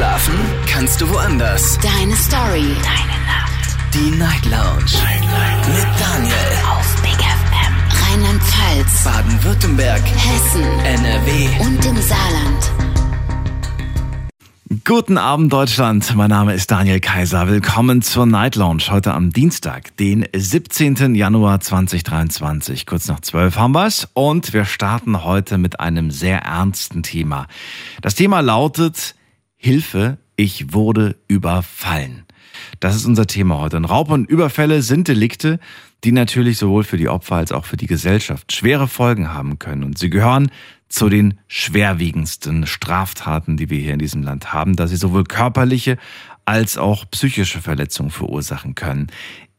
Schlafen kannst du woanders. Deine Story. Deine Nacht. Die Night Lounge. Night, Night. Mit Daniel. Auf Big FM. Rheinland-Pfalz. Baden-Württemberg. Hessen. NRW. Und im Saarland. Guten Abend Deutschland, mein Name ist Daniel Kaiser. Willkommen zur Night Lounge heute am Dienstag, den 17. Januar 2023. Kurz nach 12 haben wir's und wir starten heute mit einem sehr ernsten Thema. Das Thema lautet Hilfe, ich wurde überfallen. Das ist unser Thema heute. Und Raub und Überfälle sind Delikte, die natürlich sowohl für die Opfer als auch für die Gesellschaft schwere Folgen haben können. Und sie gehören zu den schwerwiegendsten Straftaten, die wir hier in diesem Land haben, da sie sowohl körperliche als auch psychische Verletzungen verursachen können.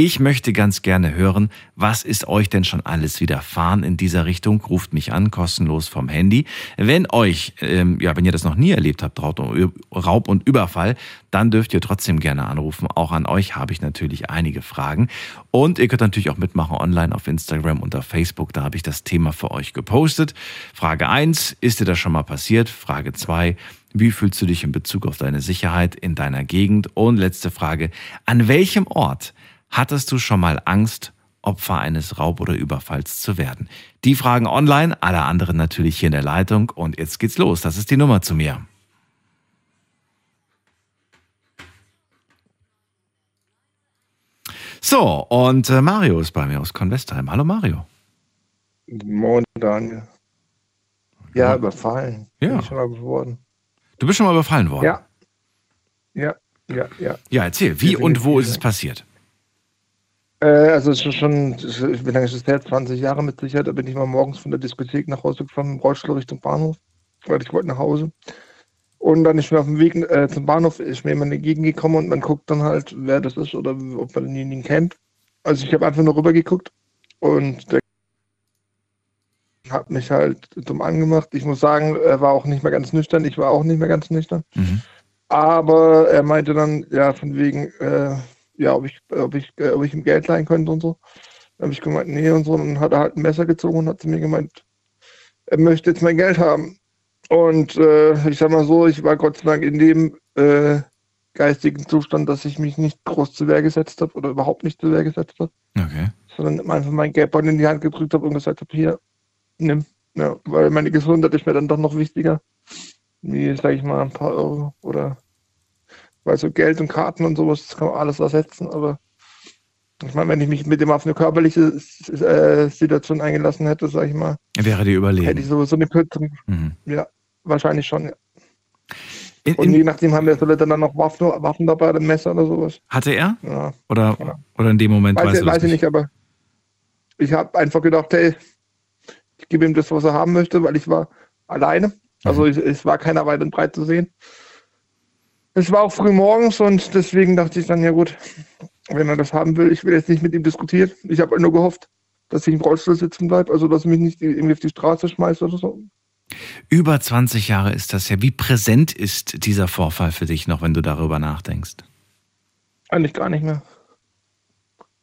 Ich möchte ganz gerne hören, was ist euch denn schon alles widerfahren in dieser Richtung? Ruft mich an, kostenlos vom Handy. Wenn euch, ähm, ja, wenn ihr das noch nie erlebt habt, Raub und Überfall, dann dürft ihr trotzdem gerne anrufen. Auch an euch habe ich natürlich einige Fragen. Und ihr könnt natürlich auch mitmachen online auf Instagram und auf Facebook. Da habe ich das Thema für euch gepostet. Frage eins: ist dir das schon mal passiert? Frage zwei: wie fühlst du dich in Bezug auf deine Sicherheit in deiner Gegend? Und letzte Frage, an welchem Ort Hattest du schon mal Angst, Opfer eines Raub- oder Überfalls zu werden? Die Fragen online, alle anderen natürlich hier in der Leitung. Und jetzt geht's los. Das ist die Nummer zu mir. So, und äh, Mario ist bei mir aus Convestheim. Hallo Mario. Moin Daniel. Ja, überfallen. Ja. Bin ich schon mal geworden. Du bist schon mal überfallen worden? Ja. Ja, ja, ja. Ja, erzähl, wie und wo ist es passiert? Äh, also es ist schon, wie lange ist es her? 20 Jahre mit Sicherheit. Da bin ich mal morgens von der Diskothek nach Hause gefahren, im Rollstuhl Richtung Bahnhof, weil ich wollte nach Hause. Und dann ist mir auf dem Weg äh, zum Bahnhof ist mir jemand entgegengekommen und man guckt dann halt, wer das ist oder ob man denjenigen kennt. Also ich habe einfach nur rüber geguckt und der hat mich halt dumm angemacht. Ich muss sagen, er war auch nicht mehr ganz nüchtern. Ich war auch nicht mehr ganz nüchtern. Mhm. Aber er meinte dann, ja, von wegen, äh, ja, ob ich, ob ich, äh, ob ich ihm Geld leihen könnte und so. Dann habe ich gemeint, nee und so. Und dann hat er halt ein Messer gezogen und hat zu mir gemeint, er möchte jetzt mein Geld haben. Und äh, ich sag mal so, ich war Gott sei Dank in dem äh, geistigen Zustand, dass ich mich nicht groß zu Wehr gesetzt habe oder überhaupt nicht zu Wehr gesetzt habe. Okay. Sondern einfach mein Geldbeutel in die Hand gedrückt habe und gesagt habe, hier, nimm. Ja, weil meine Gesundheit ist mir dann doch noch wichtiger. Wie, sag ich mal, ein paar Euro oder weil so Geld und Karten und sowas, das kann man alles ersetzen, aber ich meine, wenn ich mich mit dem auf eine körperliche äh, Situation eingelassen hätte, sag ich mal, wäre die überlegen. Hätte ich sowieso eine kürzere. Mhm. Ja, wahrscheinlich schon, ja. In, und je nachdem haben wir Leute dann noch Waffen, Waffen dabei, ein Messer oder sowas. Hatte er? Ja. Oder, ja. oder in dem Moment weiß, weißt du weiß ich nicht, aber ich habe einfach gedacht, hey, ich gebe ihm das, was er haben möchte, weil ich war alleine. Also mhm. es war keiner weit und breit zu sehen. Es war auch früh morgens und deswegen dachte ich dann, ja gut, wenn er das haben will, ich will jetzt nicht mit ihm diskutieren. Ich habe nur gehofft, dass ich im Rollstuhl sitzen bleibe, also dass er mich nicht irgendwie auf die Straße schmeißt oder so. Über 20 Jahre ist das ja. Wie präsent ist dieser Vorfall für dich noch, wenn du darüber nachdenkst? Eigentlich gar nicht mehr.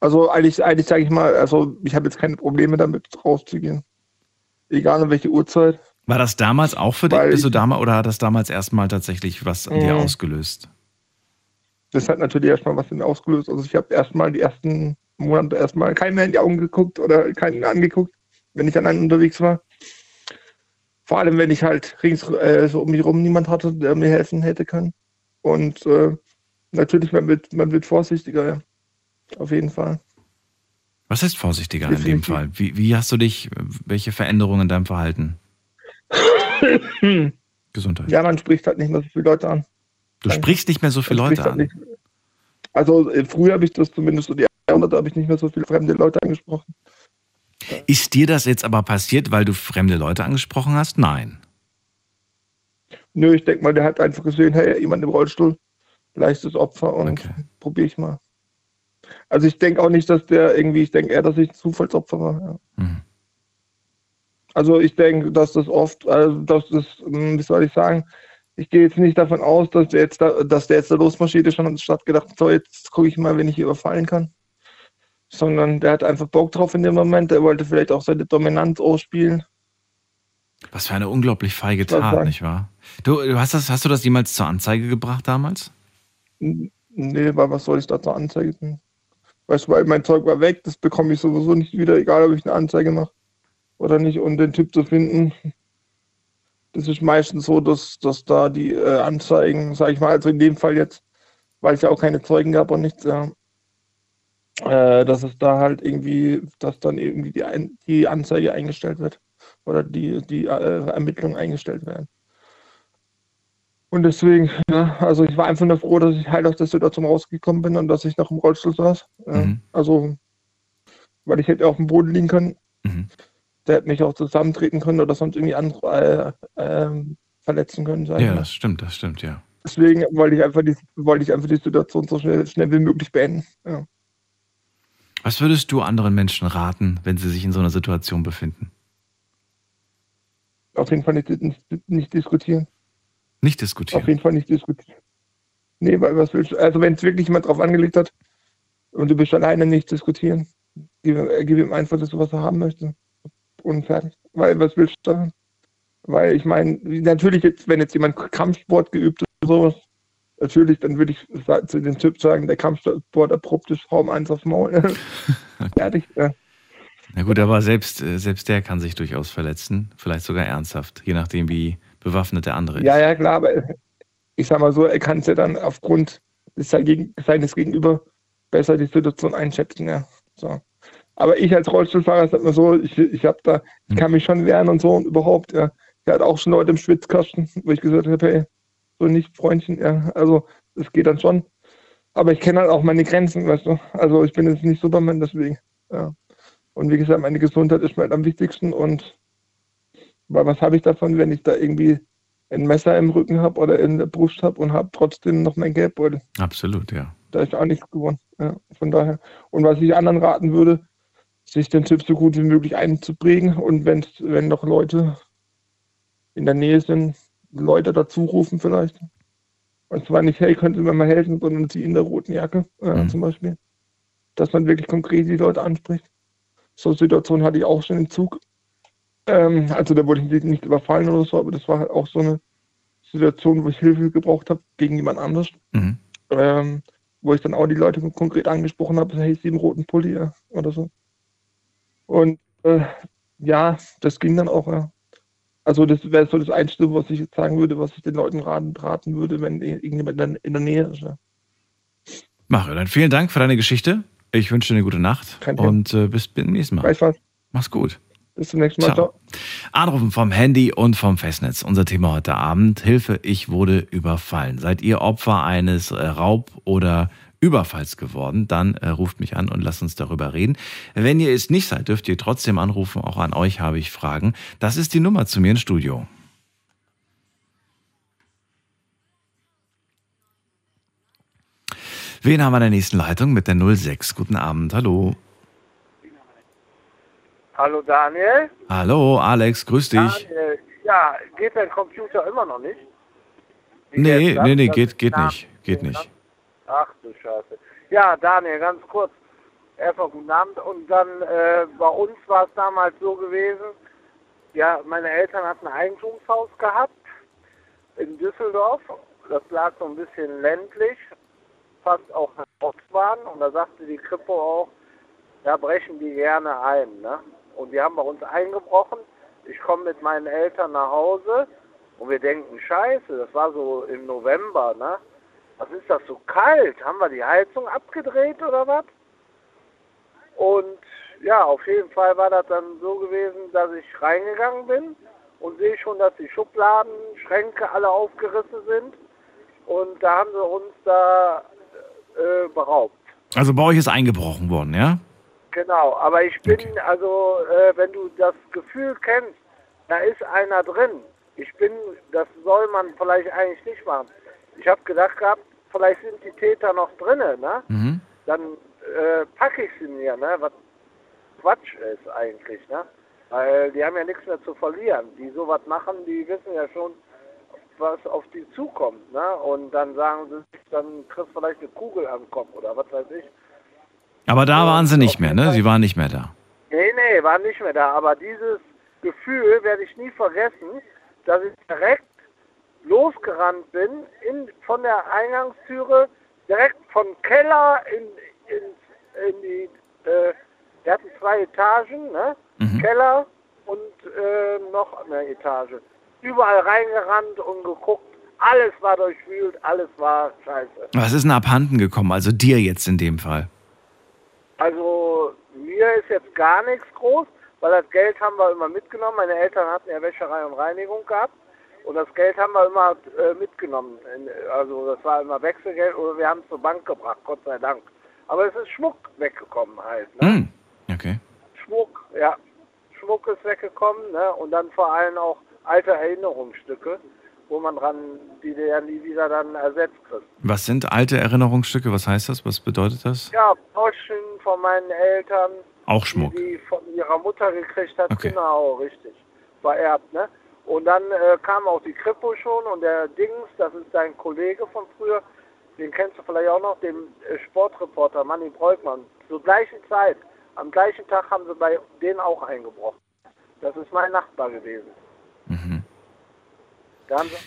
Also eigentlich, eigentlich sage ich mal, also ich habe jetzt keine Probleme damit rauszugehen. Egal um welche Uhrzeit. War das damals auch für dich? Bist du damals oder hat das damals erstmal tatsächlich was an dir mhm. ausgelöst? Das hat natürlich erstmal was in mir ausgelöst. Also ich habe erstmal die ersten Monate erstmal keinen mehr in die Augen geguckt oder keinen angeguckt, wenn ich allein unterwegs war. Vor allem, wenn ich halt rings äh, so um mich herum niemand hatte, der mir helfen hätte können. Und äh, natürlich, man wird, man wird vorsichtiger, ja. Auf jeden Fall. Was heißt vorsichtiger Definitiv. in dem Fall? Wie, wie hast du dich, welche Veränderungen in deinem Verhalten? Gesundheit. Ja, man spricht halt nicht mehr so viele Leute an. Du sprichst nicht mehr so viele Leute halt an? also äh, früher habe ich das zumindest so die Jahrhunderte habe ich nicht mehr so viele fremde Leute angesprochen. Ist dir das jetzt aber passiert, weil du fremde Leute angesprochen hast? Nein. Nö, ich denke mal, der hat einfach gesehen, hey, jemand im Rollstuhl, leichtes Opfer und okay. probiere ich mal. Also ich denke auch nicht, dass der irgendwie, ich denke eher, dass ich ein Zufallsopfer war. Ja. Mhm. Also ich denke, dass das oft, also dass das, hm, wie soll ich sagen, ich gehe jetzt nicht davon aus, dass der jetzt da, dass der jetzt da losmarschiert ist und anstatt gedacht, so jetzt gucke ich mal, wenn ich überfallen kann. Sondern der hat einfach Bock drauf in dem Moment, der wollte vielleicht auch seine Dominanz ausspielen. Was für eine unglaublich feige Tat, nicht wahr? Du, du hast, das, hast du das jemals zur Anzeige gebracht damals? Nee, weil was soll ich da zur Anzeige bringen? Weißt du, weil mein Zeug war weg, das bekomme ich sowieso nicht wieder, egal ob ich eine Anzeige mache oder nicht. Und den Typ zu finden, das ist meistens so, dass, dass da die äh, Anzeigen, sag ich mal, also in dem Fall jetzt, weil es ja auch keine Zeugen gab und nichts, ja, äh, dass es da halt irgendwie, dass dann irgendwie die, die Anzeige eingestellt wird oder die, die äh, Ermittlungen eingestellt werden. Und deswegen, ja, also ich war einfach nur froh, dass ich halt aus der Situation rausgekommen bin und dass ich noch im Rollstuhl saß. Mhm. Also, weil ich hätte auf dem Boden liegen können. Mhm. Der hätte mich auch zusammentreten können oder sonst irgendwie andere äh, äh, verletzen können. Ja, das stimmt, das stimmt, ja. Deswegen wollte ich einfach die, wollte ich einfach die Situation so schnell, schnell wie möglich beenden. Ja. Was würdest du anderen Menschen raten, wenn sie sich in so einer Situation befinden? Auf jeden Fall nicht, nicht, nicht diskutieren. Nicht diskutieren. Auf jeden Fall nicht diskutieren. Nee, weil was willst du? Also wenn es wirklich jemand drauf angelegt hat und du bist alleine, nicht diskutieren. Gib, gib ihm einfach das, was er haben möchte. Und fertig. Weil was willst du da? Weil ich meine, natürlich jetzt, wenn jetzt jemand Kampfsport geübt oder sowas, natürlich, dann würde ich zu dem Typ sagen, der Kampfsport erprobt ist Raum 1 aufs Maul. fertig. Ja. Na gut, aber selbst, äh, selbst der kann sich durchaus verletzen, vielleicht sogar ernsthaft, je nachdem, wie bewaffnet der andere ist. Ja, ja, klar, aber ich sag mal so, er kann es ja dann aufgrund seines Gegenüber besser die Situation einschätzen, ja. So. Aber ich als Rollstuhlfahrer sag mal so, ich, ich hab da, ich kann mich schon wehren und so und überhaupt, ja. Ich hatte auch schon Leute im Schwitzkasten, wo ich gesagt habe, hey, so nicht Freundchen, ja. Also es geht dann schon. Aber ich kenne halt auch meine Grenzen, weißt du. Also ich bin jetzt nicht Superman, deswegen. Ja. Und wie gesagt, meine Gesundheit ist mir halt am wichtigsten und weil was habe ich davon, wenn ich da irgendwie ein Messer im Rücken habe oder in der Brust habe und habe trotzdem noch mein Geldbeutel. Absolut, ja. Da ist auch nichts gewonnen. Ja, von daher. Und was ich anderen raten würde, sich den Typ so gut wie möglich einzuprägen und wenn, wenn noch Leute in der Nähe sind, Leute dazu rufen vielleicht. Und zwar nicht, hey, könnte mir mal helfen, sondern sie in der roten Jacke äh, mhm. zum Beispiel. Dass man wirklich konkret die Leute anspricht. So Situation hatte ich auch schon im Zug. Ähm, also da wurde ich nicht überfallen oder so, aber das war halt auch so eine Situation, wo ich Hilfe gebraucht habe gegen jemand anders. Mhm. Ähm, wo ich dann auch die Leute konkret angesprochen habe, hey, sieben roten Pulli ja, oder so. Und äh, ja, das ging dann auch, ja. Also das wäre so das Einzige, was ich jetzt sagen würde, was ich den Leuten raten, raten würde, wenn irgendjemand in der Nähe ist. Ja. Mache, dann vielen Dank für deine Geschichte. Ich wünsche dir eine gute Nacht und äh, bis zum nächsten Mal. Gleichfalls. Mach's gut. Bis zum nächsten Mal. Ciao. Anrufen vom Handy und vom Festnetz. Unser Thema heute Abend. Hilfe, ich wurde überfallen. Seid ihr Opfer eines äh, Raub- oder Überfalls geworden? Dann äh, ruft mich an und lasst uns darüber reden. Wenn ihr es nicht seid, dürft ihr trotzdem anrufen. Auch an euch habe ich Fragen. Das ist die Nummer zu mir ins Studio. Wen haben wir in der nächsten Leitung mit der 06? Guten Abend, hallo. Hallo Daniel. Hallo Alex, grüß dich. Daniel, ja, geht dein Computer immer noch nicht? Wie nee, nee, nee, geht, geht nicht. Geht nicht. Ach du Scheiße. Ja, Daniel, ganz kurz. Erstmal guten Abend. Und dann äh, bei uns war es damals so gewesen, ja, meine Eltern hatten ein Eigentumshaus gehabt in Düsseldorf. Das lag so ein bisschen ländlich, fast auch nach Ortsbahn. Und da sagte die Kripo auch, da brechen die gerne ein. Ne? und die haben bei uns eingebrochen. Ich komme mit meinen Eltern nach Hause und wir denken, scheiße, das war so im November, ne? Was ist das so kalt? Haben wir die Heizung abgedreht oder was? Und ja, auf jeden Fall war das dann so gewesen, dass ich reingegangen bin und sehe schon, dass die Schubladen, Schränke alle aufgerissen sind. Und da haben sie uns da äh, beraubt. Also bei euch ist eingebrochen worden, ja? Genau, aber ich bin, okay. also, äh, wenn du das Gefühl kennst, da ist einer drin. Ich bin, das soll man vielleicht eigentlich nicht machen. Ich habe gedacht gehabt, vielleicht sind die Täter noch drinnen, ne? Mhm. Dann äh, packe ich sie mir, ne? Was Quatsch ist eigentlich, ne? Weil die haben ja nichts mehr zu verlieren. Die sowas machen, die wissen ja schon, was auf die zukommt, ne? Und dann sagen sie, dann kriegst vielleicht eine Kugel am Kopf oder was weiß ich. Aber da waren sie nicht mehr, ne? Sie waren nicht mehr da. Nee, nee, waren nicht mehr da. Aber dieses Gefühl werde ich nie vergessen, dass ich direkt losgerannt bin, in, von der Eingangstüre direkt von Keller in, in, in die, äh, wir hatten zwei Etagen, ne? Mhm. Keller und äh, noch eine Etage. Überall reingerannt und geguckt, alles war durchwühlt, alles war scheiße. Was ist denn abhanden gekommen? Also dir jetzt in dem Fall? Also mir ist jetzt gar nichts groß, weil das Geld haben wir immer mitgenommen. Meine Eltern hatten ja Wäscherei und Reinigung gehabt. Und das Geld haben wir immer äh, mitgenommen. In, also das war immer Wechselgeld oder wir haben es zur Bank gebracht, Gott sei Dank. Aber es ist Schmuck weggekommen halt. Ne? Hm. Okay. Schmuck, ja. Schmuck ist weggekommen, ne? Und dann vor allem auch alte Erinnerungsstücke, wo man dran, die du ja nie wieder dann ersetzt kriegst. Was sind alte Erinnerungsstücke? Was heißt das? Was bedeutet das? Ja, Poschen von meinen Eltern, Auch die Schmuck. die von ihrer Mutter gekriegt hat, Okay. genau, richtig. Vererbt, ne? Und dann äh, kam auch die Kripo schon und der Dings, das ist dein Kollege von früher, den kennst du vielleicht auch noch, dem äh, Sportreporter Manny Breukmann. Zur gleichen Zeit, am gleichen Tag haben sie bei denen auch eingebrochen. Das ist mein Nachbar gewesen. Mhm.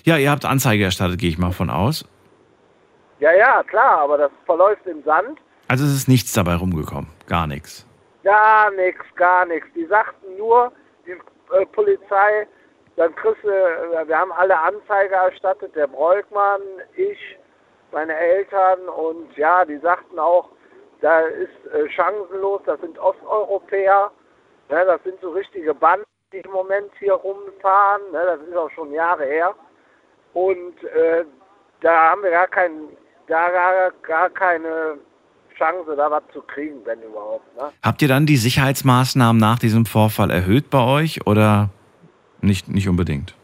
Ja, ihr habt Anzeige erstattet, gehe ich mal von aus. ja, ja, klar, aber das verläuft im Sand. Also es ist nichts dabei rumgekommen. Gar nichts. Gar nichts, gar nichts. Die sagten nur, die äh, Polizei, dann kriegst du, äh, wir haben alle Anzeige erstattet, der Breukmann, ich, meine Eltern und ja, die sagten auch, da ist äh, chancenlos, das sind Osteuropäer, ne, das sind so richtige Banden, die im Moment hier rumfahren, ne, das ist auch schon Jahre her. Und äh, da haben wir gar, kein, da gar, gar keine Chance, da was zu kriegen, wenn überhaupt. Ne? Habt ihr dann die Sicherheitsmaßnahmen nach diesem Vorfall erhöht bei euch oder nicht, nicht unbedingt?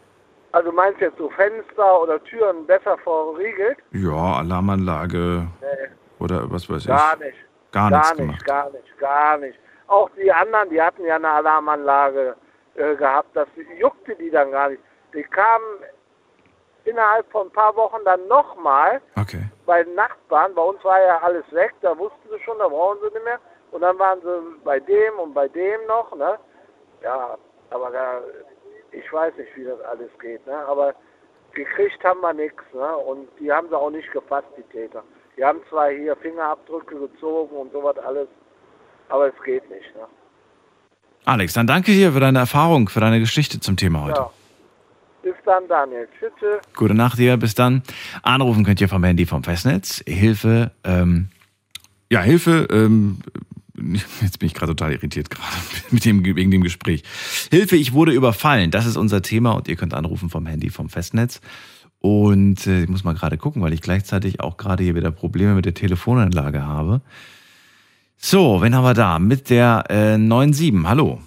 Also meinst du jetzt so Fenster oder Türen besser verriegelt? Ja, Alarmanlage Nee, oder was weiß ich. gar nicht. Gar gar nichts nicht, gemacht. gar nicht, gar nicht. Auch die anderen, die hatten ja eine Alarmanlage äh, gehabt, das juckte die dann gar nicht. Die kamen innerhalb von ein paar Wochen dann nochmal Okay. bei den Nachbarn. Bei uns war ja alles weg, da wussten sie schon, da brauchen sie nicht mehr. Und dann waren sie bei dem und bei dem noch, ne? Ja, aber da, ich weiß nicht, wie das alles geht, ne? Aber gekriegt haben wir nichts, ne? Und die haben sie auch nicht gefasst, die Täter. Die haben zwar hier Fingerabdrücke gezogen und sowas alles, aber es geht nicht, ne? Alex, dann danke dir für deine Erfahrung, für deine Geschichte zum Thema heute. Ja. Bis dann, Daniel. Tschüss. tschüss. Gute Nacht dir, bis dann. Anrufen könnt ihr vom Handy vom Festnetz. Hilfe, ähm, ja, Hilfe, ähm, jetzt bin ich gerade total irritiert gerade mit dem, wegen dem Gespräch. Hilfe, ich wurde überfallen. Das ist unser Thema und ihr könnt anrufen vom Handy vom Festnetz. Und äh, ich muss mal gerade gucken, weil ich gleichzeitig auch gerade hier wieder Probleme mit der Telefonanlage habe. So, wen haben wir da? Mit der äh, 97. Hallo.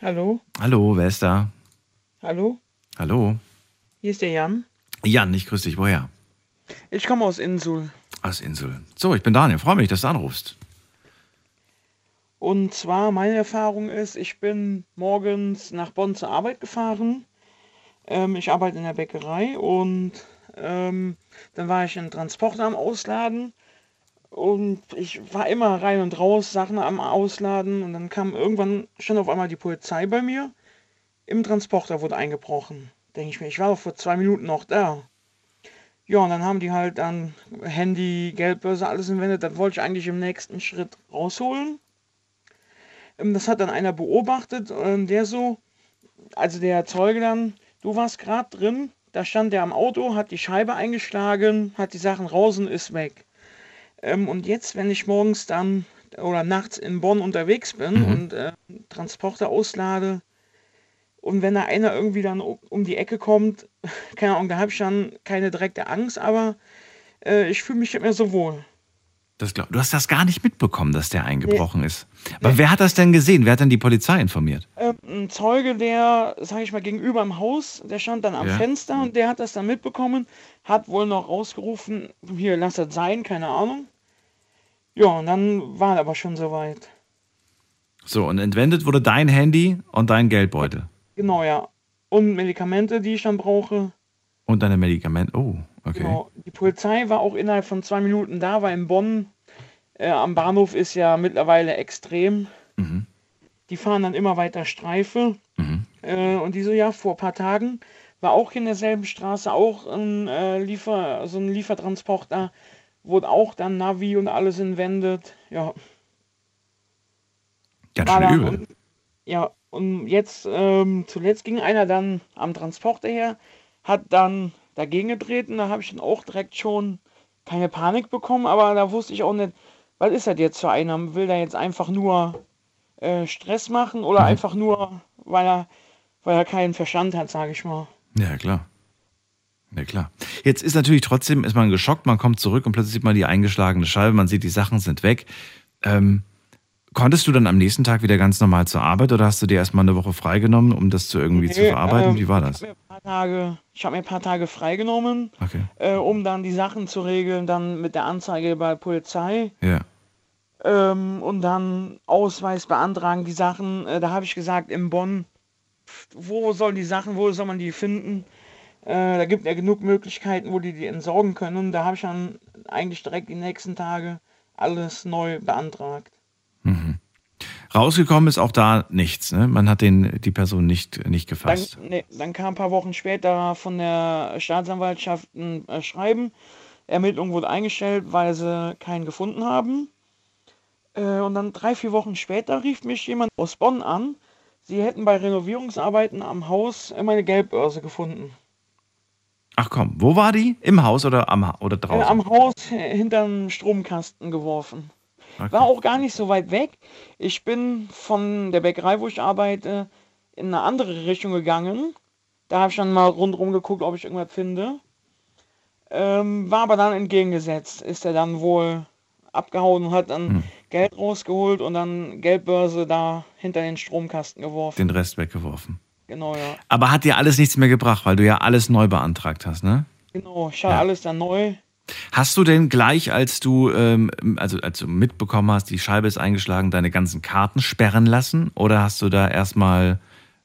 Hallo, Hallo, wer ist da? hallo, Hallo. hier ist der Jan. Jan, ich grüße dich. Woher? Ich komme aus Insul. Aus Insel. So, ich bin Daniel. Freue mich, dass du anrufst. Und zwar, meine Erfahrung ist, ich bin morgens nach Bonn zur Arbeit gefahren. Ähm, ich arbeite in der Bäckerei und ähm, dann war ich in Transporter am Ausladen. Und ich war immer rein und raus, Sachen am Ausladen. Und dann kam irgendwann schon auf einmal die Polizei bei mir. Im Transporter wurde eingebrochen. Denke ich mir, ich war doch vor zwei Minuten noch da. Ja, und dann haben die halt dann Handy, Geldbörse, alles entwendet. Das wollte ich eigentlich im nächsten Schritt rausholen. Ähm, Das hat dann einer beobachtet, ähm, der so, also der Zeuge dann, du warst gerade drin, da stand der am Auto, hat die Scheibe eingeschlagen, hat die Sachen raus und ist weg. Ähm, Und jetzt, wenn ich morgens dann oder nachts in Bonn unterwegs bin und äh, Transporter auslade, und wenn da einer irgendwie dann um um die Ecke kommt, keine Ahnung, da habe ich dann keine direkte Angst, aber äh, ich fühle mich nicht mehr so wohl. Das glaub, du hast das gar nicht mitbekommen, dass der eingebrochen ist. Aber wer hat das denn gesehen? Wer hat denn die Polizei informiert? Ähm, ein Zeuge, der, sage ich mal, gegenüber im Haus, der stand dann am Ja. Fenster und der hat das dann mitbekommen, hat wohl noch rausgerufen, hier, lass das sein, keine Ahnung. Ja, und dann war er aber schon soweit. So, und entwendet wurde dein Handy und dein Geldbeutel. Genau, ja. Und Medikamente, die ich dann brauche. Und deine Medikamente. Oh, okay. Genau. Die Polizei war auch innerhalb von zwei Minuten da, weil in Bonn äh, am Bahnhof ist ja mittlerweile extrem. Die fahren dann immer weiter Streife. Mhm. Äh, und die so, ja, vor ein paar Tagen war auch in derselben Straße, auch ein äh, Liefer, so ein Liefertransporter, wurde auch dann Navi und alles entwendet. Ja. Ganz War schön übel. Und, ja, und jetzt, ähm, zuletzt ging einer dann am Transporter her, hat dann dagegen gedreht und da habe ich dann auch direkt schon keine Panik bekommen, aber da wusste ich auch nicht, was ist das jetzt für einer? Will der jetzt einfach nur äh, Stress machen oder einfach nur, weil er, weil er keinen Verstand hat, sage ich mal. Ja, klar. Ja, klar. Jetzt ist natürlich trotzdem, ist man geschockt, man kommt zurück und plötzlich sieht man die eingeschlagene Scheibe, man sieht, die Sachen sind weg. Ähm, konntest du dann am nächsten Tag wieder ganz normal zur Arbeit oder hast du dir erstmal eine Woche freigenommen, um das zu irgendwie zu Nee, verarbeiten? ähm, Wie war Ich das? habe mir, ein Tage- ich hab mir ein paar Tage freigenommen, Okay. äh, um dann die Sachen zu regeln, dann mit der Anzeige bei Polizei. Ja. Ähm, und dann Ausweis beantragen, die Sachen. Äh, da habe ich gesagt, in Bonn, wo sollen die Sachen, wo soll man die finden? Äh, da gibt ja genug Möglichkeiten, wo die die entsorgen können. Da habe ich dann eigentlich direkt die nächsten Tage alles neu beantragt. Rausgekommen ist auch da nichts, ne? Man hat den, die Person nicht, nicht Dann, gefasst. nee, dann kam ein paar Wochen später von der Staatsanwaltschaft ein äh, Schreiben. Ermittlung wurde eingestellt, weil sie keinen gefunden haben. Äh, und dann drei, vier Wochen später rief mich jemand aus Bonn an. Sie hätten bei Renovierungsarbeiten am Haus meine Geldbörse gefunden. Ach komm, wo war die? Im Haus oder, am, Ha- oder Äh, draußen? am Haus äh, hinterm Stromkasten geworfen. Okay. War auch gar nicht so weit weg. Ich bin von der Bäckerei, wo ich arbeite, in eine andere Richtung gegangen. Da habe ich dann mal rundherum geguckt, ob ich irgendwas finde. Ähm, war aber dann entgegengesetzt. Ist er dann wohl abgehauen und hat dann Hm. Geld rausgeholt und dann Geldbörse da hinter den Stromkasten geworfen. Den Rest weggeworfen. Genau, ja. Aber hat dir alles nichts mehr gebracht, weil du ja alles neu beantragt hast, ne? Genau, ich hatte Ja. alles dann neu. Hast du denn gleich, als du, ähm, also als du mitbekommen hast, die Scheibe ist eingeschlagen, deine ganzen Karten sperren lassen? Oder hast du da erstmal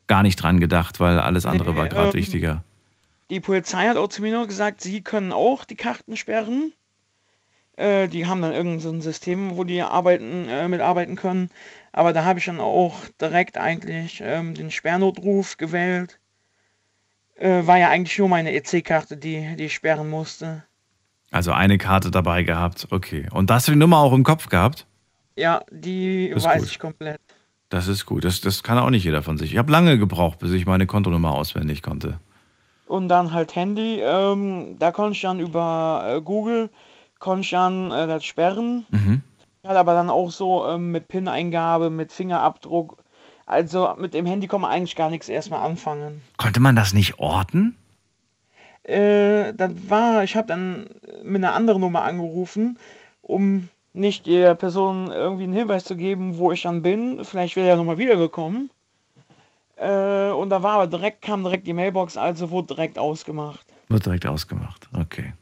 gar nicht dran gedacht, weil alles andere war Nee, gerade ähm, wichtiger? Die Polizei hat auch zu mir nur gesagt, sie können auch die Karten sperren. Äh, die haben dann irgendein so ein System, wo die arbeiten, äh, mitarbeiten können. Aber da habe ich dann auch direkt eigentlich ähm, den Sperrnotruf gewählt. Äh, war ja eigentlich nur meine EC-Karte, die, die ich sperren musste. Also eine Karte dabei gehabt, okay. Und hast du die Nummer auch im Kopf gehabt? Ja, die Das weiß ich komplett. Das ist gut. Das, das kann auch nicht jeder von sich. Ich habe lange gebraucht, bis ich meine Kontonummer auswendig konnte. Und dann halt Handy. Ähm, da konnte ich dann über äh, Google, konnte ich dann äh, das sperren. Mhm. Hat aber dann auch so ähm, mit PIN-Eingabe, mit Fingerabdruck. Also mit dem Handy kann man eigentlich gar nichts erstmal anfangen. Konnte man das nicht orten? Äh, dann war, ich habe dann mit einer anderen Nummer angerufen, um nicht der Person irgendwie einen Hinweis zu geben, wo ich dann bin. Vielleicht wäre er nochmal wiedergekommen. Äh, und da war aber direkt, kam direkt die Mailbox, also wurde direkt ausgemacht. Wird direkt ausgemacht. Okay.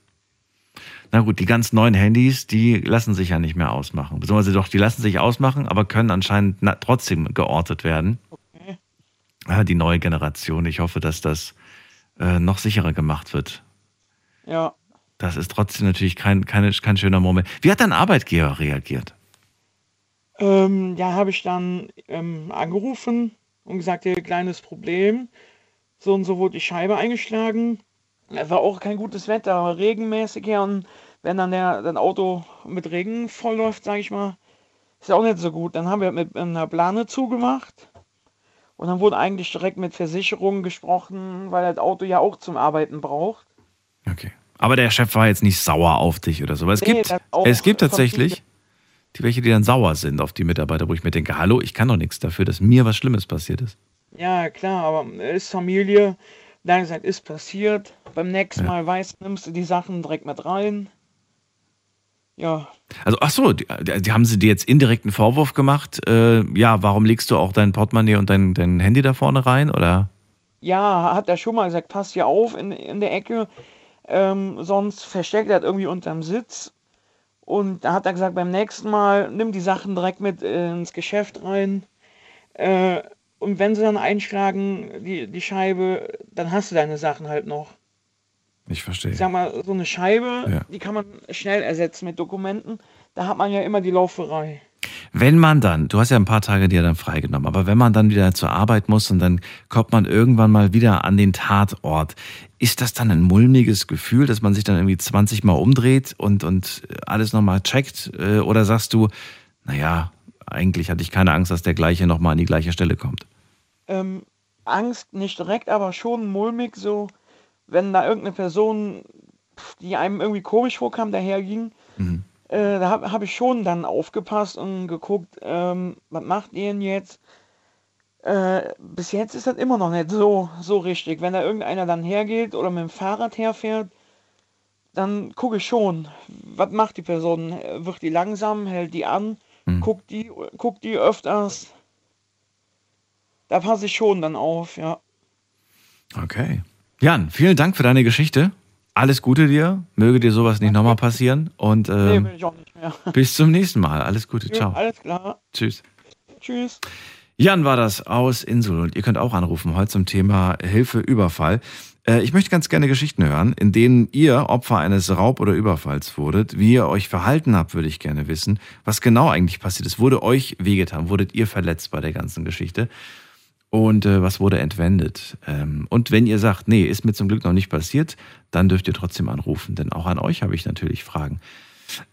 Na gut, die ganz neuen Handys, die lassen sich ja nicht mehr ausmachen. Beziehungsweise doch, die lassen sich ausmachen, aber können anscheinend trotzdem geortet werden. Okay. Ja, die neue Generation. Ich hoffe, dass das äh, noch sicherer gemacht wird. Ja. Das ist trotzdem natürlich kein, keine, kein schöner Moment. Wie hat dein Arbeitgeber reagiert? Ähm, ja, habe ich dann ähm, angerufen und gesagt, hier kleines Problem. So und so wurde die Scheibe eingeschlagen. Es war auch kein gutes Wetter, regenmäßig her und wenn dann der dein Auto mit Regen vollläuft, sage ich mal, ist ja auch nicht so gut. Dann haben wir mit einer Plane zugemacht und dann wurde eigentlich direkt mit Versicherungen gesprochen, weil das Auto ja auch zum Arbeiten braucht. Okay. Aber der Chef war jetzt nicht sauer auf dich oder so. Aber es Nee, gibt, es gibt tatsächlich die welche, die dann sauer sind auf die Mitarbeiter, wo ich mir denke, hallo, ich kann doch nichts dafür, dass mir was Schlimmes passiert ist. Ja, klar, aber ist Familie. Dann gesagt, ist passiert. Beim nächsten. Mal weißt, nimmst du die Sachen direkt mit rein. Ja, Also, ach so, die, die haben sie dir jetzt indirekten Vorwurf gemacht. Äh, ja, warum legst du auch dein Portemonnaie und dein, dein Handy da vorne rein? Oder? ja, hat er schon mal gesagt, pass hier auf in, in der Ecke, ähm, sonst versteckt er das irgendwie unterm Sitz. Und da hat er gesagt, beim nächsten Mal nimm die Sachen direkt mit ins Geschäft rein. Äh, und wenn sie dann einschlagen, die, die Scheibe, dann hast du deine Sachen halt noch. Ich verstehe. Ich sag mal, so eine Scheibe, Ja. die kann man schnell ersetzen mit Dokumenten. Da hat man ja immer die Lauferei. Wenn man dann, du hast ja ein paar Tage dir dann freigenommen, aber wenn man dann wieder zur Arbeit muss und dann kommt man irgendwann mal wieder an den Tatort, ist das dann ein mulmiges Gefühl, dass man sich dann irgendwie 20 Mal umdreht und, und alles nochmal checkt? Äh, oder sagst du, naja, eigentlich hatte ich keine Angst, dass der gleiche nochmal an die gleiche Stelle kommt? Ähm, Angst nicht direkt, aber schon mulmig, so wenn da irgendeine Person, die einem irgendwie komisch vorkam, daherging. Mhm. Äh, da habe hab ich schon dann aufgepasst und geguckt, ähm, was macht ihr denn jetzt? Äh, bis jetzt ist das immer noch nicht so, so richtig. Wenn da irgendeiner dann hergeht oder mit dem Fahrrad herfährt, dann gucke ich schon, was macht die Person? Wird die langsam, hält die an, hm. guckt, die, guckt die öfters. Da passe ich schon dann auf, ja. Okay. Jan, vielen Dank für deine Geschichte. Alles Gute dir. Möge dir sowas nicht nochmal passieren. Und ähm, nee, will ich auch nicht mehr. bis zum nächsten Mal. Alles Gute. Ciao. alles klar. Tschüss. Tschüss. Jan war das aus Insel und ihr könnt auch anrufen heute zum Thema Hilfe Überfall. Äh, ich möchte ganz gerne Geschichten hören, in denen ihr Opfer eines Raub- oder Überfalls wurdet. Wie ihr euch verhalten habt, würde ich gerne wissen. Was genau eigentlich passiert ist. Wurde euch wehgetan? Wurdet ihr verletzt bei der ganzen Geschichte? Und äh, was wurde entwendet? Ähm, und wenn ihr sagt, nee, ist mir zum Glück noch nicht passiert, dann dürft ihr trotzdem anrufen, denn auch an euch habe ich natürlich Fragen.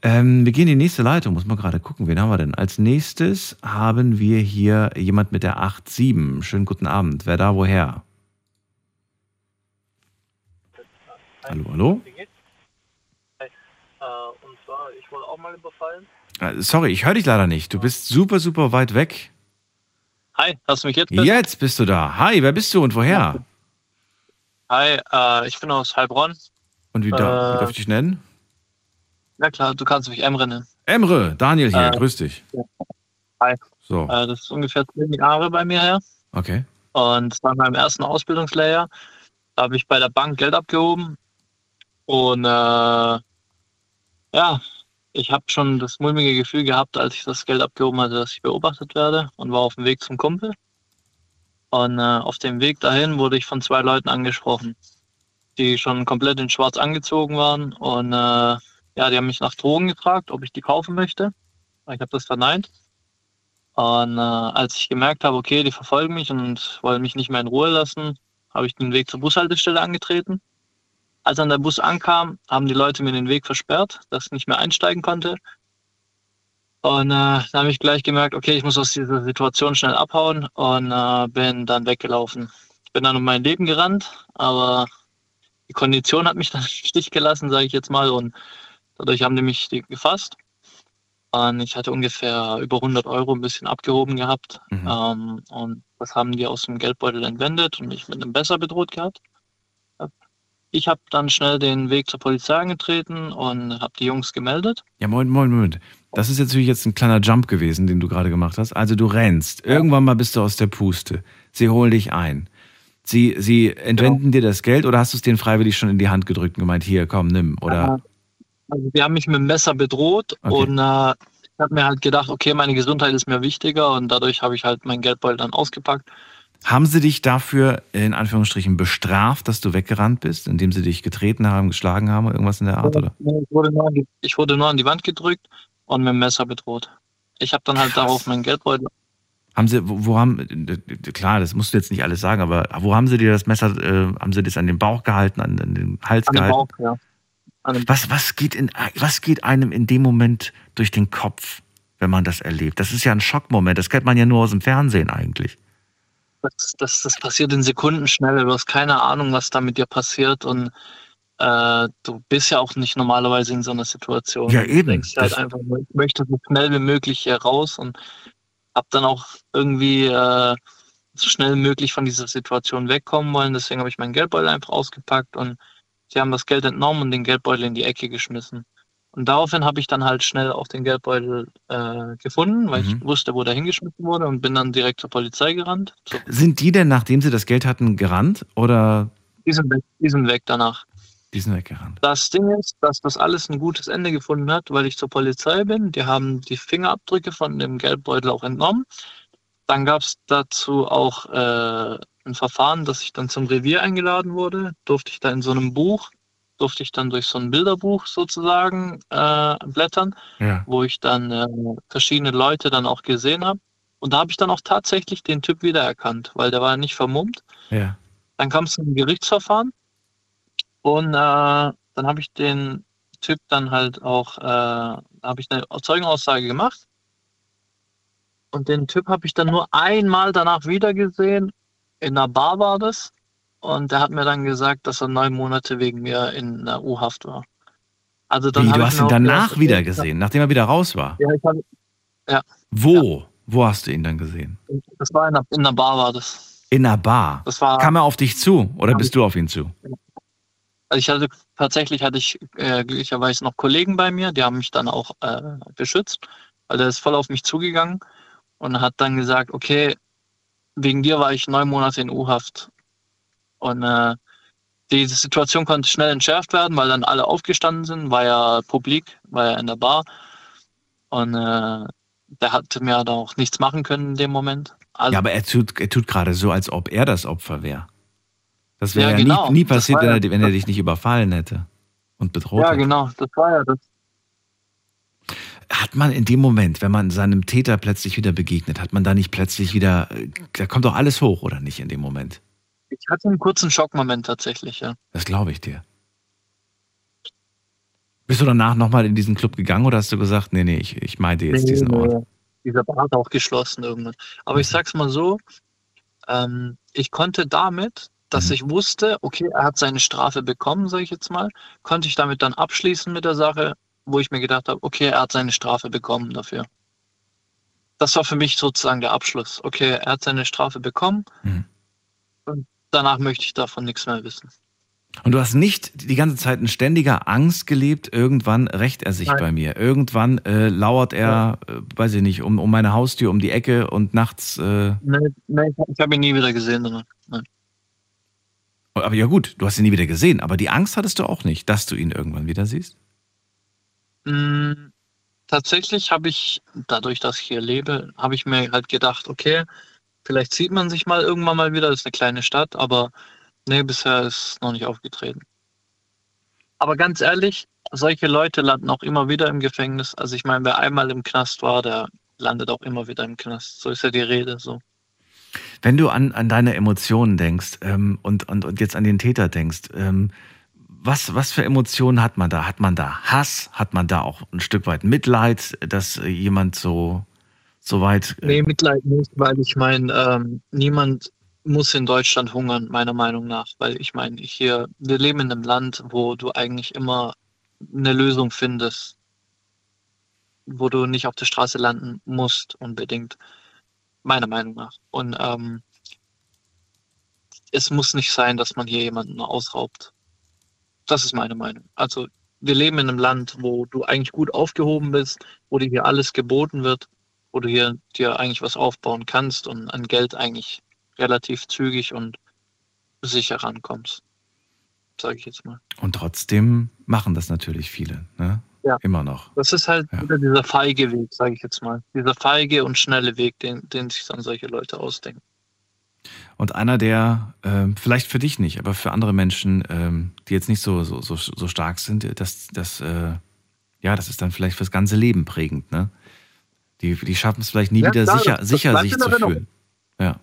Ähm, wir gehen in die nächste Leitung, muss man gerade gucken, wen haben wir denn? Als nächstes haben wir hier jemand mit der 8.7. Schönen guten Abend. Wer da woher? Hallo, hallo? Hi. Äh, und zwar, ich wurde auch mal überfallen. Äh, sorry, ich höre dich leider nicht. Du bist super, super weit weg. Hi, hast du mich jetzt? Besser? Jetzt bist du da. Hi, wer bist du und woher? Hi, äh, ich bin aus Heilbronn. Und wie, da, wie darf ich dich nennen? Na klar, du kannst mich Emre nennen. Emre, Daniel hier, äh, grüß dich. Hi. So. Äh, das ist ungefähr zehn Jahre bei mir her. Okay. Und es war meinem ersten Ausbildungslayer. Da habe ich bei der Bank Geld abgehoben. Und äh, ja, ich habe schon das mulmige Gefühl gehabt, als ich das Geld abgehoben hatte, dass ich beobachtet werde und war auf dem Weg zum Kumpel. Und äh, auf dem Weg dahin wurde ich von zwei Leuten angesprochen, die schon komplett in Schwarz angezogen waren. Und äh, ja, die haben mich nach Drogen gefragt, ob ich die kaufen möchte. Ich habe das verneint. Und äh, als ich gemerkt habe, okay, die verfolgen mich und wollen mich nicht mehr in Ruhe lassen, habe ich den Weg zur Bushaltestelle angetreten als dann der Bus ankam, haben die Leute mir den Weg versperrt, dass ich nicht mehr einsteigen konnte. Und äh, dann habe ich gleich gemerkt, okay, ich muss aus dieser Situation schnell abhauen und äh, bin dann weggelaufen. Ich bin dann um mein Leben gerannt, aber die Kondition hat mich dann im Stich gelassen, sage ich jetzt mal, und dadurch haben die mich gefasst. Und ich hatte ungefähr über 100 Euro ein bisschen abgehoben gehabt. Mhm. Ähm, und das haben die aus dem Geldbeutel entwendet und mich mit einem Besser bedroht gehabt. Ich habe dann schnell den Weg zur Polizei angetreten und habe die Jungs gemeldet. Ja, moin, moin, moin. Das ist natürlich jetzt ein kleiner Jump gewesen, den du gerade gemacht hast. Also du rennst. Irgendwann mal bist du aus der Puste. Sie holen dich ein. Sie, sie entwenden genau. dir das Geld oder hast du es denen freiwillig schon in die Hand gedrückt und gemeint, hier, komm, nimm? Oder? Also die haben mich mit dem Messer bedroht okay. und äh, ich habe mir halt gedacht, okay, meine Gesundheit ist mir wichtiger und dadurch habe ich halt mein Geldbeutel dann ausgepackt haben sie dich dafür in Anführungsstrichen bestraft, dass du weggerannt bist, indem sie dich getreten haben, geschlagen haben oder irgendwas in der Art, oder? Ich wurde nur an die, ich wurde nur an die Wand gedrückt und mit dem Messer bedroht. Ich habe dann halt Krass. darauf meinen Geldbeutel. Haben sie, wo, wo, haben, klar, das musst du jetzt nicht alles sagen, aber wo haben sie dir das Messer, äh, haben sie das an den Bauch gehalten, an, an den Hals an gehalten? Den Bauch, ja. Was, was, geht in, was geht einem in dem Moment durch den Kopf, wenn man das erlebt? Das ist ja ein Schockmoment, das kennt man ja nur aus dem Fernsehen eigentlich das, das, das passiert in Sekundenschnelle. Du hast keine Ahnung, was da mit dir passiert und äh, du bist ja auch nicht normalerweise in so einer Situation. Ja, eben. Du denkst halt einfach, ich möchte so schnell wie möglich hier raus und hab dann auch irgendwie äh, so schnell wie möglich von dieser Situation wegkommen wollen. Deswegen habe ich meinen Geldbeutel einfach ausgepackt und sie haben das Geld entnommen und den Geldbeutel in die Ecke geschmissen. Und daraufhin habe ich dann halt schnell auch den Geldbeutel äh, gefunden, weil mhm. ich wusste, wo der hingeschmissen wurde und bin dann direkt zur Polizei gerannt. So. Sind die denn, nachdem sie das Geld hatten, gerannt oder? Die sind weg, die sind weg danach. Die sind weggerannt. Das Ding ist, dass das alles ein gutes Ende gefunden hat, weil ich zur Polizei bin. Die haben die Fingerabdrücke von dem Geldbeutel auch entnommen. Dann gab es dazu auch äh, ein Verfahren, dass ich dann zum Revier eingeladen wurde. Durfte ich da in so einem Buch durfte ich dann durch so ein Bilderbuch sozusagen äh, blättern, Ja. wo ich dann äh, verschiedene Leute dann auch gesehen habe. Und da habe ich dann auch tatsächlich den Typ wiedererkannt, weil der war nicht vermummt. Ja. Dann kam es zum Gerichtsverfahren und äh, dann habe ich den Typ dann halt auch, äh, habe ich eine Zeugenaussage gemacht. Und den Typ habe ich dann nur einmal danach wiedergesehen. In einer Bar war das. Und der hat mir dann gesagt, dass er neun Monate wegen mir in der U-Haft war. Also dann Wie, du ich hast ihn danach wieder gesehen, nachdem er wieder raus war. Ja, ich hab, Wo? Wo hast du ihn dann gesehen? das war in der, in der Bar war das. In einer Bar. Das war, Kam er auf dich zu oder bist du auf ihn zu? also ich hatte tatsächlich hatte ich äh, glücklicherweise noch Kollegen bei mir, die haben mich dann auch äh, beschützt, weil der ist voll auf mich zugegangen und hat dann gesagt, okay, wegen dir war ich neun Monate in U-Haft. Und äh, diese Situation konnte schnell entschärft werden, weil dann alle aufgestanden sind, war ja publik, war ja in der Bar. Und äh, der hatte mir da auch nichts machen können in dem Moment. Also, Ja, aber er tut, er tut gerade so, als ob er das Opfer wäre. Das wäre Ja, ja, genau. nie, nie passiert, wenn er, wenn er dich nicht überfallen hätte und bedroht ja, hätte. genau, das war ja das. Hat man in dem Moment, wenn man seinem Täter plötzlich wieder begegnet, hat man da nicht plötzlich wieder, äh, da kommt doch alles hoch, oder nicht in dem Moment? Ich hatte einen kurzen Schockmoment tatsächlich, ja. Das glaube ich dir. Bist du danach nochmal in diesen Club gegangen oder hast du gesagt, nee, nee, ich, ich meinte jetzt Nee, diesen Ort? Dieser Bar hat auch geschlossen irgendwann. Aber ich sag's mal so, ähm, ich konnte damit, dass Mhm. ich wusste, okay, er hat seine Strafe bekommen, sage ich jetzt mal, konnte ich damit dann abschließen mit der Sache, wo ich mir gedacht habe, okay, er hat seine Strafe bekommen dafür. Das war für mich sozusagen der Abschluss. Okay, er hat seine Strafe bekommen Mhm. und danach möchte ich davon nichts mehr wissen. Und du hast nicht die ganze Zeit in ständiger Angst gelebt, irgendwann rächt er sich Nein. bei mir. Irgendwann äh, lauert er, äh, weiß ich nicht, um, um meine Haustür, um die Ecke und nachts. Äh, Nee, nee, ich, habe ihn nie wieder gesehen. Nein. aber ja gut, du hast ihn nie wieder gesehen, aber die Angst hattest du auch nicht, dass du ihn irgendwann wieder siehst. Mm, Tatsächlich habe ich, dadurch, dass ich hier lebe, habe ich mir halt gedacht, okay, vielleicht sieht man sich mal irgendwann mal wieder, das ist eine kleine Stadt, aber nee, bisher ist noch nicht aufgetreten. Aber ganz ehrlich, solche Leute landen auch immer wieder im Gefängnis. Also ich meine, wer einmal im Knast war, der landet auch immer wieder im Knast. So ist ja die Rede. So. Wenn du an, an deine Emotionen denkst ähm, und, und, und jetzt an den Täter denkst, ähm, was, was für Emotionen hat man da? Hat man da Hass? Hat man da auch ein Stück weit Mitleid, dass jemand so, so weit. Äh, Nee, Mitleid nicht, weil ich meine, ähm, niemand muss in Deutschland hungern, meiner Meinung nach. Weil ich meine, hier, wir leben in einem Land, wo du eigentlich immer eine Lösung findest, wo du nicht auf der Straße landen musst, unbedingt. Meiner Meinung nach. Und ähm, es muss nicht sein, dass man hier jemanden ausraubt. Das ist meine Meinung. Also wir leben in einem Land, wo du eigentlich gut aufgehoben bist, wo dir hier alles geboten wird, wo du hier dir eigentlich was aufbauen kannst und an Geld eigentlich relativ zügig und sicher rankommst. Sage ich jetzt mal. Und trotzdem machen das natürlich viele, ne? Ja. Immer noch. Das ist halt Ja. wieder dieser feige Weg, sage ich jetzt mal. Dieser feige und schnelle Weg, den, den sich dann solche Leute ausdenken. Und einer, der ähm, vielleicht für dich nicht, aber für andere Menschen, ähm, die jetzt nicht so, so, so, so stark sind, das, das, äh, ja, das ist dann vielleicht fürs ganze Leben prägend, ne? Die, die schaffen es vielleicht nie Ja, wieder klar, sicher, das- das sicher bleibt sich in zu Erinnerung. fühlen. Ja.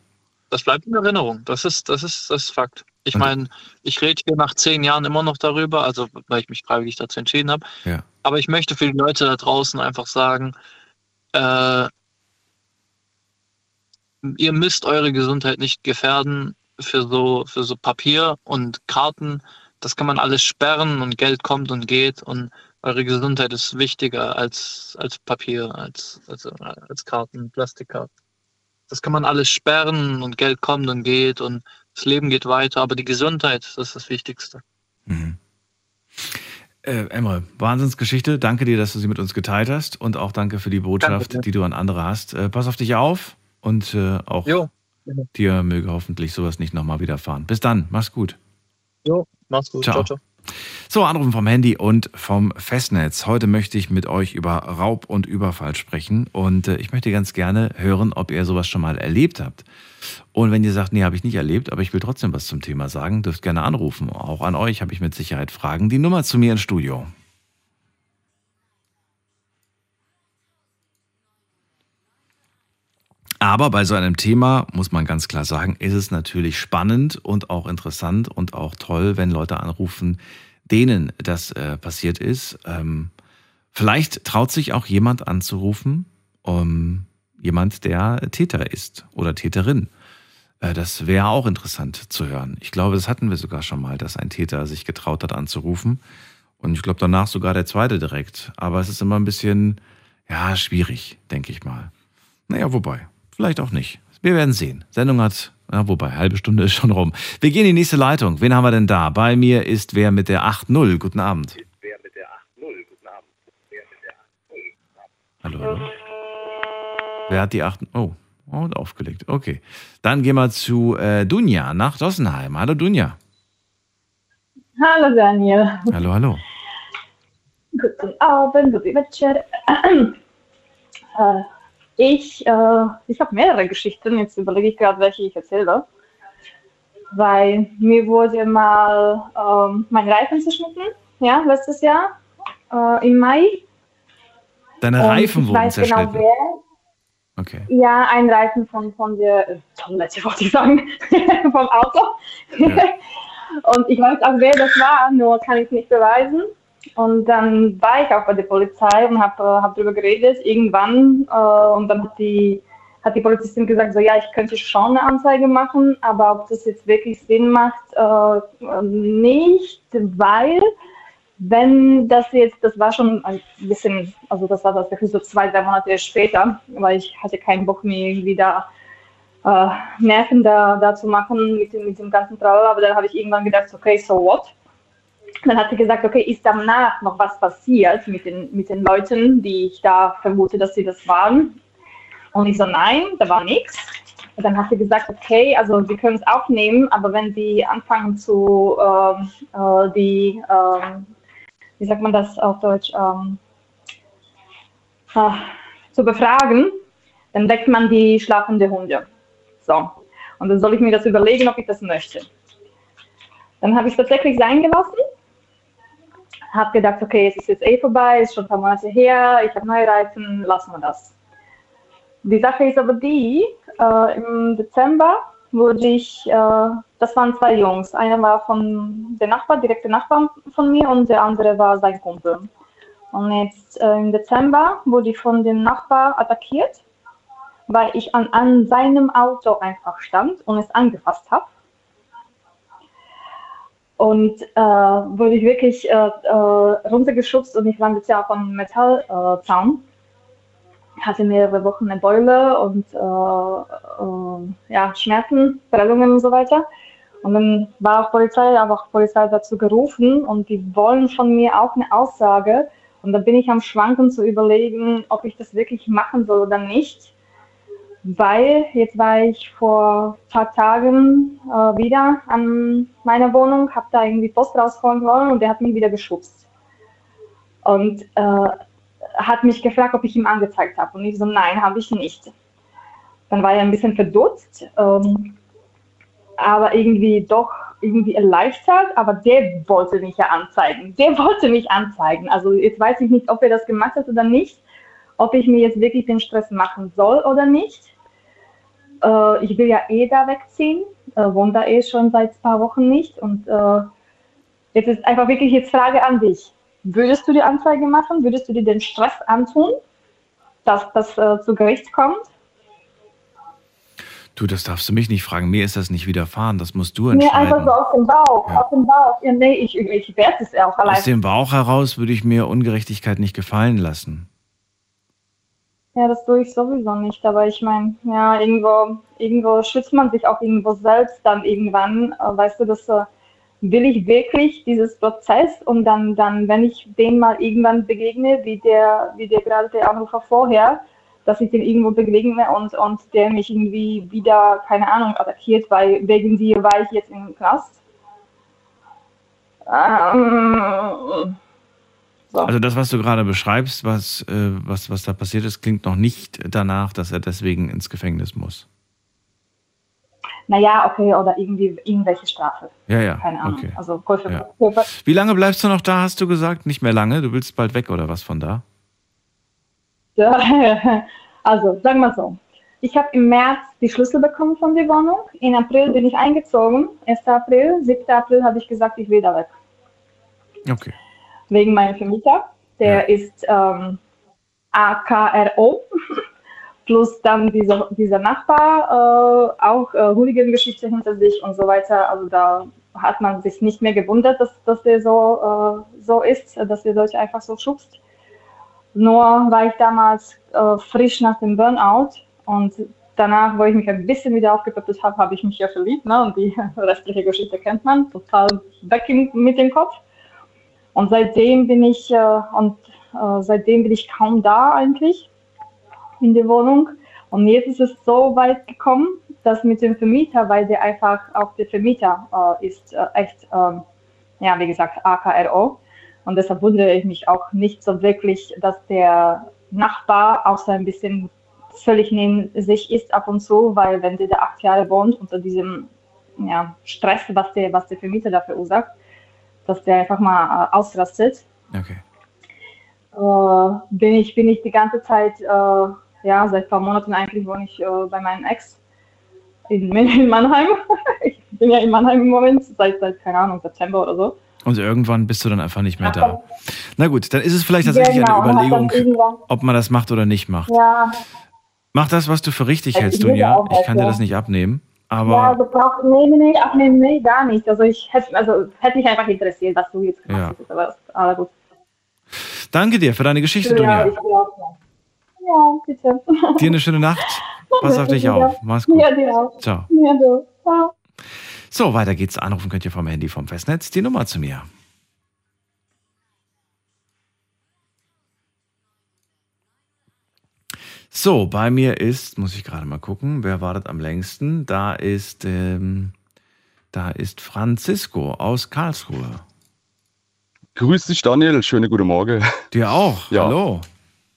Das bleibt in Erinnerung. Das ist, das ist, das ist Fakt. Ich meine, ich rede hier nach zehn Jahren immer noch darüber, also weil ich mich freiwillig dazu entschieden habe. Ja. Aber ich möchte für die Leute da draußen einfach sagen, äh, ihr müsst eure Gesundheit nicht gefährden für so, für so Papier und Karten. Das kann man alles sperren und Geld kommt und geht und eure Gesundheit ist wichtiger als, als Papier, als, als, als Karten, Plastikkarten. Das kann man alles sperren und Geld kommt und geht und das Leben geht weiter, aber die Gesundheit, das ist das Wichtigste. Mhm. Äh, Emre, Wahnsinnsgeschichte. Danke dir, dass du sie mit uns geteilt hast und auch danke für die Botschaft, Danke. die du an andere hast. Äh, pass auf dich auf und äh, auch Jo, dir möge hoffentlich sowas nicht nochmal widerfahren. Bis dann, mach's gut. jo, mach's gut. Ciao. ciao. ciao. So, Anrufen vom Handy und vom Festnetz. Heute möchte ich mit euch über Raub und Überfall sprechen und äh, ich möchte ganz gerne hören, ob ihr sowas schon mal erlebt habt. Und wenn ihr sagt, nee, habe ich nicht erlebt, aber ich will trotzdem was zum Thema sagen, dürft gerne anrufen. Auch an euch habe ich mit Sicherheit Fragen. Die Nummer zu mir ins Studio. Aber bei so einem Thema muss man ganz klar sagen, ist es natürlich spannend und auch interessant und auch toll, wenn Leute anrufen, denen das äh, passiert ist. Ähm, vielleicht traut sich auch jemand anzurufen, um, jemand, der Täter ist oder Täterin. Äh, das wäre auch interessant zu hören. Ich glaube, das hatten wir sogar schon mal, dass ein Täter sich getraut hat anzurufen. Und ich glaube danach sogar der zweite direkt. Aber es ist immer ein bisschen, ja, schwierig, denke ich mal. Naja, wobei, vielleicht auch nicht. Wir werden sehen. Sendung hat, ja, wobei, halbe Stunde ist schon rum. Wir gehen in die nächste Leitung. Wen haben wir denn da? Bei mir ist wer mit der 8.0. Guten Abend. Wer mit der 8.0. Guten Abend. Wer mit der 8.0. Hallo, hallo. Wer hat die 8.0? Oh, und aufgelegt. Okay. Dann gehen wir zu äh, Dunja nach Dossenheim. Hallo, Dunja. Hallo, Daniel. Hallo, hallo. Guten Abend, guten Mittag. äh, ich, äh, ich habe mehrere Geschichten, jetzt überlege ich gerade, welche ich erzähle. Weil mir wurde mal ähm, mein Reifen zerschnitten, ja, letztes Jahr, äh, im Mai. Deine Reifen wurden genau zerschnitten? Genau wer. Okay. Ja, ein Reifen von, von der äh, Toilette, wollte ich sagen, vom Auto. Ja. Und ich weiß auch, wer das war, nur kann ich es nicht beweisen. Und dann war ich auch bei der Polizei und habe äh, hab darüber geredet, irgendwann. Äh, und dann hat die, hat die Polizistin gesagt, so ja, ich könnte schon eine Anzeige machen, aber ob das jetzt wirklich Sinn macht, äh, nicht, weil wenn das jetzt, das war schon ein bisschen, also das war das so zwei, drei Monate später, weil ich hatte keinen Bock mehr irgendwie da äh, Nerven da, da zu machen mit dem, mit dem ganzen Trauer, aber dann habe ich irgendwann gedacht, okay, so what? Dann hat sie gesagt, okay, ist danach noch was passiert mit den, mit den Leuten, die ich da vermute, dass sie das waren? Und ich so, nein, da war nichts. Und dann hat sie gesagt, okay, also Sie können es aufnehmen, aber wenn Sie anfangen zu, ähm, äh, die, ähm, wie sagt man das auf Deutsch, ähm, äh, zu befragen, dann weckt man die schlafende Hunde. So. Und dann soll ich mir das überlegen, ob ich das möchte. Dann habe ich es tatsächlich sein gelassen habe gedacht, okay, es ist jetzt eh vorbei, ist schon ein paar Monate her, ich habe neue Reifen, lassen wir das. Die Sache ist aber die, äh, im Dezember wurde ich, äh, das waren zwei Jungs, einer war von der Nachbar, direkte Nachbar von mir und der andere war sein Kumpel. Und jetzt äh, im Dezember wurde ich von dem Nachbar attackiert, weil ich an, an seinem Auto einfach stand und es angefasst habe. Und äh, wurde ich wirklich äh, äh, runtergeschubst und ich jetzt ja von Metallzaun. Hatte mehrere Wochen eine Beule und äh, äh, ja, Schmerzen, Prellungen und so weiter. Und dann war auch Polizei, aber auch Polizei dazu gerufen und die wollen von mir auch eine Aussage. Und da bin ich am Schwanken zu überlegen, ob ich das wirklich machen soll oder nicht weil jetzt war ich vor ein paar Tagen äh, wieder an meiner Wohnung, habe da irgendwie Post rausholen wollen und der hat mich wieder geschubst. Und äh, hat mich gefragt, ob ich ihm angezeigt habe. Und ich so, nein, habe ich nicht. Dann war er ein bisschen verdutzt, ähm, aber irgendwie doch irgendwie erleichtert, aber der wollte mich ja anzeigen. Der wollte mich anzeigen. Also jetzt weiß ich nicht, ob er das gemacht hat oder nicht ob ich mir jetzt wirklich den Stress machen soll oder nicht. Äh, ich will ja eh da wegziehen, äh, wohne da eh schon seit ein paar Wochen nicht. Und äh, jetzt ist einfach wirklich jetzt Frage an dich. Würdest du die Anzeige machen? Würdest du dir den Stress antun, dass das äh, zu Gericht kommt? Du, das darfst du mich nicht fragen. Mir ist das nicht widerfahren. Das musst du entscheiden. Nee, einfach so aus dem Bauch. Ja. Aus dem Bauch. Ja, nee, ich, ich werde es auch allein. Aus dem Bauch heraus würde ich mir Ungerechtigkeit nicht gefallen lassen. Ja, das tue ich sowieso nicht, aber ich meine, ja, irgendwo, irgendwo schützt man sich auch irgendwo selbst dann irgendwann, äh, weißt du, das äh, will ich wirklich dieses Prozess und dann, dann, wenn ich den mal irgendwann begegne, wie der, wie der gerade der Anrufer vorher, dass ich den irgendwo begegne und, und der mich irgendwie wieder, keine Ahnung, attackiert, weil wegen dir war ich jetzt im Knast. Ähm, so. Also das, was du gerade beschreibst, was, äh, was, was da passiert ist, klingt noch nicht danach, dass er deswegen ins Gefängnis muss. Naja, okay, oder irgendwie irgendwelche Strafe. Ja, ja. Keine Ahnung. Okay. Also Käufe, Ja. Wie lange bleibst du noch da, hast du gesagt? Nicht mehr lange? Du willst bald weg oder was von da? Also, sagen wir so. Ich habe im März die Schlüssel bekommen von der Wohnung. In April bin ich eingezogen. 1. April, 7. April habe ich gesagt, ich will da weg. Okay. Wegen meinem Vermieter. Der ist ähm, AKRO. Plus dann dieser, dieser Nachbar, äh, auch äh, Hooligan-Geschichte hinter sich und so weiter. Also da hat man sich nicht mehr gewundert, dass, dass der so, äh, so ist, dass der Leute einfach so schubst. Nur war ich damals äh, frisch nach dem Burnout und danach, wo ich mich ein bisschen wieder aufgepäppelt habe, habe ich mich ja verliebt. Ne? Und die restliche Geschichte kennt man, total weg mit dem Kopf. Und seitdem bin ich äh, und äh, seitdem bin ich kaum da eigentlich in der Wohnung. Und jetzt ist es so weit gekommen, dass mit dem Vermieter, weil der einfach auch der Vermieter äh, ist äh, echt, ähm, ja wie gesagt, AKRO. Und deshalb wundere ich mich auch nicht so wirklich, dass der Nachbar auch so ein bisschen völlig neben sich ist ab und zu, weil wenn der da acht Jahre wohnt unter diesem ja, Stress, was der, was der Vermieter da verursacht, dass der einfach mal äh, ausrastet, Okay. äh, bin, ich, bin ich die ganze Zeit, äh, ja, seit ein paar Monaten eigentlich wohne ich äh, bei meinem Ex in, in Mannheim. ich bin ja in Mannheim im Moment, seit, seit, keine Ahnung, September oder so. Und irgendwann bist du dann einfach nicht mehr da. Na gut, dann ist es vielleicht tatsächlich Genau, eine Überlegung, ob man das macht oder nicht macht. Ja, Mach das, was du für richtig Ich hältst, Dunja. Ich kann dir das nicht abnehmen. Aber ja, also braucht, nee, nee, nee, abnehmen, nee, gar nicht. Also ich hätte, also hätte mich einfach interessiert, was du jetzt gemacht Ja. hättest, aber aber gut. danke dir für deine Geschichte, Ja, Dunja. Ja, bitte. Dir eine schöne Nacht. Pass auf dich auf. Mach's gut. Ja, dir auch. Ciao. Ja, du. Ciao. So, weiter geht's. Anrufen könnt ihr vom Handy vom Festnetz. Die Nummer zu mir. So, bei mir ist, muss ich gerade mal gucken, wer wartet am längsten? Da ist, ähm, da ist Francisco aus Karlsruhe. Grüß dich, Daniel. Schöne gute Morgen. Dir auch. Ja. Hallo.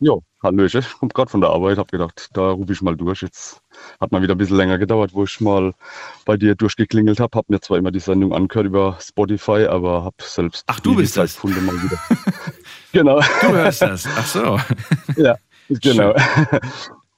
Jo, Hallöchen. Ich komme gerade von der Arbeit, habe gedacht, da rufe ich mal durch. Jetzt hat mal wieder ein bisschen länger gedauert, wo ich mal bei dir durchgeklingelt habe. Habe mir zwar immer die Sendung angehört über Spotify, aber habe selbst Ach, du bist das. mal wieder. genau. Du hörst das. Ach so. Ja, genau.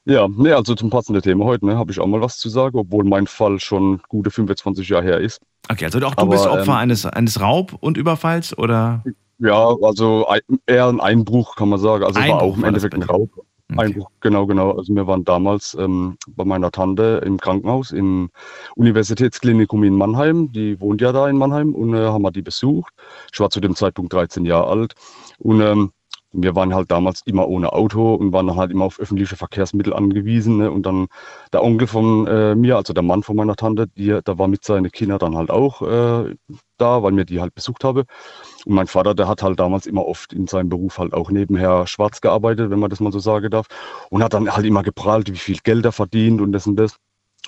Ja, nee, also zum passenden Thema heute ne, habe ich auch mal was zu sagen, obwohl mein Fall schon gute 25 Jahre her ist. Okay, also auch du Aber, bist Opfer ähm, eines, eines Raub- und Überfalls oder? Ja, also ein- eher ein Einbruch, kann man sagen. Also es war Einbruch auch im Endeffekt ein. Raub. Einbruch, genau, genau. Also wir waren damals ähm, bei meiner Tante im Krankenhaus im Universitätsklinikum in Mannheim. Die wohnt ja da in Mannheim und äh, haben wir die besucht. Ich war zu dem Zeitpunkt 13 Jahre alt und ähm, wir waren halt damals immer ohne Auto und waren halt immer auf öffentliche Verkehrsmittel angewiesen. Ne? Und dann der Onkel von äh, mir, also der Mann von meiner Tante, die, der war mit seinen Kindern dann halt auch äh, da, weil mir die halt besucht habe. Und mein Vater, der hat halt damals immer oft in seinem Beruf halt auch nebenher schwarz gearbeitet, wenn man das mal so sagen darf. Und hat dann halt immer geprahlt, wie viel Geld er verdient und das und das.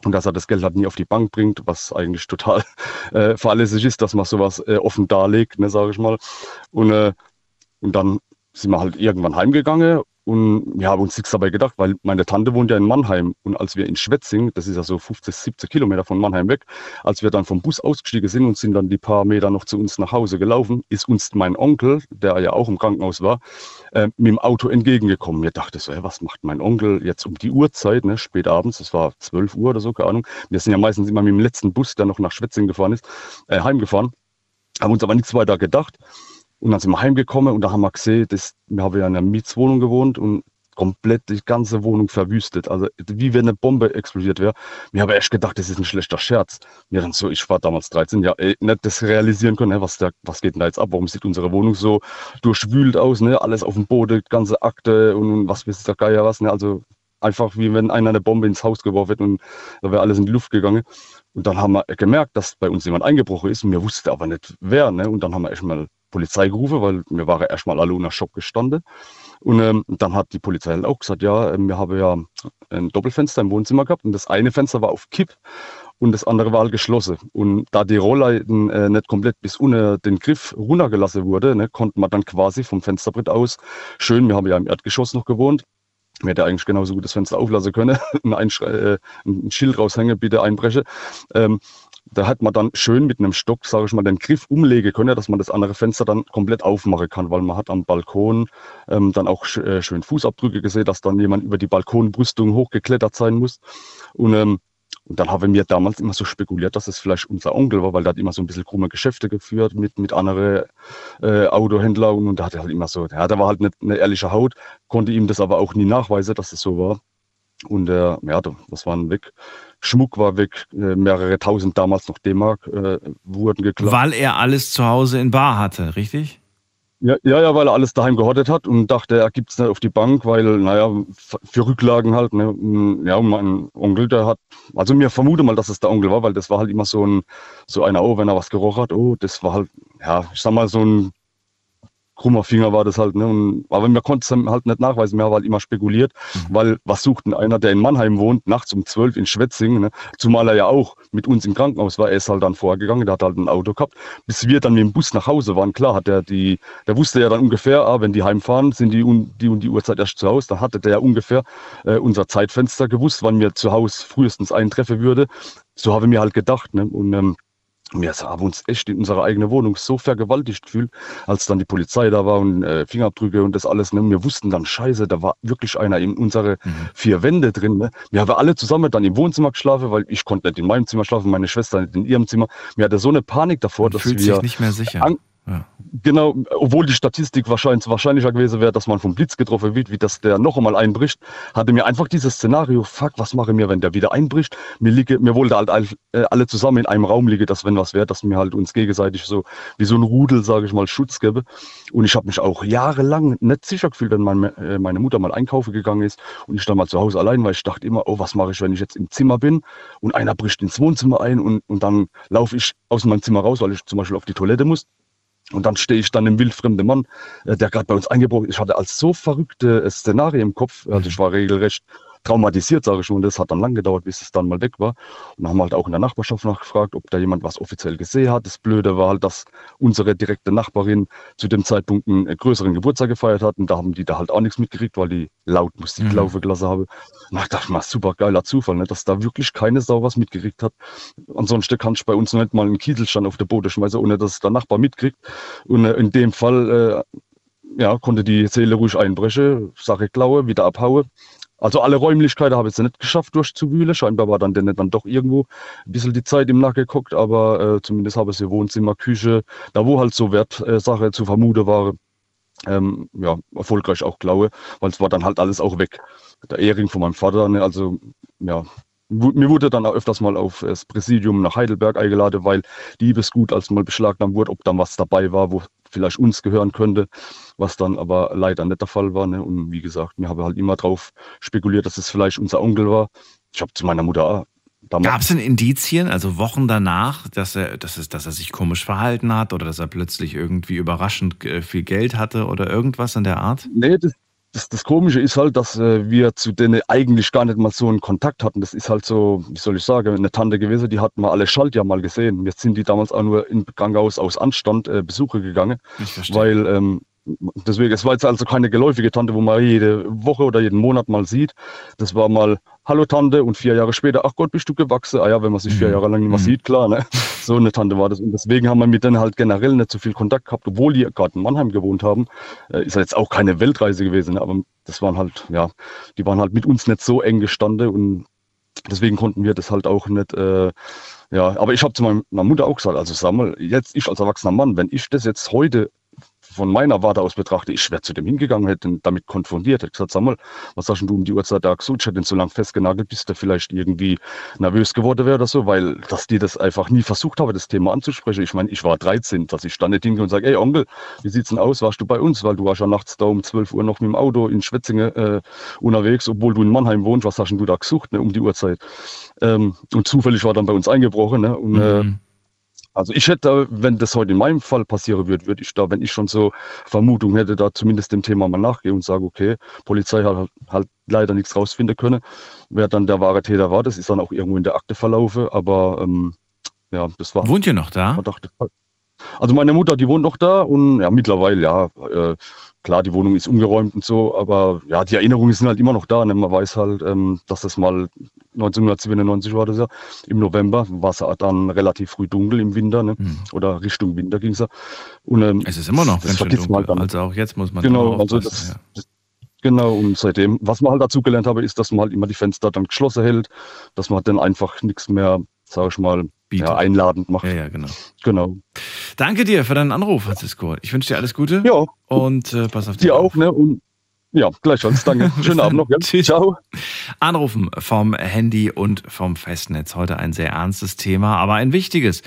Und dass er das Geld halt nie auf die Bank bringt, was eigentlich total äh, fahrlässig ist, dass man sowas äh, offen darlegt, ne, sage ich mal. Und, äh, und dann sind wir halt irgendwann heimgegangen und wir haben uns nichts dabei gedacht, weil meine Tante wohnt ja in Mannheim und als wir in Schwetzing, das ist ja so 50, 70 Kilometer von Mannheim weg, als wir dann vom Bus ausgestiegen sind und sind dann die paar Meter noch zu uns nach Hause gelaufen, ist uns mein Onkel, der ja auch im Krankenhaus war, äh, mit dem Auto entgegengekommen. Wir dachten so, ey, was macht mein Onkel jetzt um die Uhrzeit, ne, spät abends, das war 12 Uhr oder so, keine Ahnung. Wir sind ja meistens immer mit dem letzten Bus, der noch nach Schwetzing gefahren ist, äh, heimgefahren, haben uns aber nichts weiter gedacht. Und dann sind wir heimgekommen und da haben wir gesehen, das, wir haben ja in einer Mietswohnung gewohnt und komplett die ganze Wohnung verwüstet. Also wie wenn eine Bombe explodiert wäre. Wir haben echt gedacht, das ist ein schlechter Scherz. Wir dann so, ich war damals 13, ja, ey, nicht das realisieren können, ne, was, da, was geht denn da jetzt ab? Warum sieht unsere Wohnung so durchwühlt aus? Ne? Alles auf dem Boden, ganze Akte und was wisst der Geier was. Ne? Also einfach wie wenn einer eine Bombe ins Haus geworfen wird und da wäre alles in die Luft gegangen. Und dann haben wir gemerkt, dass bei uns jemand eingebrochen ist und wir wussten aber nicht wer. Ne? Und dann haben wir erstmal Polizei gerufen, weil wir waren erstmal alle unter Schock gestanden. Und ähm, dann hat die Polizei halt auch gesagt, ja, ähm, wir haben ja ein Doppelfenster im Wohnzimmer gehabt und das eine Fenster war auf Kipp und das andere war halt geschlossen. Und da die Rollleiten äh, nicht komplett bis unter den Griff runtergelassen wurde, ne, konnte man dann quasi vom Fensterbrett aus schön, wir haben ja im Erdgeschoss noch gewohnt, wir hätte eigentlich genauso gut das Fenster auflassen können, ein, äh, ein Schild raushängen, bitte einbreche. Ähm, da hat man dann schön mit einem Stock, sage ich mal, den Griff umlegen können, dass man das andere Fenster dann komplett aufmachen kann, weil man hat am Balkon ähm, dann auch sch äh, schön Fußabdrücke gesehen, dass dann jemand über die Balkonbrüstung hochgeklettert sein muss. Und, ähm, und dann haben wir damals immer so spekuliert, dass es vielleicht unser Onkel war, weil der hat immer so ein bisschen krumme Geschäfte geführt mit, mit anderen äh, Autohändlern und, da hat er halt immer so, ja, der war halt nicht eine ehrliche Haut, konnte ihm das aber auch nie nachweisen, dass es so war. Und äh, ja, das waren weg. Schmuck war weg, äh, mehrere tausend damals noch D-Mark äh, wurden geklaut. Weil er alles zu Hause in Bar hatte, richtig? Ja, ja, ja, weil er alles daheim gehortet hat und dachte, er gibt es nicht auf die Bank, weil, naja, für Rücklagen halt, ne, ja, und mein Onkel, der hat, also mir vermute mal, dass es der Onkel war, weil das war halt immer so ein, so einer, oh, wenn er was gerochen hat, oh, das war halt, ja, ich sag mal, so ein krummer Finger war das halt. Ne? Und, aber wir konnten es halt nicht nachweisen. Wir haben halt immer spekuliert, mhm. weil was sucht denn einer, der in Mannheim wohnt, nachts um zwölf in Schwetzing, ne? zumal er ja auch mit uns im Krankenhaus war. Er ist halt dann vorgegangen, der hat halt ein Auto gehabt. Bis wir dann mit dem Bus nach Hause waren, klar, hat er die, der wusste ja dann ungefähr, ah, wenn die heimfahren, sind die um die und die Uhrzeit erst zu Hause. Dann hatte der ja ungefähr äh, unser Zeitfenster gewusst, wann wir zu Hause frühestens eintreffen würde. So habe ich mir halt gedacht. Ne? Und ähm, wir haben uns echt in unserer eigenen Wohnung so vergewaltigt gefühlt, als dann die Polizei da war und äh, Fingerabdrücke und das alles. Ne? Wir wussten dann, scheiße, da war wirklich einer in unsere mhm. vier Wände drin. Ne? Wir haben alle zusammen dann im Wohnzimmer geschlafen, weil ich konnte nicht in meinem Zimmer schlafen, meine Schwester nicht in ihrem Zimmer. Mir hatte so eine Panik davor, Man dass fühlt wir... sich nicht mehr sicher. Ja. Genau, obwohl die Statistik wahrscheinlich wahrscheinlicher gewesen wäre, dass man vom Blitz getroffen wird, wie dass der noch einmal einbricht, hatte mir einfach dieses Szenario, fuck, was mache ich mir, wenn der wieder einbricht? Mir liege, mir wollte halt äh, alle zusammen in einem Raum liegen, dass wenn was wäre, dass mir halt uns gegenseitig so wie so ein Rudel, sage ich mal, Schutz gäbe. Und ich habe mich auch jahrelang nicht sicher gefühlt, wenn meine, äh, meine Mutter mal einkaufen gegangen ist und ich dann mal zu Hause allein war. Ich dachte immer, oh, was mache ich, wenn ich jetzt im Zimmer bin und einer bricht ins Wohnzimmer ein und, und dann laufe ich aus meinem Zimmer raus, weil ich zum Beispiel auf die Toilette muss. Und dann stehe ich dann im wildfremden Mann, äh, der gerade bei uns eingebrochen ist. Ich hatte als so verrückte äh, Szenarien im Kopf, also ich war regelrecht traumatisiert, sage ich schon. Das hat dann lang gedauert, bis es dann mal weg war. Und dann haben wir halt auch in der Nachbarschaft nachgefragt, ob da jemand was offiziell gesehen hat. Das Blöde war halt, dass unsere direkte Nachbarin zu dem Zeitpunkt einen größeren Geburtstag gefeiert hat. Und da haben die da halt auch nichts mitgekriegt, weil die laut Musik mhm. laufen gelassen haben. Und ich dachte mal, super geiler Zufall, ne, dass da wirklich keine Sau was mitgekriegt hat. Ansonsten kann ich bei uns nicht mal einen Kieselstand auf der Boden schmeißen, ohne dass der Nachbar mitkriegt. Und äh, in dem Fall, äh, ja, konnte die Seele ruhig einbrechen, Sache klaue, wieder abhaue. Also alle Räumlichkeiten habe ich es nicht geschafft durchzuwühlen. Scheinbar war dann der dann doch irgendwo ein bisschen die Zeit im Nacken geguckt, aber äh, zumindest habe ich sie Wohnzimmer, Küche, da wo halt so Wertsache äh, zu vermuten war, ähm, ja, erfolgreich auch klaue, weil es war dann halt alles auch weg. Der Ehering von meinem Vater, ne, also ja, mir wurde dann auch öfters mal auf das Präsidium nach Heidelberg eingeladen, weil Diebesgut als mal beschlagnahmt wurde, ob dann was dabei war, wo vielleicht uns gehören könnte, was dann aber leider nicht der Fall war. Ne? Und wie gesagt, wir haben halt immer drauf spekuliert, dass es vielleicht unser Onkel war. Ich habe zu meiner Mutter Gab es denn Indizien, also Wochen danach, dass er, dass, es, dass er sich komisch verhalten hat oder dass er plötzlich irgendwie überraschend äh, viel Geld hatte oder irgendwas in der Art? Nee, das, das, das Komische ist halt, dass äh, wir zu denen eigentlich gar nicht mal so einen Kontakt hatten. Das ist halt so, wie soll ich sagen, eine Tante gewesen, die hatten wir alle Schaltjahr mal gesehen. Jetzt sind die damals auch nur im Krankenhaus aus Anstand äh, Besuche gegangen. Ich verstehe. Weil ähm, deswegen, es war jetzt also keine geläufige Tante, wo man jede Woche oder jeden Monat mal sieht. Das war mal, hallo Tante, und vier Jahre später, ach Gott, bist du gewachsen? Ah ja, wenn man sich vier mhm. Jahre lang nicht mehr mhm. sieht, klar, ne? So eine Tante war das. Und deswegen haben wir mit denen halt generell nicht so viel Kontakt gehabt, obwohl die gerade in Mannheim gewohnt haben. Äh, ist ja jetzt auch keine Weltreise gewesen, ne? aber das waren halt, ja, die waren halt mit uns nicht so eng gestanden und deswegen konnten wir das halt auch nicht, äh, ja, aber ich habe zu meiner Mutter auch gesagt, also sag mal, jetzt ich als erwachsener Mann, wenn ich das jetzt heute von meiner Warte aus betrachte, ich wäre zu dem hingegangen, hätte damit konfrontiert, hätte gesagt, sag mal, was hast du um die Uhrzeit da gesucht? Ich hätte ihn so lange festgenagelt, bis der vielleicht irgendwie nervös geworden wäre oder so, weil, dass die das einfach nie versucht haben, das Thema anzusprechen. Ich meine, ich war 13, dass ich stand nicht hingehe und sage, ey Onkel, wie sieht's denn aus? Warst du bei uns? Weil du warst ja nachts da um 12 Uhr noch mit dem Auto in Schwetzingen äh, unterwegs, obwohl du in Mannheim wohnst. Was hast denn du da gesucht, ne, um die Uhrzeit? Ähm, und zufällig war dann bei uns eingebrochen, ne, und, äh, mhm. äh, Also ich hätte, wenn das heute in meinem Fall passieren würde, würde ich da, wenn ich schon so Vermutung hätte, da zumindest dem Thema mal nachgehen und sage, okay, Polizei hat halt leider nichts rausfinden können, wer dann der wahre Täter war. Das ist dann auch irgendwo in der Akte verlaufe, aber ähm, ja, das war. Wohnt ihr noch da? Man dachte, also meine Mutter, die wohnt noch da und ja, mittlerweile, ja, äh, klar, die Wohnung ist umgeräumt und so, aber ja, die Erinnerungen sind halt immer noch da. Ne? Man weiß halt, ähm, dass das mal 1997 war das ja, im November, war es dann relativ früh dunkel im Winter, ne? Mhm. oder Richtung Winter ging es ja. Und, ähm, es ist immer noch ganz schön dunkel, halt dann. also auch jetzt muss man Genau, also das, ja. das, Genau, und seitdem, was man halt dazu gelernt habe, ist, dass man halt immer die Fenster dann geschlossen hält, dass man dann einfach nichts mehr, sag ich mal, ja, einladend macht. Ja, ja, genau. Genau. Danke dir für deinen Anruf, Francisco. Ich wünsche dir alles Gute. Ja. Und äh, pass auf dich. Dir auch, ne? Und ja, gleichfalls. Danke. Schönen Abend noch. Ja. Tschüss. Ciao. Anrufen vom Handy und vom Festnetz. Heute ein sehr ernstes Thema, aber ein wichtiges.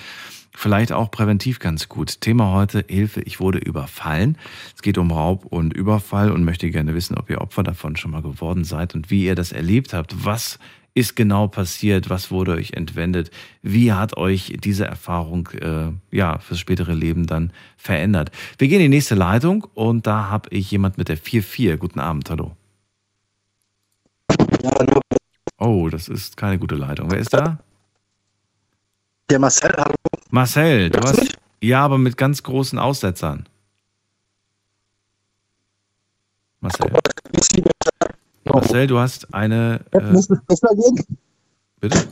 Vielleicht auch präventiv ganz gut. Thema heute Hilfe, ich wurde überfallen. Es geht um Raub und Überfall und möchte gerne wissen, ob ihr Opfer davon schon mal geworden seid und wie ihr das erlebt habt. Was ist genau passiert? Was wurde euch entwendet? Wie hat euch diese Erfahrung äh, ja fürs spätere Leben dann verändert? Wir gehen in die nächste Leitung und da habe ich jemand mit der 4-4. Guten Abend, hallo. Oh, das ist keine gute Leitung. Wer ist da? Der Marcel, hallo. Marcel, du hast. Ja, aber mit ganz großen Aussetzern. Marcel. Marcel, du hast eine. Jetzt äh, müsste es besser gehen. Bitte?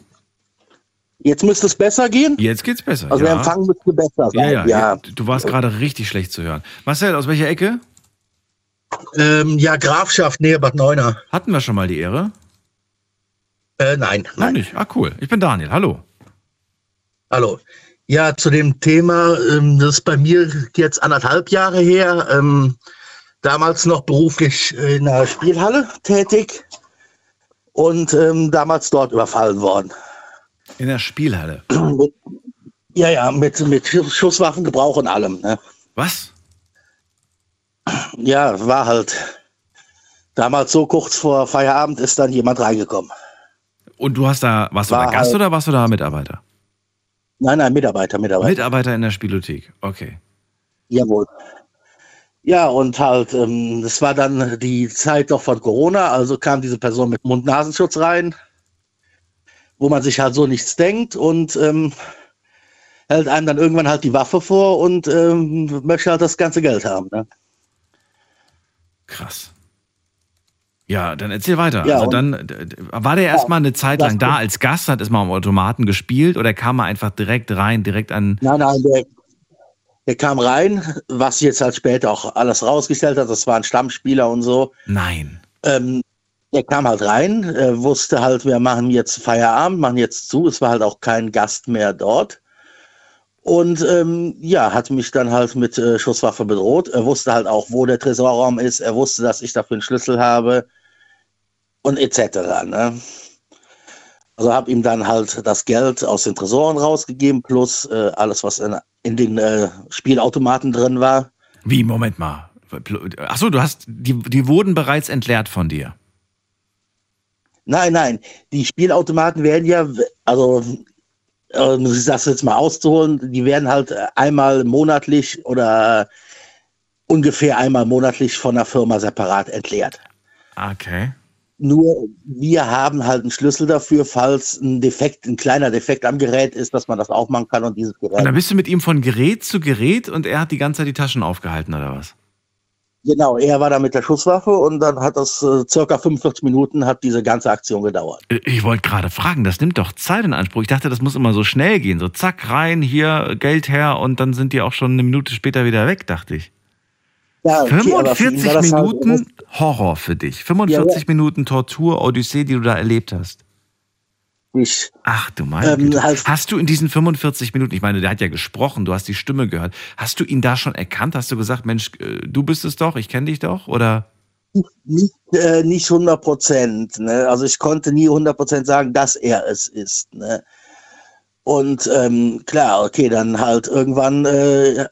Jetzt müsste es besser gehen? Jetzt geht's besser. Also ja. der Empfang müsste besser sein. Ja, ja, ja. Du warst gerade richtig schlecht zu hören. Marcel, aus welcher Ecke? Ähm, ja, Grafschaft, nähe Bad Neuner. Hatten wir schon mal die Ehre? Äh, nein. Nein, nicht. Ah, cool. Ich bin Daniel. Hallo. Hallo. Ja, zu dem Thema, ähm, das ist bei mir jetzt anderthalb Jahre her. Ähm, damals noch beruflich in der Spielhalle tätig und ähm, damals dort überfallen worden. In der Spielhalle? Ja, ja, mit, mit Schusswaffengebrauch und allem. Ne? Was? Ja, war halt damals so kurz vor Feierabend ist dann jemand reingekommen. Und du hast da, warst war du da Gast halt, oder warst du da Mitarbeiter? Nein, nein, Mitarbeiter, Mitarbeiter. Mitarbeiter in der Spielothek, okay. Jawohl. Ja, und halt, ähm, das war dann die Zeit doch von Corona, also kam diese Person mit Mund-Nasenschutz rein, wo man sich halt so nichts denkt und ähm, hält einem dann irgendwann halt die Waffe vor und ähm, möchte halt das ganze Geld haben. Ne? Krass. Ja, dann erzähl weiter. Ja, also dann war der erstmal eine Zeit lang da als Gast, hat erstmal am Automaten gespielt oder kam er einfach direkt rein, direkt an. Nein, nein, der, der kam rein, was jetzt halt später auch alles rausgestellt hat, das war ein Stammspieler und so. Nein. Ähm, er kam halt rein, er wusste halt, wir machen jetzt Feierabend, machen jetzt zu. Es war halt auch kein Gast mehr dort. Und ähm, ja, hat mich dann halt mit äh, Schusswaffe bedroht. Er wusste halt auch, wo der Tresorraum ist. Er wusste, dass ich dafür einen Schlüssel habe und etc. Ne? Also habe ihm dann halt das Geld aus den Tresoren rausgegeben, plus äh, alles, was in, in den äh, Spielautomaten drin war. Wie, Moment mal. Achso, du hast, die, die wurden bereits entleert von dir. Nein, nein. Die Spielautomaten werden ja, also um das jetzt mal auszuholen, die werden halt einmal monatlich oder ungefähr einmal monatlich von der Firma separat entleert. Okay. Nur wir haben halt einen Schlüssel dafür, falls ein Defekt, ein kleiner Defekt am Gerät ist, dass man das aufmachen kann und dieses Gerät. Und dann bist du mit ihm von Gerät zu Gerät und er hat die ganze Zeit die Taschen aufgehalten, oder was? Genau, er war da mit der Schusswaffe und dann hat das äh, circa 45 Minuten hat diese ganze Aktion gedauert. Äh, ich wollte gerade fragen, das nimmt doch Zeit in Anspruch. Ich dachte, das muss immer so schnell gehen. So zack, rein, hier, Geld her und dann sind die auch schon eine Minute später wieder weg, dachte ich. Ja, okay, 45 halt Minuten halt, Horror für dich. 45 ja. Minuten Tortur, Odyssee, die du da erlebt hast. Ich, Ach du meine ähm, halt Hast du in diesen 45 Minuten, ich meine, der hat ja gesprochen, du hast die Stimme gehört. Hast du ihn da schon erkannt? Hast du gesagt, Mensch, äh, du bist es doch, ich kenne dich doch? Oder? Nicht, äh, nicht 100 Prozent. Ne? Also ich konnte nie 100 Prozent sagen, dass er es ist. Ne? Und ähm, klar, okay, dann halt irgendwann äh,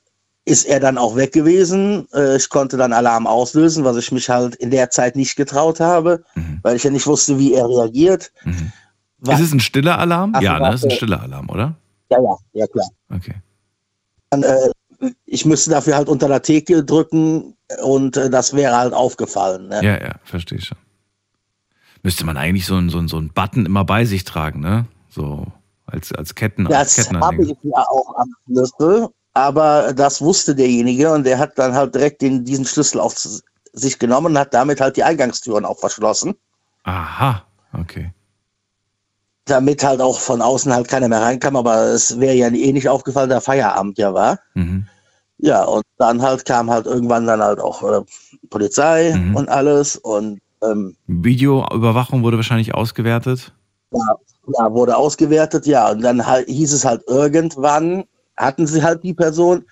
ist er dann auch weg gewesen. Äh, ich konnte dann Alarm auslösen, was ich mich halt in der Zeit nicht getraut habe, mhm. weil ich ja nicht wusste, wie er reagiert. Mhm. Ist es ein stiller Alarm? Ach, ja, ne? Das ist ein stiller Alarm, oder? Ja, ja, ja, klar. Okay. dann, äh, ich müsste dafür halt unter der Theke drücken und äh, das wäre halt aufgefallen. Ne? Ja, ja, verstehe schon. Müsste man eigentlich so einen so so einen Button immer bei sich tragen, ne? So als, als Ketten. Das als habe ich ja auch am Schlüssel, aber das wusste derjenige und der hat dann halt direkt den, diesen Schlüssel auf sich genommen und hat damit halt die Eingangstüren auch verschlossen. Aha, okay. Damit halt auch von außen halt keiner mehr reinkam, aber es wäre ja eh nicht aufgefallen, da Feierabend ja war. Mhm. Ja, und dann halt kam halt irgendwann dann halt auch äh, Polizei Mhm. und alles und ähm, Videoüberwachung wurde wahrscheinlich ausgewertet. ja, ja, wurde ausgewertet, ja, und dann halt, hieß es halt irgendwann, hatten sie halt die Person,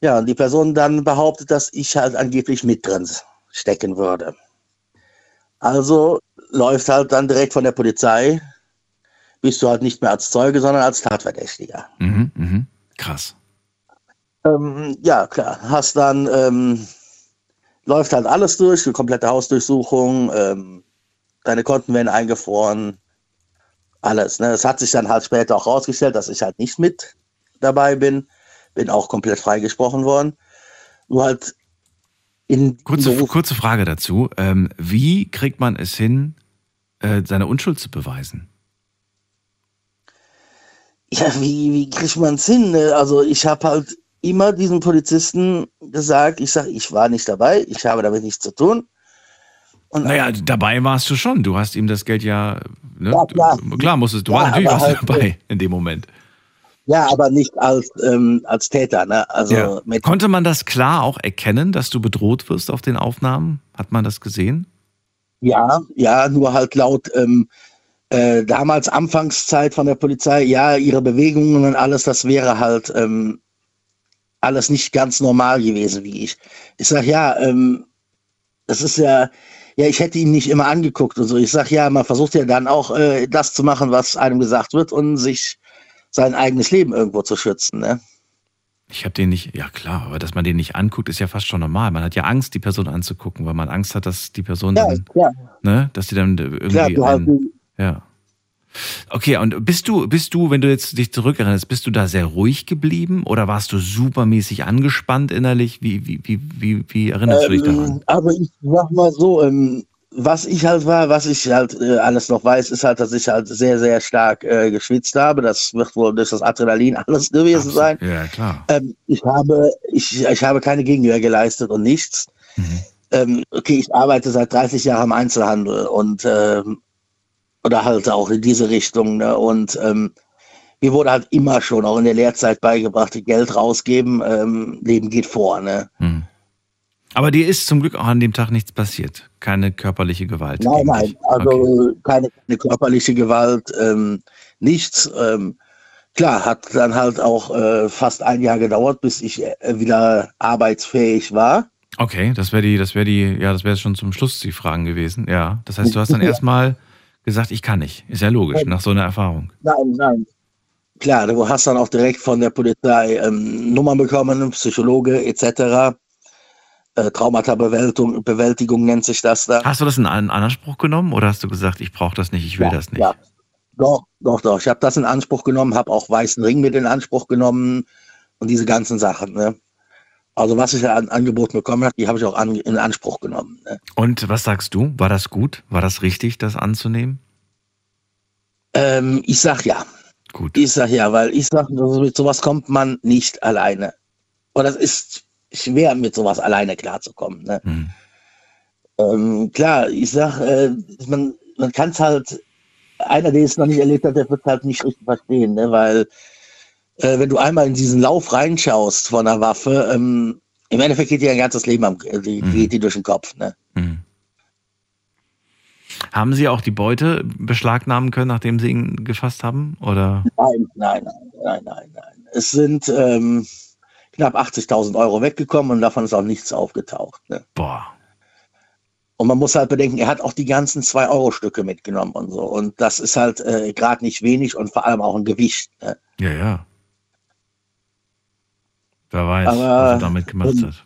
ja, und die Person dann behauptet, dass ich halt angeblich mit drin stecken würde. Also läuft halt dann direkt von der Polizei, bist du halt nicht mehr als Zeuge, sondern als Tatverdächtiger. Mhm, mhm. Krass. Ähm, ja, klar. Hast dann, ähm, läuft halt alles durch, die komplette Hausdurchsuchung, ähm, deine Konten werden eingefroren, alles. Ne? Es hat sich dann halt später auch rausgestellt, dass ich halt nicht mit dabei bin, bin auch komplett freigesprochen worden. Nur halt in Kurze, kurze Frage dazu. Ähm, wie kriegt man es hin, äh, seine Unschuld zu beweisen? Ja, wie, wie kriegt man es hin? ne? Also ich habe halt immer diesen Polizisten gesagt, ich sage, ich war nicht dabei, ich habe damit nichts zu tun. Und Naja, dabei warst du schon. Du hast ihm das Geld ja. Ne? Ja, klar. Du, klar musstest du. Ja, natürlich aber warst du halt, dabei in dem Moment. Ja, aber nicht als, ähm, als Täter. Ne? Also Ja. Konnte man das klar auch erkennen, dass du bedroht wirst auf den Aufnahmen? Hat man das gesehen? Ja, ja, nur halt laut ähm, äh, damals Anfangszeit von der Polizei, ja, ihre Bewegungen und alles, das wäre halt ähm, alles nicht ganz normal gewesen, wie ich. Ich sag ja, ähm, das ist ja, ja, ich hätte ihn nicht immer angeguckt und so. Ich sag ja, man versucht ja dann auch äh, das zu machen, was einem gesagt wird und sich sein eigenes Leben irgendwo zu schützen. Ne? Ich habe den nicht, ja klar, aber dass man den nicht anguckt, ist ja fast schon normal. Man hat ja Angst, die Person anzugucken, weil man Angst hat, dass die Person Ja, dann, klar. ne, dass die dann irgendwie. Klar, du einen, ja. Okay, und bist du, bist du, wenn du jetzt dich zurückerinnerst, bist du da sehr ruhig geblieben oder warst du supermäßig angespannt innerlich? Wie, wie, wie, wie, wie erinnerst du dich daran? Ähm, aber ich sag mal so, ähm, was ich halt war, was ich halt äh, alles noch weiß, ist halt, dass ich halt sehr, sehr stark äh, geschwitzt habe. Das wird wohl durch das Adrenalin alles gewesen sein. Ja, klar. Ähm, ich habe, ich, ich habe keine Gegenwehr geleistet und nichts. Mhm. Ähm, okay, ich arbeite seit 30 Jahren im Einzelhandel und ähm, oder halt auch in diese Richtung. Ne? Und ähm, mir wurde halt immer schon auch in der Lehrzeit beigebracht, Geld rausgeben, ähm, Leben geht vor. Ne? Hm. Aber dir ist zum Glück auch an dem Tag nichts passiert. Keine körperliche Gewalt. Nein, nein, also Okay. keine, keine körperliche Gewalt, ähm, nichts. Ähm, klar, hat dann halt auch äh, fast ein Jahr gedauert, bis ich äh, wieder arbeitsfähig war. Okay, das wäre die, das wäre die, ja, das wäre schon zum Schluss die Fragen gewesen. Ja, das heißt, du hast dann erstmal gesagt, ich kann nicht. Ist ja logisch, nach so einer Erfahrung. Nein, nein. Klar, du hast dann auch direkt von der Polizei ähm, Nummern bekommen, Psychologe etc. Äh, Traumata-Bewältigung Bewältigung nennt sich das da. Hast du das in einen Anspruch genommen oder hast du gesagt, ich brauche das nicht, ich will Ja, das nicht? Ja. Doch, doch, doch. Ich habe das in Anspruch genommen, habe auch Weißen Ring mit in Anspruch genommen und diese ganzen Sachen. Ne? Also was ich an Angeboten bekommen habe, die habe ich auch an, in Anspruch genommen. Ne? Und was sagst du? War das gut? War das richtig, das anzunehmen? Ähm, ich sag ja. Gut. Ich sag ja, weil ich sag, mit sowas kommt man nicht alleine. Und das ist schwer, mit sowas alleine klarzukommen. Ne? Hm. Ähm, klar, ich sag, äh, man, man kann es halt, einer, der es noch nicht erlebt hat, der wird es halt nicht richtig verstehen, ne? weil äh, wenn du einmal in diesen Lauf reinschaust von einer Waffe, ähm, im Endeffekt geht dir ein ganzes Leben am, äh, die, Mhm. geht dir durch den Kopf. Ne? Hm. Haben Sie auch die Beute beschlagnahmen können, nachdem Sie ihn gefasst haben? Oder? Nein, nein, nein, nein, nein, nein. Es sind ähm, knapp 80.000 Euro weggekommen und davon ist auch nichts aufgetaucht. Ne? Boah. Und man muss halt bedenken, er hat auch die ganzen 2-Euro-Stücke mitgenommen und so. Und das ist halt äh, gerade nicht wenig und vor allem auch ein Gewicht. Ne? Ja, ja. Wer weiß, Aber- was er damit gemacht hat.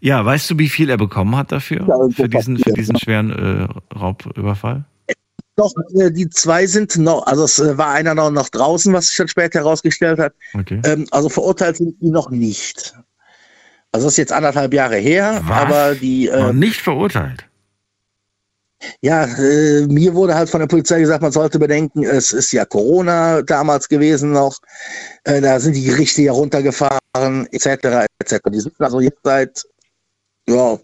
Ja, weißt du, wie viel er bekommen hat dafür? Ja, für diesen, für diesen schweren äh, Raubüberfall? Doch, äh, die zwei sind noch, also es äh, war einer noch, noch draußen, was sich dann später herausgestellt hat. Okay. Ähm, also verurteilt sind die noch nicht. Also das ist jetzt anderthalb Jahre her, Was? aber die, Noch äh, nicht verurteilt. ja, äh, mir wurde halt von der Polizei gesagt, man sollte bedenken, es ist ja Corona damals gewesen noch, äh, da sind die Gerichte ja runtergefahren, etc., etc. Die sitzen also jetzt seit, ja,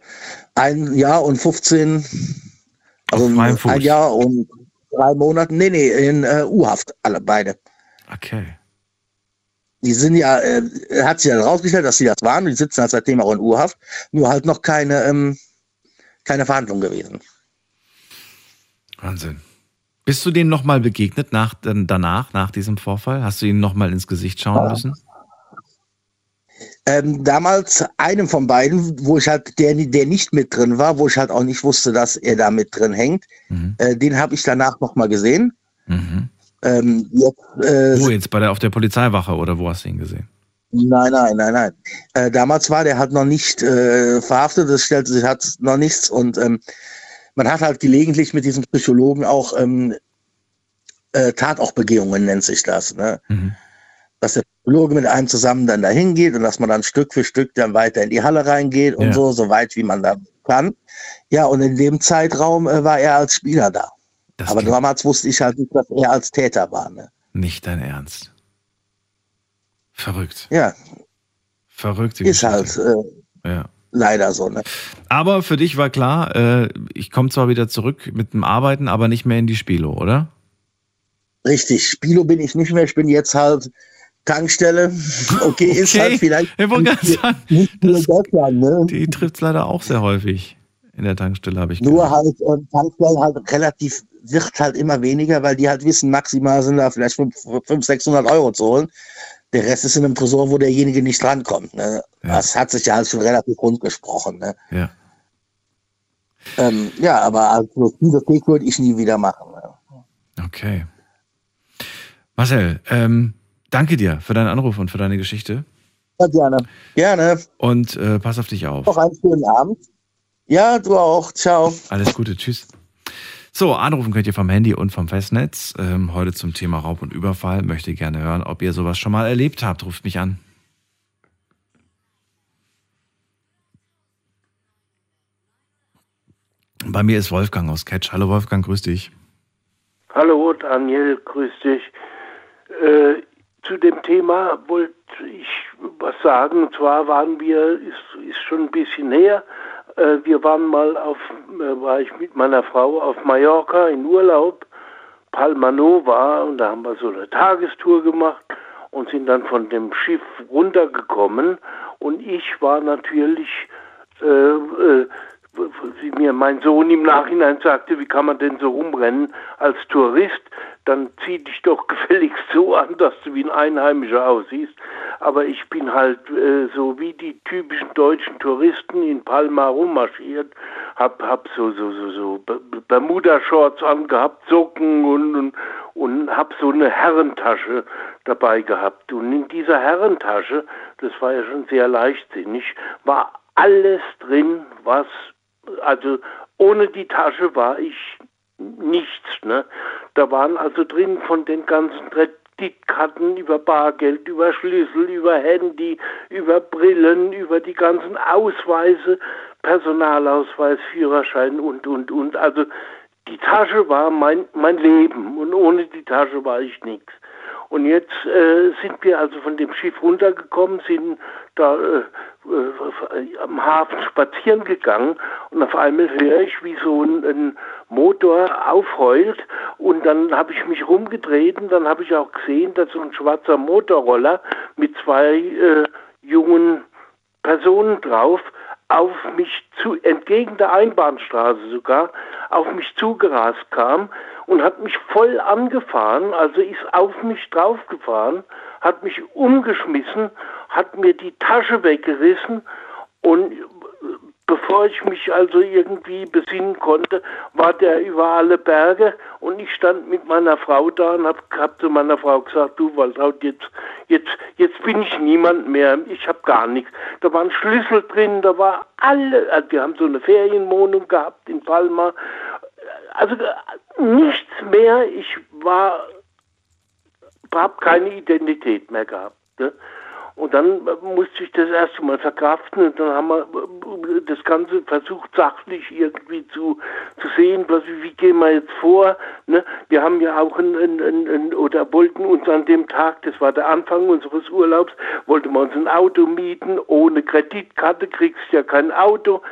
ein Jahr und 15, also ein Jahr und drei Monaten, nee, nee, in äh, U-Haft, alle beide. Okay. Die sind ja, äh, hat sich ja herausgestellt, dass sie das waren, die sitzen halt seitdem auch in U-Haft, nur halt noch keine, ähm, keine Verhandlung gewesen. Wahnsinn. Bist du denen nochmal begegnet nach, dann- danach, nach diesem Vorfall? Hast du ihnen nochmal ins Gesicht schauen müssen? Ähm, damals einem von beiden, wo ich halt, der, der nicht mit drin war, wo ich halt auch nicht wusste, dass er da mit drin hängt, Mhm. äh, den habe ich danach nochmal gesehen. Mhm. Ähm, jetzt, äh, Wo jetzt? Bei der, auf der Polizeiwache oder wo hast du ihn gesehen? Nein, nein, nein, nein. Äh, damals war der halt noch nicht äh, verhaftet, das stellte sich halt noch nichts und ähm, man hat halt gelegentlich mit diesem Psychologen auch ähm, äh, Tatauchbegehungen nennt sich das, ne? Mhm. Dass der Psychologe mit einem zusammen dann dahin geht und dass man dann Stück für Stück dann weiter in die Halle reingeht und Ja. so, so weit wie man da kann. Ja, und in dem Zeitraum äh, war er als Spieler da. Das Aber damals wusste ich halt nicht, dass er als Täter war. Ne? nicht dein Ernst. Verrückt. Ja, Verrückt. die ist Geschichte. halt äh, Ja. leider so. Ne? Aber für dich war klar, äh, ich komme zwar wieder zurück mit dem Arbeiten, aber nicht mehr in die Spilo, oder? Richtig, Spilo bin ich nicht mehr. Ich bin jetzt halt Tankstelle. Okay, ist Okay. halt vielleicht Ich wollte gerade nicht, nur Deutschland, ne? Die trifft es leider auch sehr häufig in der Tankstelle, habe ich Nur gehört. halt ähm, Tankstellen halt relativ, wird halt immer weniger, weil die halt wissen, maximal sind da vielleicht 500, 600 Euro zu holen. Der Rest ist in einem Tresor, wo derjenige nicht drankommt. Ne? Ja. Das hat sich ja halt schon relativ rund gesprochen. Ne? Ja. Ähm, ja, aber also Videothek würde ich nie wieder machen. Ne? Okay. Marcel, ähm, danke dir für deinen Anruf und für deine Geschichte. Ja, gerne. Gerne. Und äh, pass auf dich auf. Noch einen schönen Abend. Ja, du auch. Ciao. Alles Gute, tschüss. So, anrufen könnt ihr vom Handy und vom Festnetz. Ähm, heute zum Thema Raub und Überfall. Möchte gerne hören, ob ihr sowas schon mal erlebt habt. Ruft mich an. Bei mir ist Wolfgang aus Catch. Hallo Wolfgang, grüß dich. Hallo Daniel, grüß dich. Äh, zu dem Thema wollte ich was sagen. Und zwar waren wir, ist, ist schon ein bisschen her, äh, wir waren mal auf, äh, war ich mit meiner Frau auf Mallorca in Urlaub, Palma Nova, und da haben wir so eine Tagestour gemacht und sind dann von dem Schiff runtergekommen. Und ich war natürlich äh, wie mir mein Sohn im Nachhinein sagte, wie kann man denn so rumrennen als Tourist? Dann zieh dich doch gefälligst so an, dass du wie ein Einheimischer aussiehst. Aber ich bin halt äh, so wie die typischen deutschen Touristen in Palma rummarschiert, hab, hab so, so, so, so Be- Bermuda-Shorts angehabt, Socken und, und, und hab so eine Herrentasche dabei gehabt. Und in dieser Herrentasche, das war ja schon sehr leichtsinnig, war alles drin, was, also ohne die Tasche war ich nichts. Ne? Da waren also drin von den ganzen Kreditkarten über Bargeld, über Schlüssel, über Handy, über Brillen, über die ganzen Ausweise, Personalausweis, Führerschein und, und, und. Also die Tasche war mein, mein Leben und ohne die Tasche war ich nichts. Und jetzt äh, sind wir also von dem Schiff runtergekommen, sind da äh, äh, am Hafen spazieren gegangen. Und auf einmal höre ich, wie so ein, ein Motor aufheult. Und dann habe ich mich rumgedreht und dann habe ich auch gesehen, dass so ein schwarzer Motorroller mit zwei äh, jungen Personen drauf auf mich zu, entgegen der Einbahnstraße sogar, auf mich zugerast kam und hat mich voll angefahren, also ist auf mich draufgefahren, hat mich umgeschmissen, hat mir die Tasche weggerissen und bevor ich mich also irgendwie besinnen konnte, war der über alle Berge und ich stand mit meiner Frau da und hab, hab zu meiner Frau gesagt, du Waltraud, jetzt, jetzt, jetzt bin ich niemand mehr, ich habe gar nichts. Da waren Schlüssel drin, da war alle, also wir haben so eine Ferienwohnung gehabt in Palma, Also nichts mehr. Ich war, habe keine Identität mehr gehabt. Ne? Und dann musste ich das erste Mal verkraften und dann haben wir äh, das Ganze versucht, sachlich irgendwie zu, zu sehen, was, wie gehen wir jetzt vor. Ne? Wir haben ja auch ein, ein, ein, oder wollten uns an dem Tag, das war der Anfang unseres Urlaubs, wollten wir uns ein Auto mieten. Ohne Kreditkarte kriegst du ja kein Auto.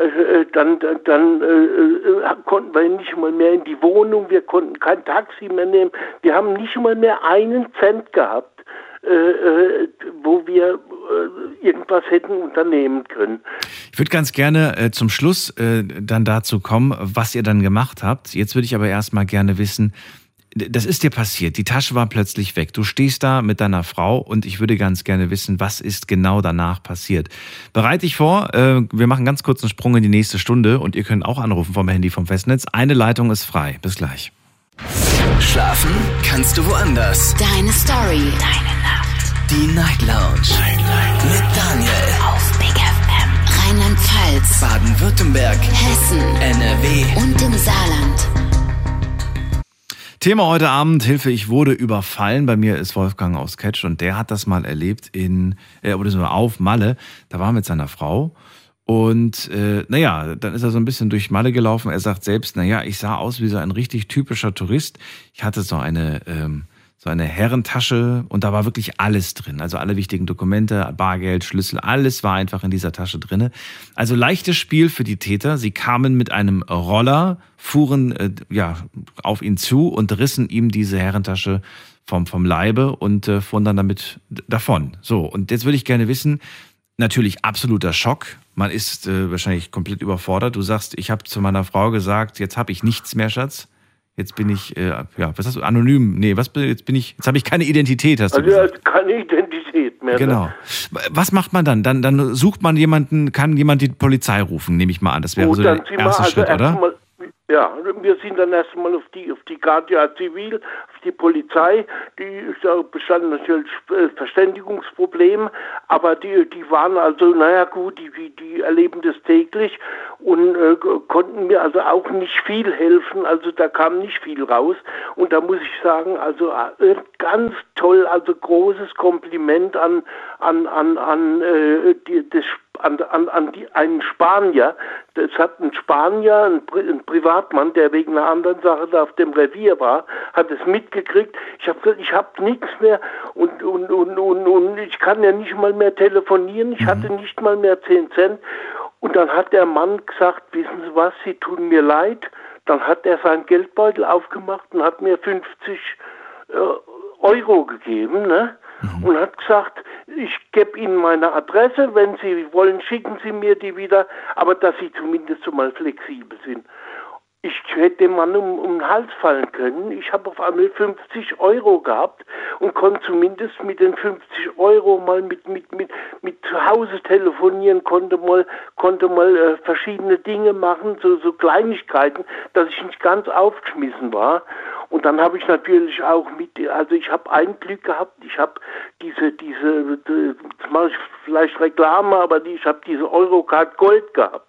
Äh, äh, dann, dann, dann äh, konnten wir nicht mal mehr in die Wohnung, wir konnten kein Taxi mehr nehmen. Wir haben nicht mal mehr einen Cent gehabt äh, äh, wo wir äh, irgendwas hätten unternehmen können. Ich würde ganz gerne äh, zum Schluss äh, dann dazu kommen, was ihr dann gemacht habt. Jetzt würde ich aber erstmal gerne wissen, das ist dir passiert. Die Tasche war plötzlich weg. Du stehst da mit deiner Frau und ich würde ganz gerne wissen, was ist genau danach passiert. Bereite dich vor. Äh, wir machen ganz kurz einen Sprung in die nächste Stunde und ihr könnt auch anrufen vom Handy vom Festnetz. Eine Leitung ist frei. Bis gleich. Schlafen kannst du woanders. Deine Story. Deine Nacht. Die Night Lounge. Night, Night. Mit Daniel. Auf Big FM. Rheinland-Pfalz. Baden-Württemberg. Hessen. NRW. Und im Saarland. Thema heute Abend, Hilfe, ich wurde überfallen. Bei mir ist Wolfgang aus Ketsch und der hat das mal erlebt in, äh, oder so auf Malle. Da war er mit seiner Frau und äh, naja, dann ist er so ein bisschen durch Malle gelaufen. Er sagt selbst, naja, ich sah aus wie so ein richtig typischer Tourist. Ich hatte so eine, ähm, so eine Herrentasche und da war wirklich alles drin. Also alle wichtigen Dokumente, Bargeld, Schlüssel, alles war einfach in dieser Tasche drinne. Also leichtes Spiel für die Täter. Sie kamen mit einem Roller, fuhren äh, ja auf ihn zu und rissen ihm diese Herrentasche vom, vom Leibe und äh, fuhren dann damit davon. So, und jetzt würde ich gerne wissen, natürlich absoluter Schock. Man ist äh, wahrscheinlich komplett überfordert. Du sagst, ich habe zu meiner Frau gesagt, jetzt habe ich nichts mehr, Schatz. Jetzt bin ich, äh, ja, was hast du, anonym? Nee, was jetzt bin ich, jetzt habe ich keine Identität, hast du also gesagt. keine Identität mehr. Genau. Was macht man dann? Dann, dann sucht man jemanden, kann jemand die Polizei rufen, nehme ich mal an. Das wäre Gut, so der erste also Schritt, oder? erstmal, ja, wir sind dann erstmal auf die, auf die Guardia Zivil, auf die Polizei. Die da bestand natürlich äh, Verständigungsproblem, aber die, die waren also, naja gut, die, die, erleben das täglich und äh, konnten mir also auch nicht viel helfen. Also da kam nicht viel raus. Und da muss ich sagen, also äh, ganz toll, also großes Kompliment an, an, an, an äh, die, das an, an, an die, einen Spanier. Das hat ein Spanier, ein, Pri ein, Privatmann, der wegen einer anderen Sache da auf dem Revier war, hat es mitgekriegt. Ich habe gesagt, ich habe nichts mehr und, und, und, und, und ich kann ja nicht mal mehr telefonieren. Ich hatte nicht mal mehr 10 Cent. Und dann hat der Mann gesagt, wissen Sie was, Sie tun mir leid. Dann hat er seinen Geldbeutel aufgemacht und hat mir 50 äh, Euro gegeben. Ne? und hat gesagt, ich gebe Ihnen meine Adresse, wenn Sie wollen, schicken Sie mir die wieder, aber dass Sie zumindest so mal flexibel sind. Ich hätte dem Mann um, um den Hals fallen können. Ich habe auf einmal 50 Euro gehabt und konnte zumindest mit den 50 Euro mal mit, mit, mit, mit zu Hause telefonieren, konnte mal, konnte mal äh, verschiedene Dinge machen, so, so Kleinigkeiten, dass ich nicht ganz aufgeschmissen war. Und dann habe ich natürlich auch mit, also ich habe ein Glück gehabt, ich habe diese, diese, das mache ich vielleicht Reklame, aber die, ich habe diese Eurocard Gold gehabt.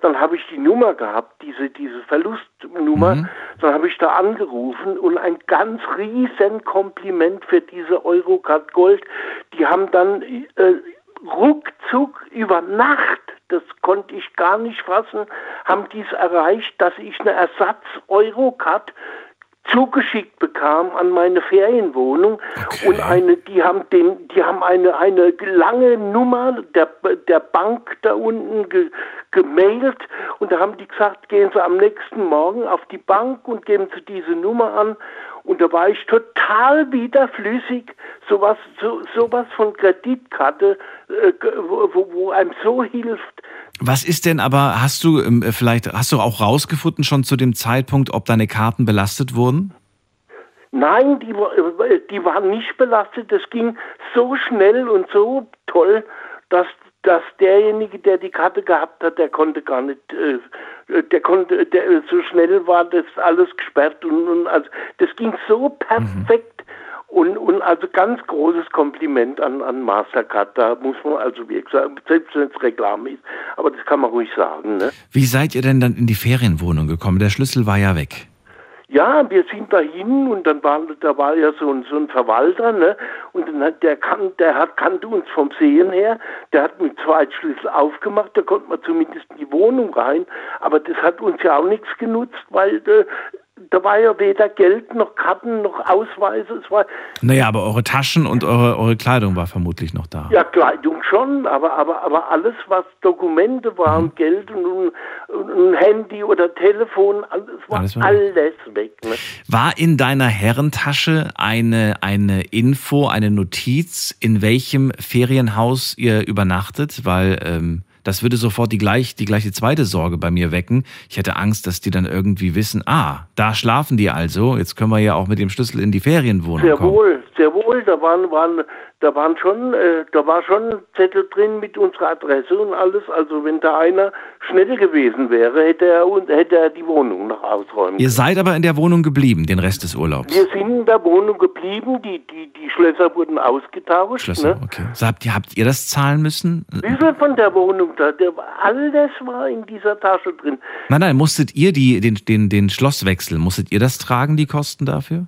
Dann habe ich die Nummer gehabt, diese, diese Verlustnummer. Mhm. Dann habe ich da angerufen und ein ganz riesen Kompliment für diese Eurocard Gold. Die haben dann äh, ruckzuck über Nacht, das konnte ich gar nicht fassen, haben dies erreicht, dass ich eine Ersatz-Eurocard zugeschickt bekam an meine Ferienwohnung. Okay. und eine die haben den die haben eine eine lange Nummer der der Bank da unten ge, gemailt und da haben die gesagt gehen Sie am nächsten Morgen auf die Bank und geben Sie diese Nummer an und da war ich total wieder flüssig sowas so, sowas von Kreditkarte äh, wo, wo einem so hilft was ist denn aber, hast du ähm, vielleicht, hast du auch rausgefunden schon zu dem Zeitpunkt, ob deine Karten belastet wurden? Nein, die, die waren nicht belastet. Das ging so schnell und so toll, dass, dass derjenige, der die Karte gehabt hat, der konnte gar nicht, äh, der konnte, der, so schnell war das alles gesperrt und, und also das ging so perfekt. Mhm. Und, und also ganz großes Kompliment an, an Mastercard. Da muss man also wirklich sagen, selbst wenn es Reklame ist, aber das kann man ruhig sagen. Ne? Wie seid ihr denn dann in die Ferienwohnung gekommen? Der Schlüssel war ja weg. Ja, wir sind dahin und dann war, da war ja so ein, so ein Verwalter, ne? Und dann hat, der, kan, der hat, kannte uns vom Sehen her, der hat mit zwei Schlüssel aufgemacht, da konnte man zumindest in die Wohnung rein, aber das hat uns ja auch nichts genutzt, weil äh, da war ja weder Geld noch Karten noch Ausweise. Es war naja, aber eure Taschen und eure, eure Kleidung war vermutlich noch da. Ja, Kleidung schon, aber, aber, aber alles, was Dokumente waren, mhm. Geld und, und, und, Handy oder Telefon, alles war alles, war alles weg. Ne? War in deiner Herrentasche eine, eine Info, eine Notiz, in welchem Ferienhaus ihr übernachtet? Weil ähm, das würde sofort die, gleich, die gleiche zweite Sorge bei mir wecken. Ich hätte Angst, dass die dann irgendwie wissen, ah, da schlafen die also, jetzt können wir ja auch mit dem Schlüssel in die Ferienwohnung sehr kommen. Sehr wohl, sehr wohl, da waren, waren da waren schon, äh, da war schon Zettel drin mit unserer Adresse und alles. Also wenn da einer schnell gewesen wäre, hätte er, hätte er die Wohnung noch ausräumen Ihr seid aber in der Wohnung geblieben, den Rest des Urlaubs? Wir sind in der Wohnung geblieben, die, die, die Schlösser wurden ausgetauscht. Schlösser, ne? okay. So, habt, ihr, habt ihr das zahlen müssen? Wie viel von der Wohnung Der, alles war in dieser Tasche drin. Nein, nein, musstet ihr die, den, den, den Schlosswechsel, musstet ihr das tragen, die Kosten dafür?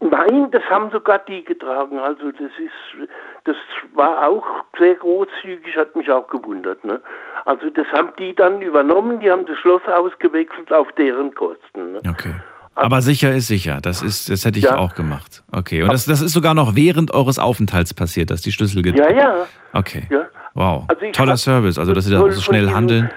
Nein, das haben sogar die getragen. Also das ist, das war auch sehr großzügig, hat mich auch gewundert. Ne? Also das haben die dann übernommen, die haben das Schloss ausgewechselt auf deren Kosten. Ne? Okay. Aber sicher ist sicher. Das ist, das hätte ich ja. auch gemacht. Okay. Und das, das ist sogar noch während eures Aufenthalts passiert, dass die Schlüssel getragen Ja, ja. Okay. Ja. Wow. Also Toller Service, also dass Sie da so schnell handeln.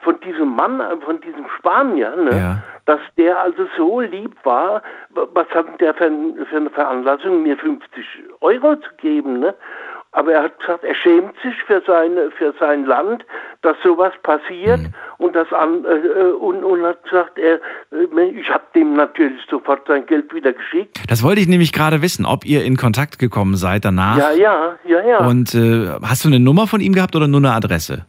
Von diesem Mann, von diesem Spanier, ne? Ja dass der also so lieb war, was hat der für, für eine Veranlassung, mir 50 Euro zu geben, ne? Aber er hat gesagt, er schämt sich für, seine, für sein Land, dass sowas passiert mhm. und, das an, äh, äh und, und hat gesagt, er, äh, ich habe dem natürlich sofort sein Geld wieder geschickt. Das wollte ich nämlich gerade wissen, ob ihr in Kontakt gekommen seid danach. Ja, ja, ja, ja. Und äh, hast du eine Nummer von ihm gehabt oder nur eine Adresse?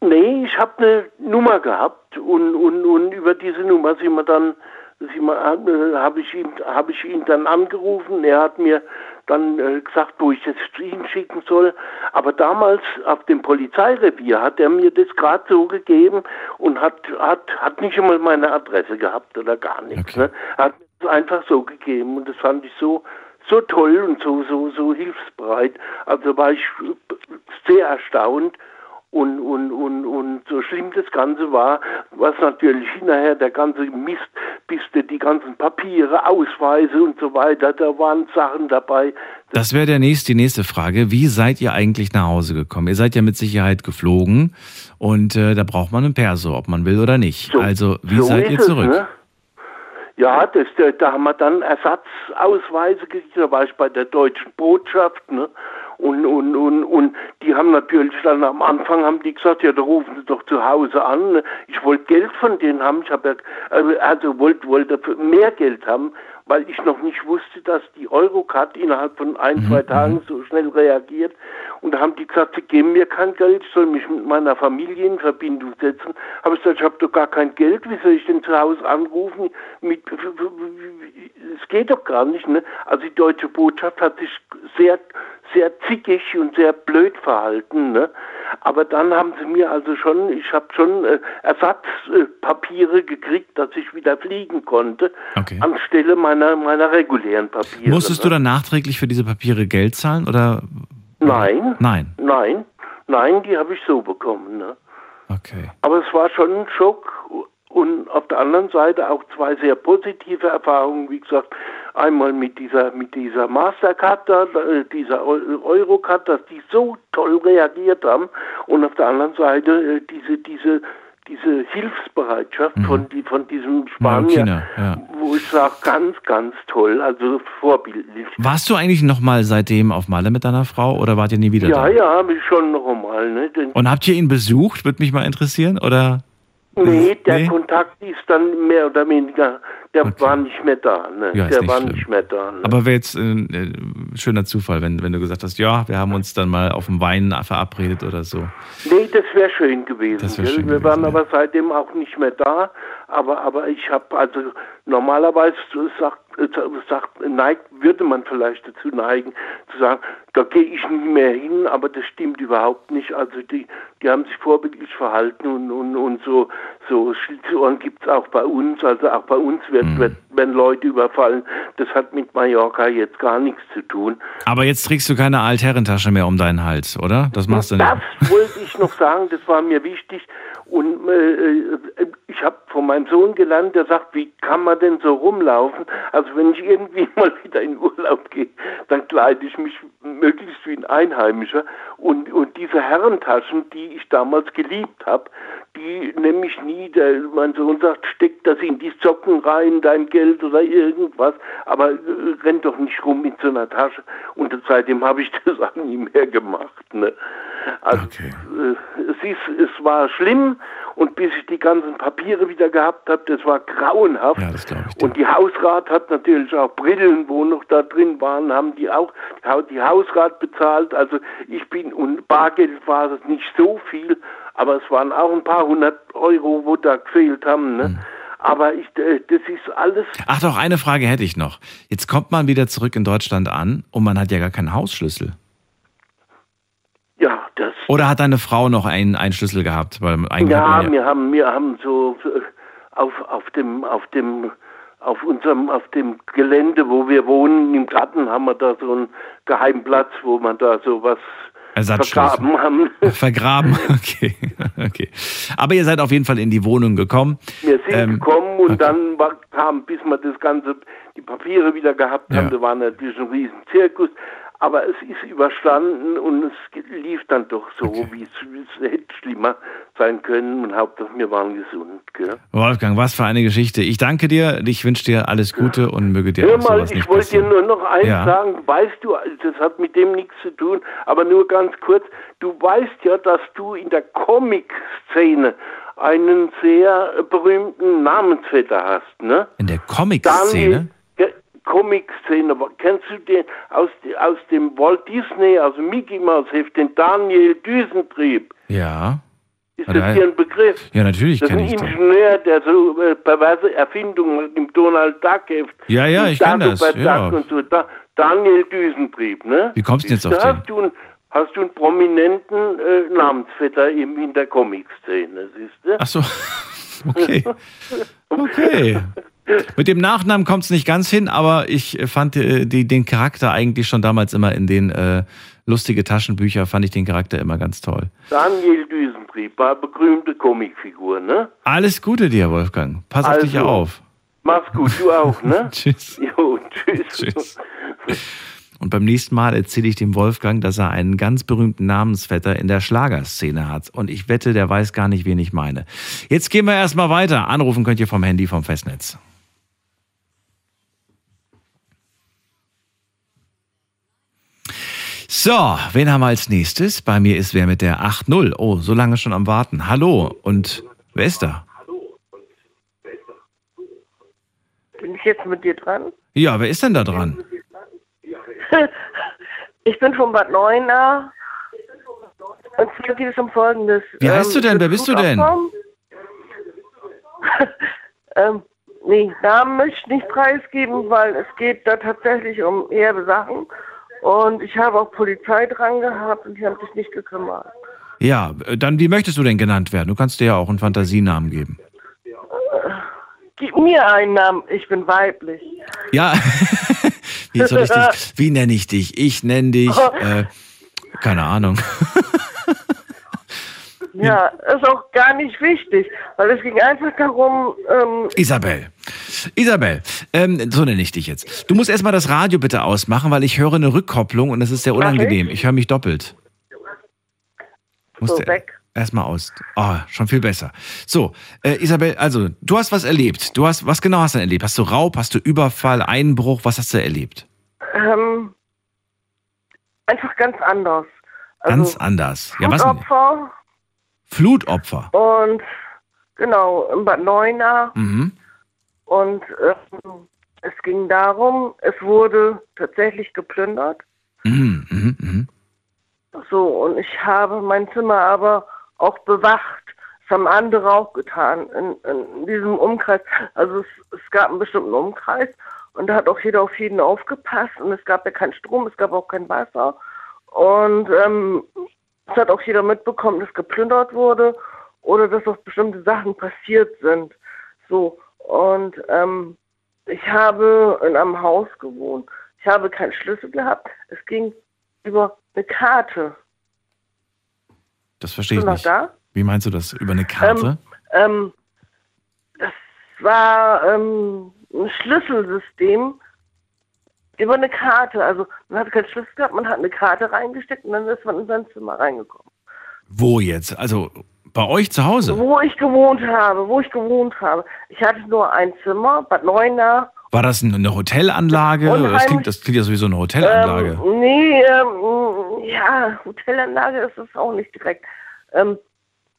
Nee, ich habe eine Nummer gehabt und, und, und über diese Nummer sind wir dann, äh, habe ich, ihn, hab ich ihn dann angerufen. Er hat mir dann äh, gesagt, wo ich es ihn schicken soll. Aber damals auf dem Polizeirevier hat er mir das gerade so gegeben und hat, hat, hat nicht einmal meine Adresse gehabt oder gar nichts. Okay. Ne? Er hat mir das einfach so gegeben und das fand ich so, so toll und so, so, so hilfsbereit. Also war ich sehr erstaunt und, und, und, und so schlimm das Ganze war, was natürlich hinterher der ganze Mist, bis die ganzen Papiere, Ausweise und so weiter, da waren Sachen dabei. Das wäre der nächste, die nächste Frage. Wie seid ihr eigentlich nach Hause gekommen? Ihr seid ja mit Sicherheit geflogen und äh, da braucht man einen Perso, ob man will oder nicht. So, also wie so seid ihr zurück? Es, ne? Ja, das, da haben wir dann Ersatzausweise gekriegt, da war ich bei der deutschen Botschaft, ne? Und, und, und, und die haben natürlich dann am Anfang haben die gesagt, ja, da rufen sie doch zu Hause an. Ich wollte Geld von denen haben, ich habe ja, also wollte, wollte mehr Geld haben, weil ich noch nicht wusste, dass die Eurocard innerhalb von ein, mhm. zwei Tagen so schnell reagiert. Und da haben die gesagt, sie geben mir kein Geld, ich soll mich mit meiner Familie in Verbindung setzen. Habe ich gesagt, ich habe doch gar kein Geld, wie soll ich denn zu Hause anrufen? Es geht doch gar nicht. Ne? Also die deutsche Botschaft hat sich sehr sehr zickig und sehr blöd verhalten. Ne? Aber dann haben sie mir also schon, ich habe schon äh, Ersatzpapiere äh, gekriegt, dass ich wieder fliegen konnte, okay. anstelle meiner, meiner regulären Papiere. Musstest ne? du dann nachträglich für diese Papiere Geld zahlen oder? Nein. Nein. Nein. Nein, die habe ich so bekommen. Ne? Okay. Aber es war schon ein Schock und auf der anderen Seite auch zwei sehr positive Erfahrungen, wie gesagt, einmal mit dieser mit dieser Mastercard, äh, dieser Eurocard, dass die so toll reagiert haben und auf der anderen Seite äh, diese diese diese Hilfsbereitschaft mhm. von, die, von diesem Spanier, ja, ja. wo ich sage, ganz, ganz toll, also vorbildlich. Warst du eigentlich noch mal seitdem auf Malle mit deiner Frau oder wart ihr nie wieder ja, da? Ja, ja, habe ich schon noch einmal. Ne? Und habt ihr ihn besucht? Würde mich mal interessieren, oder? Nee, der nee? Kontakt ist dann mehr oder weniger, der okay. war nicht mehr da. Ne? Ja, der nicht war schlimm. nicht mehr da. Ne? Aber wäre jetzt ein äh, schöner Zufall, wenn, wenn du gesagt hast, ja, wir haben uns dann mal auf dem Wein verabredet oder so. Nee, das wäre schön gewesen. Das wär schön wir gewesen, waren ja. aber seitdem auch nicht mehr da. Aber, aber ich habe, also normalerweise sagt äh, sagt, neigt, würde man vielleicht dazu neigen, zu sagen, da gehe ich nie mehr hin, aber das stimmt überhaupt nicht. Also die, die haben sich vorbildlich verhalten und, und, und so, so Schlitzohren gibt es auch bei uns. Also auch bei uns wird, mhm. wird, werden Leute überfallen. Das hat mit Mallorca jetzt gar nichts zu tun. Aber jetzt trägst du keine Altherrentasche mehr um deinen Hals, oder? Das machst du nicht. Das wollte ich noch sagen, das war mir wichtig. Und äh, äh ich habe von meinem Sohn gelernt, der sagt, wie kann man denn so rumlaufen? Also wenn ich irgendwie mal wieder in Urlaub gehe, dann kleide ich mich möglichst wie ein Einheimischer. Und, und diese Herrentaschen, die ich damals geliebt habe, die nehme ich nie. Der, mein Sohn sagt, steck das in die Socken rein, dein Geld oder irgendwas. Aber äh, renn doch nicht rum mit so einer Tasche. Und seitdem habe ich das auch nie mehr gemacht. Ne? Also okay. äh, es, ist, es war schlimm und bis ich die ganzen Papiere wieder gehabt habe, das war grauenhaft. Ja, das ich und die Hausrat hat natürlich auch Brillen, wo noch da drin waren, haben die auch die Hausrat bezahlt. Also ich bin, und Bargeld war es nicht so viel, aber es waren auch ein paar hundert Euro, wo da gefehlt haben. Ne? Hm. Aber ich, äh, das ist alles. Ach doch, eine Frage hätte ich noch. Jetzt kommt man wieder zurück in Deutschland an und man hat ja gar keinen Hausschlüssel. Ja, das. Oder hat deine Frau noch einen, einen Schlüssel gehabt? Weil ja, ja, wir haben, wir haben so auf, auf dem, auf dem, auf unserem, auf dem Gelände, wo wir wohnen, im Garten, haben wir da so einen geheimen Platz, wo man da so was vergraben haben. Vergraben, okay. okay. Aber ihr seid auf jeden Fall in die Wohnung gekommen. Wir sind ähm, gekommen und okay. dann war, kam, bis wir das Ganze, die Papiere wieder gehabt haben, ja. da war natürlich ein riesen Zirkus. Aber es ist überstanden und es lief dann doch so, okay. wie es hätte schlimmer sein können. Und Hauptsache, wir waren gesund. Gell? Wolfgang, was für eine Geschichte. Ich danke dir, ich wünsche dir alles Gute und möge dir Hör mal, ich wollte dir nur noch eins ja. sagen. Weißt du, das hat mit dem nichts zu tun, aber nur ganz kurz. Du weißt ja, dass du in der Comic-Szene einen sehr berühmten Namensvetter hast, ne? In der Comic-Szene? Comic-Szene. Kennst du den aus, aus dem Walt Disney, also Mickey Mouse Heft, den Daniel Düsentrieb? Ja. Ist das hier ein Begriff? Ja, natürlich Das ist ein Ingenieur, der so äh, perverse Erfindungen im Donald Duck Heft. Ja, ja, ich kenne das. Ja. Und so. Da, Daniel Düsentrieb, ne? Wie kommst du jetzt auf den? Du hast du einen prominenten äh, Namensvetter in, in der Comic-Szene, siehst du? Ach so. Okay. Okay. Mit dem Nachnamen kommt es nicht ganz hin, aber ich fand äh, die, den Charakter eigentlich schon damals immer in den äh, lustige Taschenbücher, fand ich den Charakter immer ganz toll. Daniel Düsentrieb war berühmte Comicfigur, ne? Alles Gute dir, Wolfgang. Pass also, auf dich auf. Mach's gut, du auch, ne? tschüss. Jo, tschüss. tschüss. Und beim nächsten Mal erzähle ich dem Wolfgang, dass er einen ganz berühmten Namensvetter in der Schlagerszene hat. Und ich wette, der weiß gar nicht, wen ich meine. Jetzt gehen wir erstmal weiter. Anrufen könnt ihr vom Handy vom Festnetz. So, wen haben wir als nächstes? Bei mir ist wer mit der 8.0. Oh, so lange schon am Warten. Hallo, und wer ist da? Bin ich jetzt mit dir dran? Ja, wer ist denn da dran? Ich bin von Bad Neuenahr. Und zwar geht es um Folgendes. Wie heißt ähm, du denn? Wer bist du denn? ähm, nee, Namen möchte ich nicht preisgeben, weil es geht da tatsächlich um herbe Sachen. Und ich habe auch Polizei dran gehabt und die haben sich nicht gekümmert. Ja, dann wie möchtest du denn genannt werden? Du kannst dir ja auch einen Fantasienamen geben. Gib mir einen Namen, ich bin weiblich. Ja, wie, soll ich dich, wie nenne ich dich? Ich nenne dich, äh, keine Ahnung. Ja, ist auch gar nicht wichtig, weil es ging einfach darum. Ähm Isabel. Isabel, ähm, so nenne ich dich jetzt. Du musst erstmal das Radio bitte ausmachen, weil ich höre eine Rückkopplung und das ist sehr unangenehm. Ich höre mich doppelt. so, weg. Erstmal aus. Oh, schon viel besser. So, äh, Isabel, also, du hast was erlebt. Du hast, was genau hast du erlebt? Hast du Raub, hast du Überfall, Einbruch? Was hast du erlebt? Ähm, einfach ganz anders. Also, ganz anders. Ja, was? Opfer, Flutopfer. Und genau, in Bad Neuenahr. Mhm. Und äh, es ging darum, es wurde tatsächlich geplündert. Mhm, mh, mh. So, und ich habe mein Zimmer aber auch bewacht. Das haben andere auch getan in, in diesem Umkreis. Also es, es, gab einen bestimmten Umkreis Und da hat auch jeder auf jeden aufgepasst und es gab ja keinen Strom, es gab auch kein Wasser. Und ähm, es hat auch jeder mitbekommen, dass geplündert wurde oder dass auch bestimmte Sachen passiert sind. So. Und ähm, ich habe in einem Haus gewohnt. Ich habe keinen Schlüssel gehabt. Es ging über eine Karte. Das verstehe ich nicht. da? Wie meinst du das? Über eine Karte? Ähm, das war ähm, ein Schlüsselsystem über eine Karte. Also man hat keinen Schlüssel gehabt, man hat eine Karte reingesteckt und dann ist man in sein Zimmer reingekommen. Wo jetzt? Also bei euch zu Hause? Wo ich gewohnt habe, wo ich gewohnt habe. Ich hatte nur ein Zimmer, Bad Neuenahr. War das eine Hotelanlage? Das klingt, das klingt ja sowieso eine Hotelanlage. Ähm, nee, ähm, ja, Hotelanlage ist es auch nicht direkt. Ähm,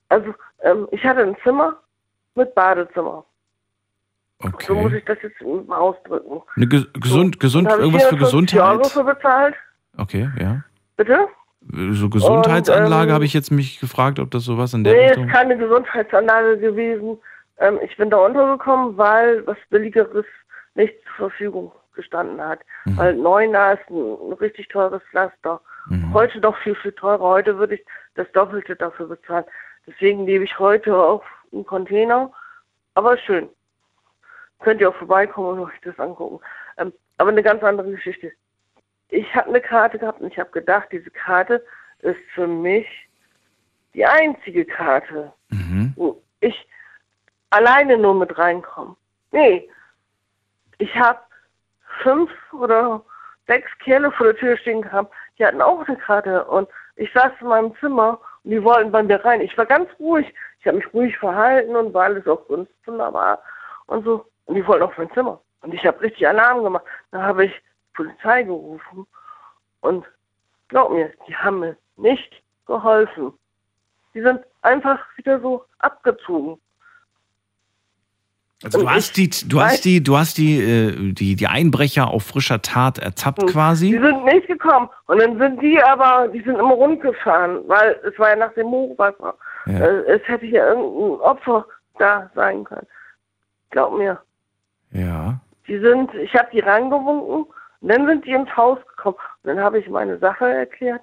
also, ähm, ich hatte ein Zimmer mit Badezimmer. Okay. So muss ich das jetzt mal ausdrücken. Eine ge gesund, gesund, habe ich irgendwas für 450 Euro Gesundheit? für bezahlt. Okay, ja. Bitte? So Gesundheitsanlage Und, ähm, habe ich jetzt mich gefragt, ob das sowas in der Nee, Richtung. ist keine Gesundheitsanlage gewesen. Ähm, ich bin da untergekommen, weil was Billigeres nicht zur Verfügung gestanden hat. Mhm. Weil Neuner ist ein, ein richtig teures Pflaster. Mhm. Heute doch viel, viel teurer. Heute würde ich das Doppelte dafür bezahlen. Deswegen lebe ich heute auf einem Container. Aber schön. Könnt ihr auch vorbeikommen und euch das angucken. Ähm, aber eine ganz andere Geschichte. Ich habe eine Karte gehabt und ich habe gedacht, diese Karte ist für mich die einzige Karte, Mhm. wo ich alleine nur mit reinkomme. Nee, ich habe fünf oder sechs Kerle vor der Tür stehen gehabt, die hatten auch eine Karte und ich saß in meinem Zimmer und die wollten bei mir rein. Ich war ganz ruhig, ich habe mich ruhig verhalten und war alles auch ganz wunderbar und so. Und die wollten auf mein Zimmer. Und ich habe richtig Alarm gemacht. Dann habe ich Polizei gerufen und glaub mir, die haben mir nicht geholfen. Die sind einfach wieder so abgezogen. Also du hast die, du weiß- hast die, du hast die, äh, die, die Einbrecher auf frischer Tat ertappt Die quasi. sind nicht gekommen. Und dann sind die aber, die sind immer rundgefahren, weil es war ja nach dem Hochwasser. Ja. Äh, es hätte ja irgendein Opfer da sein können. Glaub mir. Ja. Die sind, ich habe die reingewunken und dann sind die ins Haus gekommen. Und dann habe ich meine Sache erklärt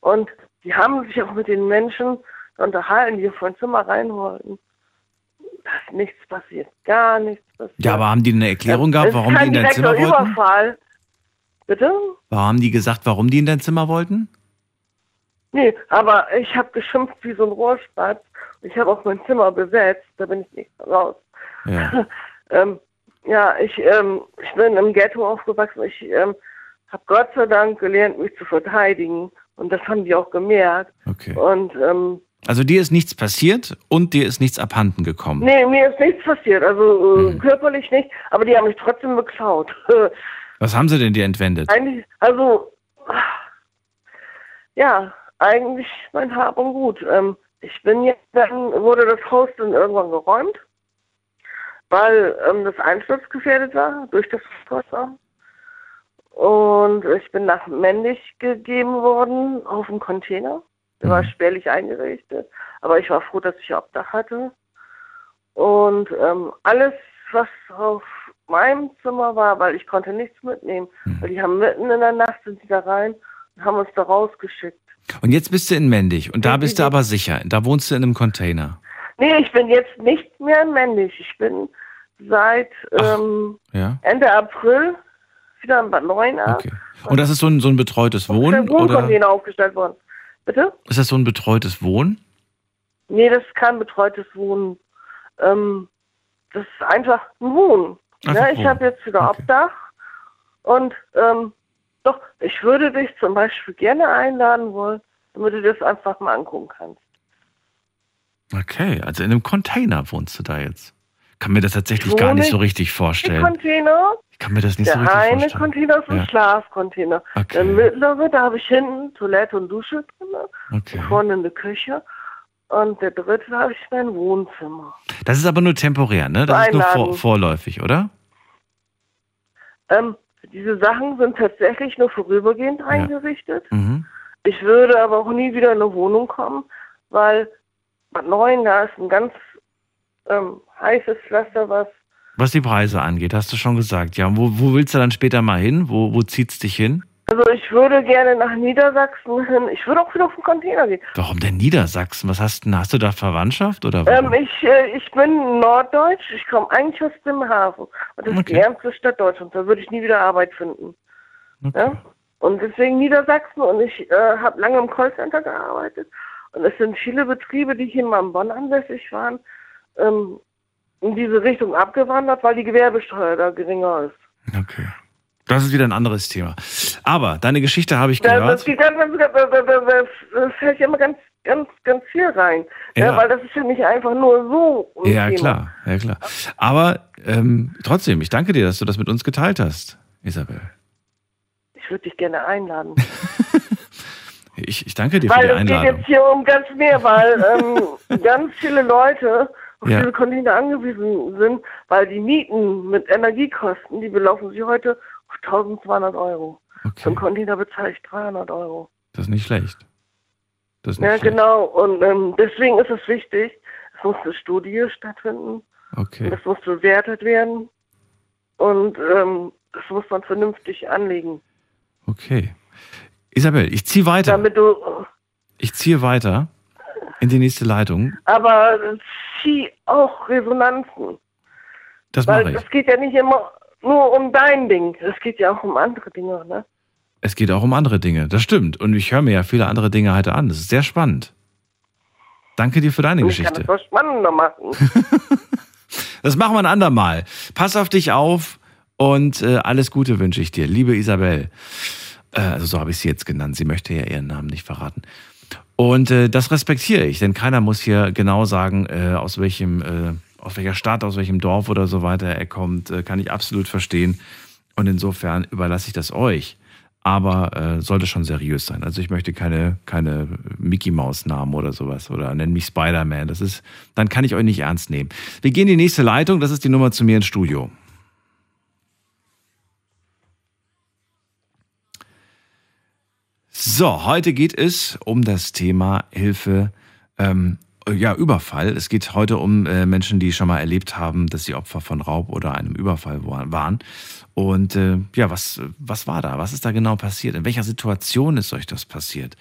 und die haben sich auch mit den Menschen unterhalten, die vor ein Zimmer rein wollten. Da ist nichts passiert, gar nichts passiert. Ja, aber haben die eine Erklärung gehabt, ist warum die in dein Zimmer wollten? Überfall. Bitte? Warum haben die gesagt, warum die in dein Zimmer wollten? Nee, aber ich habe geschimpft wie so ein Rohrspatz. Ich habe auch mein Zimmer besetzt, da bin ich nicht raus. Ja. ähm, ja, ich, ähm, ich bin im Ghetto aufgewachsen. Ich ähm, habe Gott sei Dank gelernt, mich zu verteidigen. Und das haben die auch gemerkt. Okay. Und ähm, Also dir ist nichts passiert und dir ist nichts abhanden gekommen. nee, mir ist nichts passiert. Also Mhm. äh, körperlich nicht, aber die haben mich trotzdem beklaut. Was haben sie denn dir entwendet? Eigentlich, also, ja, eigentlich mein Hab und Gut. Ähm, ich bin jetzt, dann wurde das Haus dann irgendwann geräumt, weil ähm, das einsturzgefährdet war durch das Wasser. Und ich bin nach Mendig gegeben worden auf dem Container. Der war spärlich eingerichtet, aber ich war froh, dass ich Obdach hatte. Und ähm, alles, was auf meinem Zimmer war, weil ich konnte nichts mitnehmen, weil die haben mitten in der Nacht sind die da rein und haben uns da rausgeschickt. Und jetzt bist du in Mendig und da bist du aber sicher. Da wohnst du in einem Container. Nee, ich bin jetzt nicht mehr Mendig. Ich bin seit ähm, Ja. Ende April wieder in Bad Neuenahr. Okay. Und das ist so ein, so ein betreutes Wohnen oder aufgestellt worden. Bitte? ist das so ein betreutes Wohnen? Nee, das ist kein betreutes Wohnen. Ähm, das ist einfach ein Wohnen. Einfach Ne? Ich habe jetzt wieder Obdach und ähm, doch, ich würde dich zum Beispiel gerne einladen wollen, damit du das einfach mal angucken kannst. Okay, also in einem Container wohnst du da jetzt. Kann mir das tatsächlich Ich gar nicht so richtig Der vorstellen. Container, Ich kann mir das nicht der so richtig eine vorstellen. Container ist ein Ja. Schlafcontainer. Okay. Der mittlere, da habe ich hinten Toilette und Dusche drin, Okay. vorne eine Küche. Und der dritte, habe ich mein Wohnzimmer. Das ist aber nur temporär, ne? Das ist nur vor, Einladen. vorläufig, oder? Ähm, diese Sachen sind tatsächlich nur vorübergehend eingerichtet. Mhm. Ich würde aber auch nie wieder in eine Wohnung kommen, weil Bad Neuen, da ist ein ganz ähm, heißes Pflaster, was Was die Preise angeht, hast du schon gesagt. Ja, wo, wo willst du dann später mal hin? Wo, wo zieht's dich hin? Also ich würde gerne nach Niedersachsen hin. Ich würde auch wieder auf den Container gehen. Warum denn Niedersachsen? Was hast du Hast du da Verwandtschaft oder? Ähm, ich, äh, ich bin Norddeutsch. Ich komme eigentlich aus dem Hafen. Und das ist die ärmste Stadt Deutschlands. Da würde ich nie wieder Arbeit finden. Okay. Ja? Und deswegen Niedersachsen. Und ich äh, habe lange im Callcenter gearbeitet. Und es sind viele Betriebe, die hier mal in Bonn ansässig waren, ähm, in diese Richtung abgewandert, weil die Gewerbesteuer da geringer ist. Okay. Das ist wieder ein anderes Thema. Aber deine Geschichte habe ich gehört. das, geht ganz, ganz, da, da, da, da, da fällt ja immer ganz, ganz, ganz viel rein. Ja. Ja. weil das ist ja nicht einfach nur so. ein Ja, Thema. klar, ja klar. Aber ähm, trotzdem, ich danke dir, dass du das mit uns geteilt hast, Isabel. Ich würde dich gerne einladen. Ich, ich danke dir für weil die es geht Einladung. jetzt hier um ganz mehr, weil ähm, ganz viele Leute auf Ja. diese Container angewiesen sind, weil die Mieten mit Energiekosten, die belaufen sich heute auf 1200 Euro. Für einen Container bezahle ich 300 Euro. Das ist nicht schlecht. Das ist nicht Ja, schlecht. genau. Und ähm, deswegen ist es wichtig, es muss eine Studie stattfinden. Okay. Das muss bewertet werden. Und ähm, das muss man vernünftig anlegen. Okay. Isabel, ich ziehe weiter. Damit du, Ich ziehe weiter in die nächste Leitung. aber zieh auch Resonanzen. Das mache ich. es geht ja nicht immer nur um dein Ding. Es geht ja auch um andere Dinge, ne? Es geht auch um andere Dinge. Das stimmt. Und ich höre mir ja viele andere Dinge heute an. Das ist sehr spannend. Danke dir für deine Und ich kann Geschichte. das noch spannender machen. Das machen wir ein andermal. Pass auf dich auf und äh, alles Gute wünsche ich dir, liebe Isabel. Äh, also so habe ich sie jetzt genannt. Sie möchte ja ihren Namen nicht verraten. Und äh, das respektiere ich, denn keiner muss hier genau sagen, äh, aus welchem, äh, aus welcher Stadt, aus welchem Dorf oder so weiter er kommt. Äh, kann ich absolut verstehen. Und insofern überlasse ich das euch. Aber äh, sollte schon seriös sein. Also ich möchte keine, keine Mickey Maus Namen oder sowas oder nenn mich Spider-Man. Das ist, dann kann ich euch nicht ernst nehmen. Wir gehen in die nächste Leitung. Das ist die Nummer zu mir ins Studio. So, heute geht es um das Thema Hilfe, ähm, ja, Überfall. Es geht heute um äh, Menschen, die schon mal erlebt haben, dass sie Opfer von Raub oder einem Überfall wa- waren. Und äh, ja, was, was war da? Was ist da genau passiert? In welcher Situation ist euch das passiert?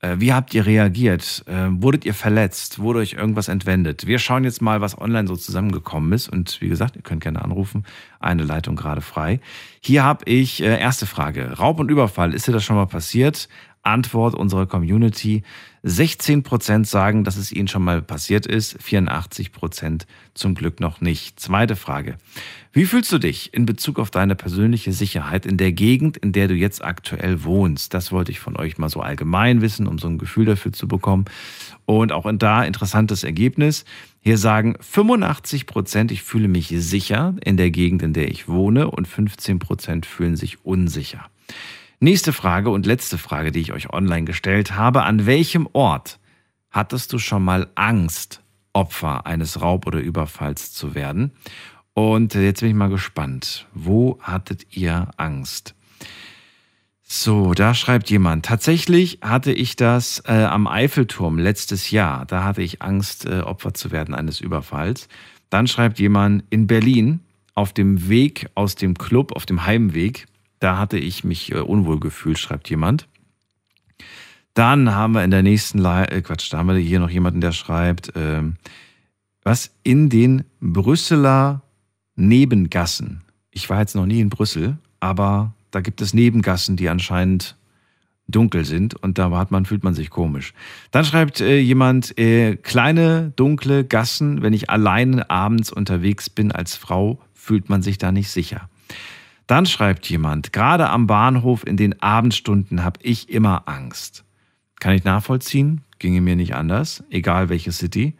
Äh, wie habt ihr reagiert? Äh, wurdet ihr verletzt? Wurde euch irgendwas entwendet? Wir schauen jetzt mal, was online so zusammengekommen ist. Und wie gesagt, ihr könnt gerne anrufen. Eine Leitung gerade frei. Hier habe ich äh, erste Frage. Raub und Überfall, ist dir das schon mal passiert? Antwort unserer Community. 16% sagen, dass es ihnen schon mal passiert ist, 84% zum Glück noch nicht. Zweite Frage. Wie fühlst du dich in Bezug auf deine persönliche Sicherheit in der Gegend, in der du jetzt aktuell wohnst? Das wollte ich von euch mal so allgemein wissen, um so ein Gefühl dafür zu bekommen. Und auch in da interessantes Ergebnis. Hier sagen 85 Prozent, ich fühle mich sicher in der Gegend, in der ich wohne und 15 Prozent fühlen sich unsicher. Nächste Frage und letzte Frage, die ich euch online gestellt habe. An welchem Ort hattest du schon mal Angst, Opfer eines Raub- oder Überfalls zu werden? Und jetzt bin ich mal gespannt. Wo hattet ihr Angst? So, da schreibt jemand. Tatsächlich hatte ich das äh, am Eiffelturm letztes Jahr. Da hatte ich Angst, äh, Opfer zu werden eines Überfalls. Dann schreibt jemand in Berlin auf dem Weg aus dem Club, auf dem Heimweg. Da hatte ich mich äh, unwohl gefühlt, schreibt jemand. Dann haben wir in der nächsten Le äh, Quatsch, da haben wir hier noch jemanden, der schreibt, ähm, was in den Brüsseler Nebengassen. Ich war jetzt noch nie in Brüssel, aber da gibt es Nebengassen, die anscheinend dunkel sind und da hat man, fühlt man sich komisch. Dann schreibt äh, jemand, äh, kleine, dunkle Gassen, wenn ich alleine abends unterwegs bin als Frau, fühlt man sich da nicht sicher. Dann schreibt jemand, gerade am Bahnhof in den Abendstunden habe ich immer Angst. Kann ich nachvollziehen, ginge mir nicht anders, egal welche City.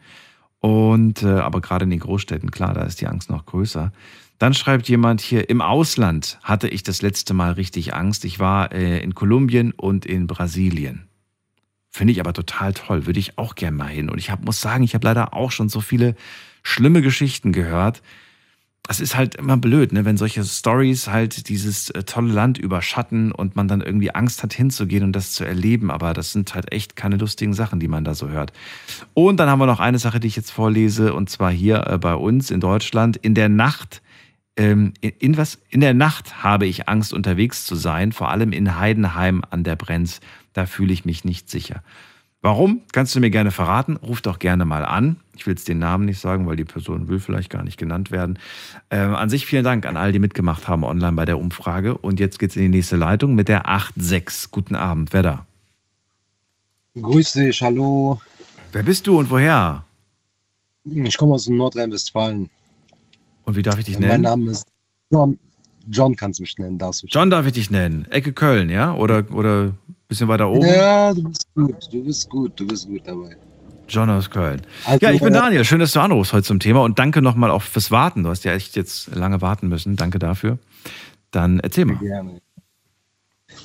Und äh, aber gerade in den Großstädten, klar, da ist die Angst noch größer. Dann schreibt jemand hier, im Ausland hatte ich das letzte Mal richtig Angst. Ich war äh, in Kolumbien und in Brasilien. Finde ich aber total toll, würde ich auch gerne mal hin. Und ich hab, muss sagen, ich habe leider auch schon so viele schlimme Geschichten gehört. Es ist halt immer blöd, ne, wenn solche Stories halt dieses äh, tolle Land überschatten und man dann irgendwie Angst hat hinzugehen und das zu erleben. Aber das sind halt echt keine lustigen Sachen, die man da so hört. Und dann haben wir noch eine Sache, die ich jetzt vorlese, und zwar hier äh, bei uns in Deutschland. In der Nacht ähm, in, in, was, in der Nacht habe ich Angst, unterwegs zu sein, vor allem in Heidenheim an der Brenz. Da fühle ich mich nicht sicher. Warum? Kannst du mir gerne verraten. Ruf doch gerne mal an. Ich will jetzt den Namen nicht sagen, weil die Person will vielleicht gar nicht genannt werden. Ähm, an sich vielen Dank an all die mitgemacht haben online bei der Umfrage. Und jetzt geht's in die nächste Leitung mit der 86. Guten Abend. Wer da? Grüß dich, hallo. Wer bist du und woher? Ich komme aus Nordrhein-Westfalen. Und wie darf ich dich Mein nennen? Name ist John. John kannst du mich nennen, darfst du. John darf ich dich nennen. Ecke Köln, ja? Oder, oder bisschen weiter oben? Ja, du bist gut, du bist gut, du bist gut dabei. John aus Köln. Also, ja, ich bin äh, Daniel. Schön, dass du anrufst heute zum Thema und danke nochmal auch fürs Warten. Du hast ja echt jetzt lange warten müssen. Danke dafür. Dann erzähl mal. Gerne.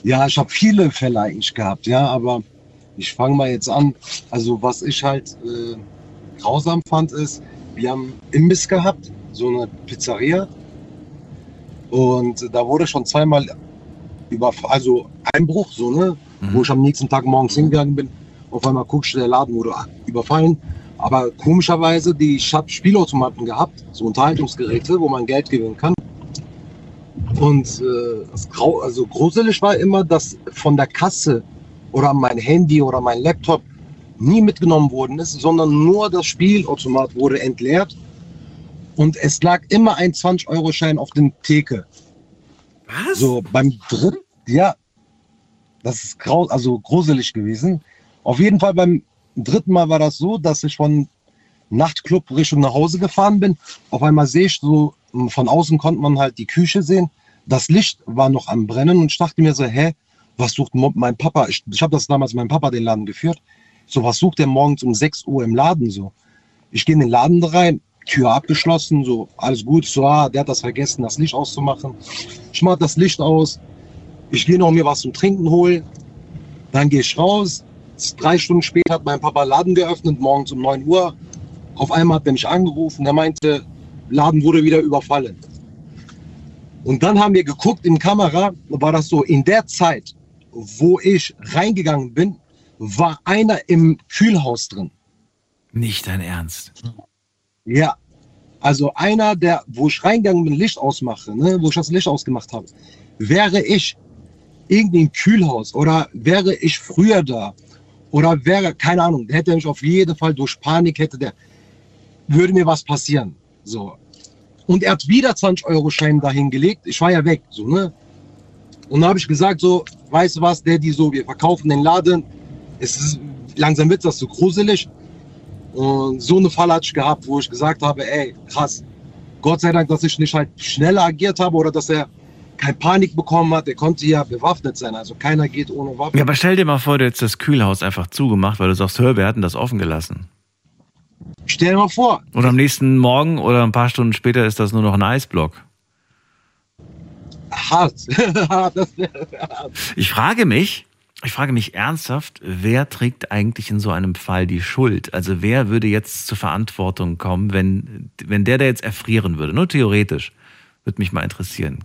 Ja, ich habe viele Fälle eigentlich gehabt, ja, aber ich fange mal jetzt an. Also was ich halt äh, grausam fand, ist, wir haben Imbiss gehabt, so eine Pizzeria. Und da wurde schon zweimal über, also Einbruch, so, ne? Wo ich am nächsten Tag morgens hingegangen bin. Auf einmal guckst du, der Laden wurde überfallen. Aber komischerweise, die, ich habe Spielautomaten gehabt, so Unterhaltungsgeräte, wo man Geld gewinnen kann. Und äh, das Grau, also gruselig war immer, dass von der Kasse oder mein Handy oder mein Laptop nie mitgenommen worden ist, sondern nur das Spielautomat wurde entleert. Und es lag immer ein 20-Euro-Schein auf den Theke. Was? So beim dritten, ja, das ist grau, also gruselig gewesen. Auf jeden Fall beim dritten Mal war das so, dass ich von Nachtclub Richtung nach Hause gefahren bin. Auf einmal sehe ich so, von außen konnte man halt die Küche sehen. Das Licht war noch am Brennen und ich dachte mir so, hä, was sucht mein Papa? Ich, ich habe das damals meinem Papa den Laden geführt. So, was sucht der morgens um 6 Uhr im Laden so? Ich gehe in den Laden rein, Tür abgeschlossen, so, alles gut. So, ah, der hat das vergessen, das Licht auszumachen. Ich mach das Licht aus. Ich gehe noch mir was zum Trinken holen. Dann gehe ich raus. Drei Stunden später hat mein Papa Laden geöffnet, morgens um 9 Uhr. Auf einmal hat er mich angerufen. Der meinte, Laden wurde wieder überfallen. Und dann haben wir geguckt in Kamera, war das so, in der Zeit, wo ich reingegangen bin, war einer im Kühlhaus drin. Nicht dein Ernst. Ja. Also einer, der, wo ich reingegangen bin, Licht ausmache, ne, wo ich das Licht ausgemacht habe, wäre ich irgendwie im Kühlhaus oder wäre ich früher da oder wäre, keine Ahnung, hätte mich auf jeden Fall durch Panik hätte der, würde mir was passieren. So. Und er hat wieder 20 Euro Schein dahin gelegt. Ich war ja weg, so, ne? Und da habe ich gesagt, so, weißt du was, der, die so, wir verkaufen den Laden. Es ist, langsam wird das so gruselig. Und so eine Falle hatte ich gehabt, wo ich gesagt habe, ey, krass, Gott sei Dank, dass ich nicht halt schneller agiert habe oder dass er keine Panik bekommen hat. Er konnte ja bewaffnet sein, also keiner geht ohne Waffe. Ja, aber stell dir mal vor, du hättest das Kühlhaus einfach zugemacht, weil du sagst, hör, wir hatten das offen gelassen. Stell dir mal vor. Und am nächsten Morgen oder ein paar Stunden später ist das nur noch ein Eisblock. Hart. hart. Ich frage mich, ich frage mich ernsthaft, wer trägt eigentlich in so einem Fall die Schuld? Also wer würde jetzt zur Verantwortung kommen, wenn, wenn der da jetzt erfrieren würde? Nur theoretisch. Würde mich mal interessieren.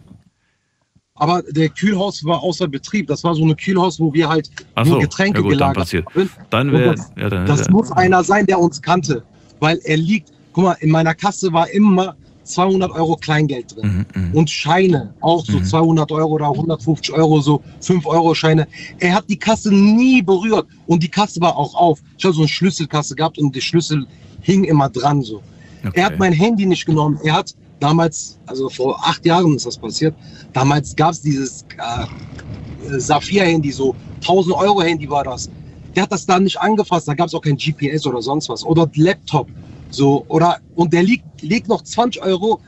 Aber der Kühlhaus war außer Betrieb. Das war so eine Kühlhaus, wo wir halt Ach nur so, Getränke ja gut, dann gelagert passiert. haben. Dann wäre, das, ja, dann, das ja. muss einer sein, der uns kannte. Weil er liegt, guck mal, in meiner Kasse war immer 200 Euro Kleingeld drin. Mhm, Und Scheine, auch so 200 Euro oder 150 Euro, so 5 Euro Scheine. Er hat die Kasse nie berührt. Und die Kasse war auch auf. Ich habe so eine Schlüsselkasse gehabt und der Schlüssel hing immer dran so. Er hat mein Handy nicht genommen. Er hat damals, also vor acht Jahren ist das passiert, damals gab es dieses äh, Saphir-Handy, so 1000 Euro Handy war das. Der hat das dann nicht angefasst, da gab es auch kein GPS oder sonst was. Oder Laptop. So, oder, und der liegt, legt noch 20 Euro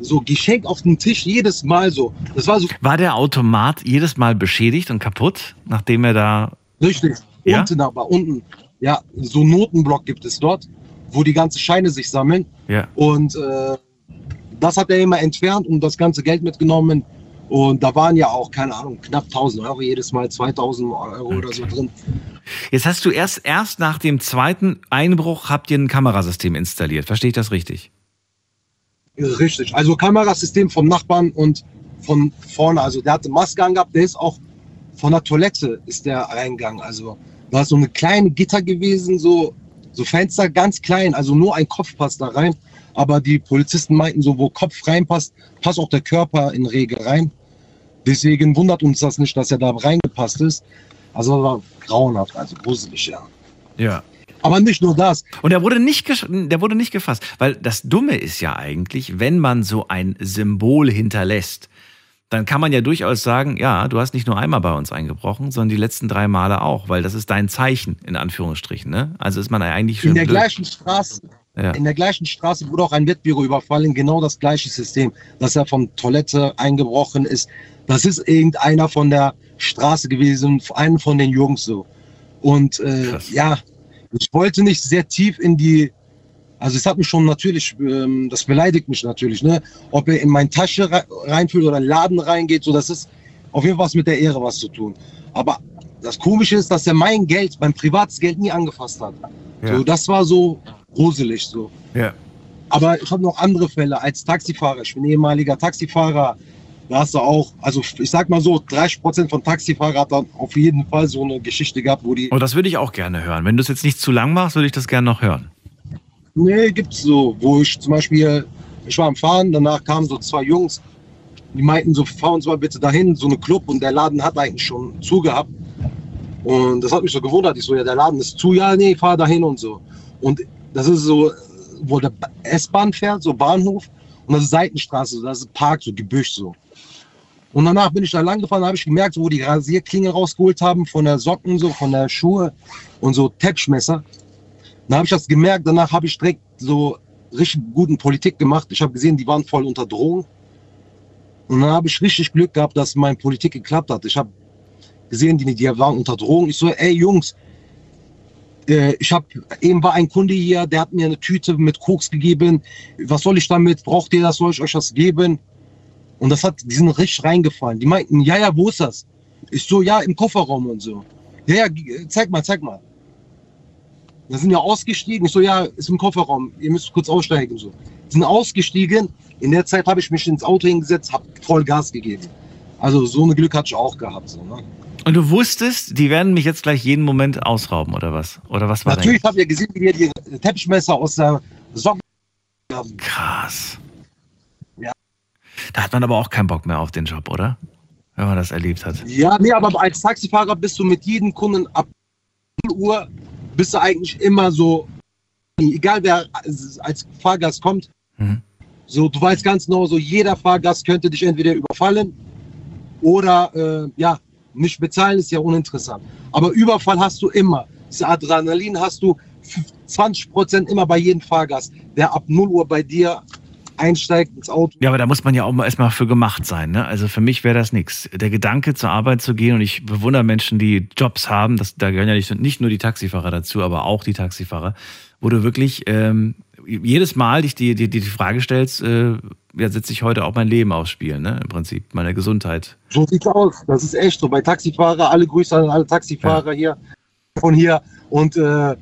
so Geschenk auf den Tisch jedes Mal so. Das war so War der Automat jedes Mal beschädigt und kaputt, nachdem er da. Richtig. Ja? Unten aber, unten. Ja, so Notenblock gibt es dort, wo die ganzen Scheine sich sammeln. Ja. Und äh, das hat er immer entfernt und das ganze Geld mitgenommen. Und da waren ja auch, keine Ahnung, knapp 1000 Euro jedes Mal, 2000 Euro oder so drin. Jetzt hast du erst, erst nach dem zweiten Einbruch habt ihr ein Kamerasystem installiert. Verstehe ich das richtig? Richtig. Also Kamerasystem vom Nachbarn und von vorne. Also der hatte Maske angehabt, der ist auch von der Toilette ist der reingegangen. Also da ist so eine kleine Gitter gewesen, so So Fenster ganz klein, also nur ein Kopf passt da rein. Aber die Polizisten meinten so, wo Kopf reinpasst, passt auch der Körper in Regel rein. Deswegen wundert uns das nicht, dass er da reingepasst ist. Also war grauenhaft, also gruselig, ja. Ja. Aber nicht nur das. Und er wurde nicht, der wurde nicht gefasst. Weil das Dumme ist ja eigentlich, wenn man so ein Symbol hinterlässt, dann kann man ja durchaus sagen, ja, du hast nicht nur einmal bei uns eingebrochen, sondern die letzten drei Male auch, weil das ist dein Zeichen, in Anführungsstrichen. Ne? Also ist man eigentlich schon. In der blöd. gleichen Straße. Ja. In der gleichen Straße wurde auch ein Wettbüro überfallen, genau das gleiche System, dass er von Toilette eingebrochen ist. Das ist irgendeiner von der Straße gewesen, einen von den Jungs so. Und äh, ja, ich wollte nicht sehr tief in die, also es hat mich schon natürlich, ähm, das beleidigt mich natürlich, ne? Ob er in meine Tasche re reinführt oder in den Laden reingeht, so das ist auf jeden Fall was mit der Ehre was zu tun. Aber das Komische ist, dass er mein Geld, mein privates Geld nie angefasst hat. Ja. So, das war so gruselig so. Ja. Aber ich habe noch andere Fälle als Taxifahrer. Ich bin ehemaliger Taxifahrer. Da hast du auch, also ich sag mal so, 30 Prozent von Taxifahrern hat dann auf jeden Fall so eine Geschichte gehabt, wo die. Oh, das würde ich auch gerne hören. Wenn du es jetzt nicht zu lang machst, würde ich das gerne noch hören. Nee, gibt's so, wo ich zum Beispiel, ich war am Fahren, danach kamen so zwei Jungs, die meinten so, fahr uns mal bitte dahin, so eine Club und der Laden hat eigentlich schon zugehabt. Und das hat mich so gewundert. Ich so, ja, der Laden ist zu, ja, nee, fahr dahin und so. Und das ist so, wo der S-Bahn fährt, so Bahnhof, und das ist Seitenstraße, das ist Park, so Gebüsch so. Und danach bin ich da lang gefahren, habe ich gemerkt, wo die Rasierklinge rausgeholt haben von der Socken, so von der Schuhe und so Teppichmesser. Dann habe ich das gemerkt, danach habe ich direkt so richtig guten Politik gemacht. Ich habe gesehen, die waren voll unter Drohung. Und dann habe ich richtig Glück gehabt, dass meine Politik geklappt hat. Ich habe gesehen, die, die waren unter Drohung. Ich so, ey Jungs, äh, ich habe eben war ein Kunde hier, der hat mir eine Tüte mit Koks gegeben. Was soll ich damit? Braucht ihr das? Soll ich euch das geben? Und das hat, die sind richtig reingefallen. Die meinten, ja, ja, wo ist das? Ich so, ja, im Kofferraum und so. Ja, ja, zeig mal, zeig mal. Da sind ja ausgestiegen. Ich so, ja, ist im Kofferraum. Ihr müsst kurz aussteigen. So. Sind ausgestiegen. In der Zeit habe ich mich ins Auto hingesetzt, habe voll Gas gegeben. Also so ein Glück hatte ich auch gehabt. So, ne? Und du wusstest, die werden mich jetzt gleich jeden Moment ausrauben, oder was? Oder was war Natürlich habe ich ja gesehen, wie wir die Teppichmesser aus der Socke haben. Krass. Ja. Da hat man aber auch keinen Bock mehr auf den Job, oder? Wenn man das erlebt hat. Ja, nee, aber als Taxifahrer bist du mit jedem Kunden ab 0 Uhr bist du eigentlich immer so, egal wer als Fahrgast kommt, Mhm. so du weißt ganz genau, so jeder Fahrgast könnte dich entweder überfallen oder äh, ja, nicht bezahlen ist ja uninteressant. Aber Überfall hast du immer. Das Adrenalin hast du 20 Prozent immer bei jedem Fahrgast, der ab 0 Uhr bei dir einsteigt ins Auto. Ja, aber da muss man ja auch mal erstmal für gemacht sein. Ne? Also für mich wäre das nichts. Der Gedanke, zur Arbeit zu gehen, und ich bewundere Menschen, die Jobs haben, das, da gehören ja nicht, nicht nur die Taxifahrer dazu, aber auch die Taxifahrer, wo du wirklich ähm, jedes Mal dich die, die, die, Frage stellst, äh, ja, setze ich heute auch mein Leben aufs Spiel, ne? Im Prinzip, meine Gesundheit. So sieht's aus. Das ist echt so. Bei Taxifahrer, alle Grüße an alle Taxifahrer hier von hier und äh,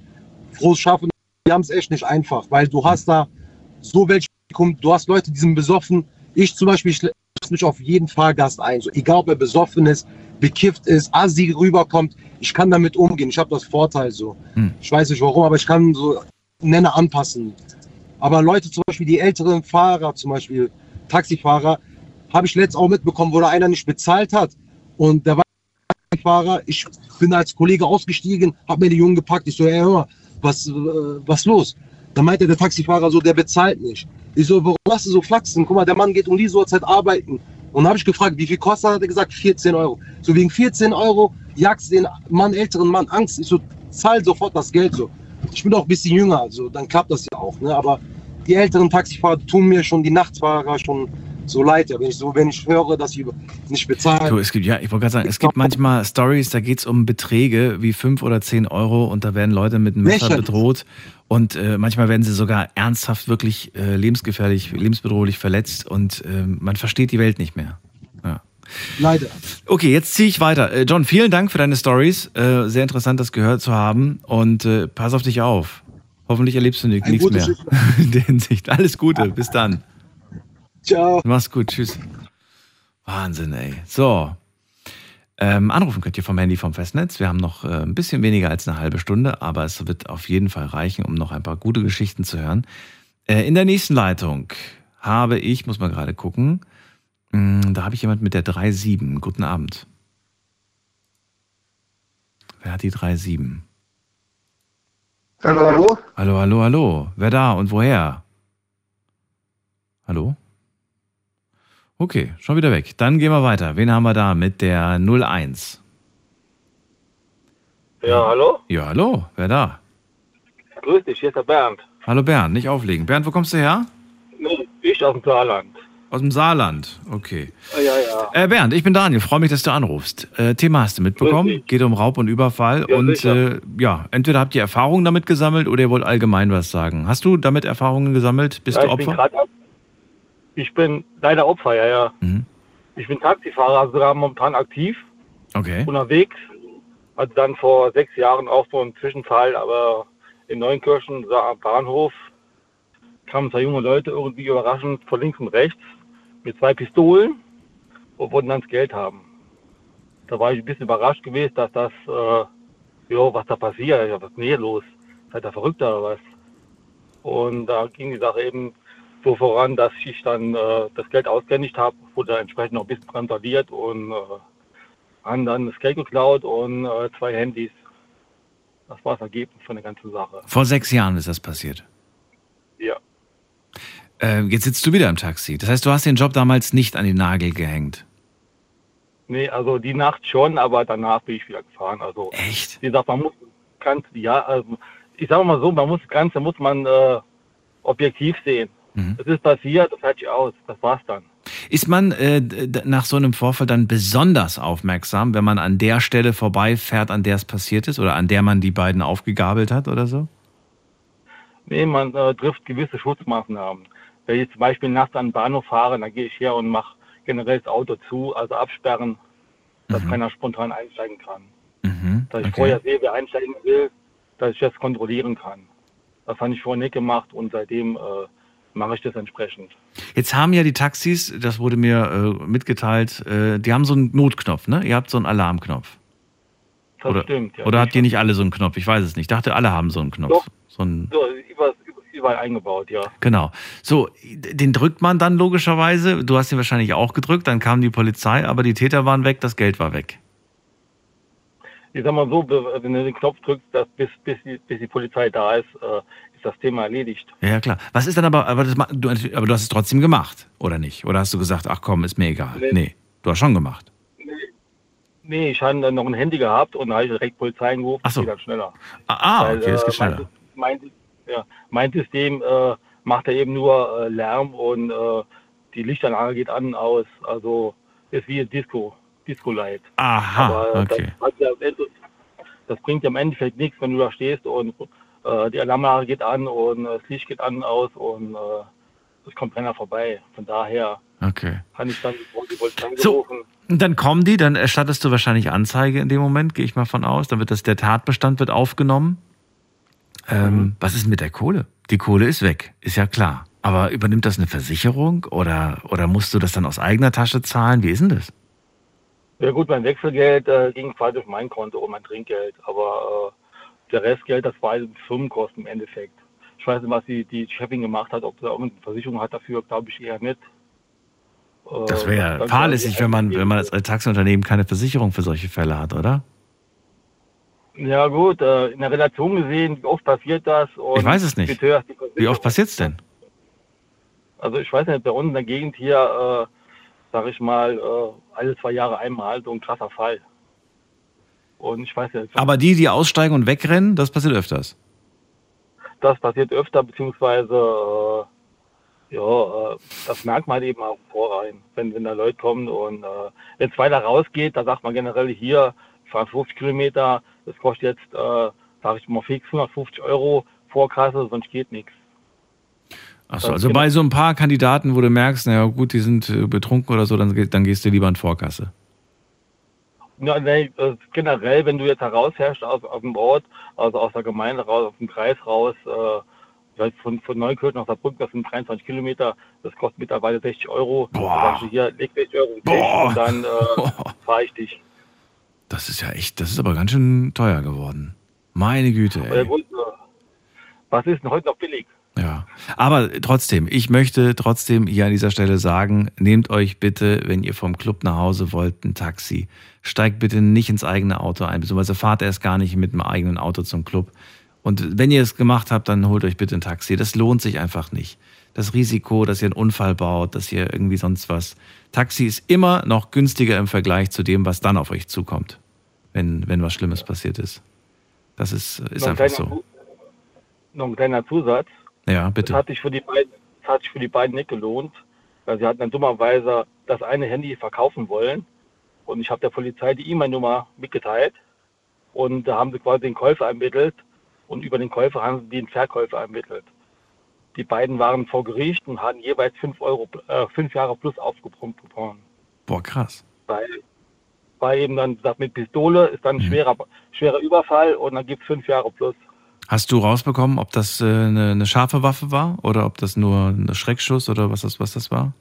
frohes Schaffen. Die haben es echt nicht einfach, weil du hast da so welche, du hast Leute, die sind besoffen. Ich zum Beispiel, ich mich auf jeden Fahrgast ein. So, egal ob er besoffen ist, bekifft ist, assi rüberkommt, ich kann damit umgehen. Ich habe das Vorteil so. Hm. Ich weiß nicht warum, aber ich kann so nenne anpassen. Aber Leute zum Beispiel, die älteren Fahrer, zum Beispiel Taxifahrer, habe ich letztens auch mitbekommen, wo da einer nicht bezahlt hat. Und der war Taxifahrer, ich bin als Kollege ausgestiegen, habe mir die Jungen gepackt. Ich so, ey, hör mal, was, äh, was los? Da meinte der Taxifahrer so, der bezahlt nicht. Ich so, warum machst du so flachsen? Guck mal, der Mann geht um diese Uhrzeit arbeiten. Und habe ich gefragt, wie viel kostet, hat er gesagt, 14 Euro. So wegen 14 Euro jagst den Mann, älteren Mann Angst. Ich so, zahl sofort das Geld so. Ich bin auch ein bisschen jünger, also dann klappt das ja auch. Ne? Aber die älteren Taxifahrer tun mir schon, die Nachtfahrer schon so leid. Ja, wenn ich so, wenn ich höre, dass sie nicht bezahlen. Du, es gibt, ja, ich wollte gerade sagen, es gibt manchmal Stories, da geht es um Beträge wie 5 oder 10 Euro und da werden Leute mit einem Messer Lächerlich. bedroht und äh, manchmal werden sie sogar ernsthaft wirklich äh, lebensgefährlich, lebensbedrohlich verletzt und äh, man versteht die Welt nicht mehr. Leider. Okay, jetzt ziehe ich weiter. Äh, John, vielen Dank für deine Stories. Äh, sehr interessant, das gehört zu haben und äh, pass auf dich auf. Hoffentlich erlebst du nichts mehr. In der Hinsicht. Alles Gute, bis dann. Ciao. Mach's gut, tschüss. Wahnsinn, ey. So. Ähm, anrufen könnt ihr vom Handy vom Festnetz. Wir haben noch ein bisschen weniger als eine halbe Stunde, aber es wird auf jeden Fall reichen, um noch ein paar gute Geschichten zu hören. In der nächsten Leitung habe ich, muss mal gerade gucken, da habe ich jemand mit der 3.7. Guten Abend. Wer hat die 3.7? Hallo, hallo? Hallo, hallo, hallo. Wer da und woher? Hallo? Okay, schon wieder weg. Dann gehen wir weiter. Wen haben wir da mit der 01? Ja, hallo? Ja, hallo. Wer da? Grüß dich, hier ist der Bernd. Hallo Bernd, nicht auflegen. Bernd, wo kommst du her? Ich aus dem Saarland. Aus dem Saarland, okay. Ja, ja. Äh, Bernd, ich bin Daniel, freue mich, dass du anrufst. Äh, Thema hast du mitbekommen, geht um Raub und Überfall. Ja, und äh, ja, entweder habt ihr Erfahrungen damit gesammelt oder ihr wollt allgemein was sagen. Hast du damit Erfahrungen gesammelt? Bist ja, du ich bin Opfer? grad- Ich bin leider Opfer, ja, ja. Mhm. Ich bin Taxifahrer, also sogar momentan aktiv, Okay. unterwegs. Hatte dann vor sechs Jahren auch so einen Zwischenfall, aber in Neunkirchen, am Bahnhof, kamen zwei junge Leute irgendwie überraschend von links und rechts mit zwei Pistolen und wollten dann das Geld haben. Da war ich ein bisschen überrascht gewesen, dass das, äh, jo, was da passiert, ja, was ist denn hier los? Seid ihr verrückt oder was? Und da ging die Sache eben so voran, dass ich dann äh, das Geld ausgehändigt habe, wurde entsprechend noch ein bisschen kontrolliert und äh, haben dann das Geld geklaut und äh, zwei Handys. Das war das Ergebnis von der ganzen Sache. Vor sechs Jahren ist das passiert. Ja. Äh, jetzt sitzt du wieder im Taxi. Das heißt, du hast den Job damals nicht an den Nagel gehängt. Nee, also die Nacht schon, aber danach bin ich wieder gefahren. Also Echt? Wie gesagt, man muss ganz, ja, also ich sage mal so, man muss das Ganze muss man äh, objektiv sehen. Mhm. Es ist passiert, das fertig aus, das war's dann. Ist man äh, nach so einem Vorfall dann besonders aufmerksam, wenn man an der Stelle vorbeifährt, an der es passiert ist oder an der man die beiden aufgegabelt hat oder so? Nee, man äh, trifft gewisse Schutzmaßnahmen. Wenn ich zum Beispiel nachts an den Bahnhof fahre, dann gehe ich her und mache generell das Auto zu, also absperren, dass keiner spontan einsteigen kann. Mhm. Dass ich okay. vorher sehe, wer einsteigen will, dass ich das kontrollieren kann. Das habe ich vorher nicht gemacht und seitdem äh, mache ich das entsprechend. Jetzt haben ja die Taxis, das wurde mir äh, mitgeteilt, äh, die haben so einen Notknopf, ne? Ihr habt so einen Alarmknopf. Das oder stimmt, ja. oder habt ihr nicht alle so einen Knopf? Ich weiß es nicht. Ich dachte, alle haben so einen Knopf. Doch. So einen, So, überall, überall eingebaut, ja. genau. So, den drückt man dann logischerweise. Du hast ihn wahrscheinlich auch gedrückt, dann kam die Polizei, aber die Täter waren weg, das Geld war weg. Ich sag mal so, wenn du den Knopf drückst, dass bis, bis, die, bis die Polizei da ist, äh, ist das Thema erledigt. Ja, klar. Was ist dann aber, aber, das, du, aber du hast es trotzdem gemacht, oder nicht? Oder hast du gesagt, ach komm, ist mir egal? Nee. Nee, du hast schon gemacht. Nee, ich hatte dann noch ein Handy gehabt und da habe ich direkt Polizei angerufen, Ach so. geht dann schneller. Ah, ah, Weil, okay, das äh, geht schneller. Mein, mein, ja, mein System äh, macht ja eben nur äh, Lärm und äh, die Lichtanlage geht an und aus. Also ist wie ein Disco, Disco-Light. Aha, Aber äh, okay. das, ja Ende- das bringt ja im Endeffekt nichts, wenn du da stehst und äh, die Alarmanlage geht an und äh, das Licht geht an und aus und es kommt keiner vorbei. Von daher Okay. kann ich dann die Polizei So. angerufen. Und dann kommen die, dann erstattest du wahrscheinlich Anzeige in dem Moment, gehe ich mal von aus. Dann wird das, der Tatbestand wird aufgenommen. Ähm, Mhm. Was ist mit der Kohle? Die Kohle ist weg, ist ja klar. Aber übernimmt das eine Versicherung oder, oder musst du das dann aus eigener Tasche zahlen? Wie ist denn das? Ja gut, mein Wechselgeld äh, ging quasi auf mein Konto und mein Trinkgeld, aber äh, der Restgeld, das war Firmenkosten im Endeffekt. Ich weiß nicht, was die, die Chefin gemacht hat, ob sie irgendeine Versicherung hat dafür, glaube ich eher nicht. Äh, Das wäre fahrlässig, wenn man, wenn man als Taxiunternehmen keine Versicherung für solche Fälle hat, oder? Ja gut, äh, in der Relation gesehen, wie oft passiert das? Und Ich weiß es nicht. wie oft passiert's denn? Also ich weiß nicht, bei uns in der Gegend hier, äh, sag ich mal, äh, alle zwei Jahre einmal so ein krasser Fall. Und ich weiß nicht, Aber die, die aussteigen und wegrennen, das passiert öfters. das passiert öfter, beziehungsweise äh, ja, äh, das merkt man eben auch vorrein, wenn, wenn da Leute kommen und äh, wenn es weiter rausgeht, da sagt man generell hier, ich fahre 50 Kilometer, das kostet jetzt, äh, sage ich mal fix 150 Euro Vorkasse, sonst geht nichts. Achso, also genau. bei so ein paar Kandidaten, wo du merkst, naja gut, die sind äh, betrunken oder so, dann, dann gehst du lieber in Vorkasse. Ja, nee, äh, generell, wenn du jetzt herausherrschst aus, aus dem Ort, also aus der Gemeinde raus, aus dem Kreis raus, äh, von, von Neunkirchen nach Saarbrücken, das sind 23 Kilometer, das kostet mittlerweile 60 Euro. Boah. Da sagst du hier, leg 60 Euro Boah. und dann äh, fahre ich dich. Das ist ja echt, das ist aber ganz schön teuer geworden. Meine Güte, ey. was ist denn heute noch billig? Ja. Aber trotzdem, ich möchte trotzdem hier an dieser Stelle sagen, nehmt euch bitte, wenn ihr vom Club nach Hause wollt, ein Taxi. Steigt bitte nicht ins eigene Auto ein, beziehungsweise fahrt erst gar nicht mit dem eigenen Auto zum Club. Und wenn ihr es gemacht habt, dann holt euch bitte ein Taxi. Das lohnt sich einfach nicht. Das Risiko, dass ihr einen Unfall baut, dass ihr irgendwie sonst was. Taxi ist immer noch günstiger im Vergleich zu dem, was dann auf euch zukommt, wenn, wenn was Schlimmes passiert ist. Das ist, ist einfach kleiner so. Noch ein kleiner Zusatz. Ja, Das bitte. hat sich für die beiden, das hat sich für die beiden nicht gelohnt, weil sie hatten dann dummerweise das eine Handy verkaufen wollen. Und ich habe der Polizei die E-Mail-Nummer mitgeteilt. Und da haben sie quasi den Käufer ermittelt. Und über den Käufer haben sie den Verkäufer ermittelt. Die beiden waren vor Gericht und hatten jeweils fünf, Euro, äh, fünf Jahre plus aufgepumpt bekommen. Boah, krass. Weil, weil eben dann gesagt, mit Pistole ist dann ein schwerer, schwerer Überfall und dann gibt es fünf Jahre plus. Hast du rausbekommen, ob das äh, eine, eine scharfe Waffe war oder ob das nur ein Schreckschuss oder was das, was das war?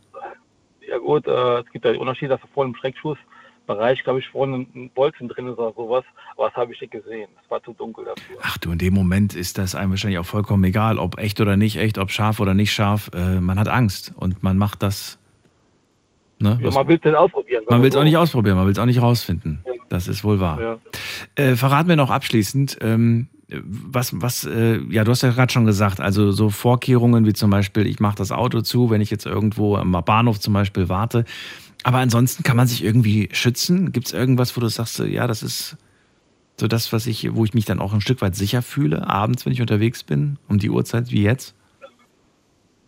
Ja gut, äh, es gibt ja den Unterschied, dass vor im Schreckschussbereich, glaube ich, vorne ein Bolzen drin ist oder sowas. Aber das habe ich nicht gesehen. Es war zu dunkel dafür. Ach du, in dem Moment ist das einem wahrscheinlich auch vollkommen egal, ob echt oder nicht echt, ob scharf oder nicht scharf. Äh, man hat Angst und man macht das. Ne, Ja, man will es nicht ausprobieren. man will es auch nicht ausprobieren, man will es auch nicht rausfinden. Das ist wohl wahr. Ja. Äh, verrat mir noch abschließend, ähm, was, was, äh, ja, du hast ja gerade schon gesagt, also so Vorkehrungen wie zum Beispiel, ich mache das Auto zu, wenn ich jetzt irgendwo am Bahnhof zum Beispiel warte. Aber ansonsten kann man sich irgendwie schützen. Gibt es irgendwas, wo du sagst, so, ja, das ist so das, was ich, wo ich mich dann auch ein Stück weit sicher fühle, abends, wenn ich unterwegs bin, um die Uhrzeit wie jetzt?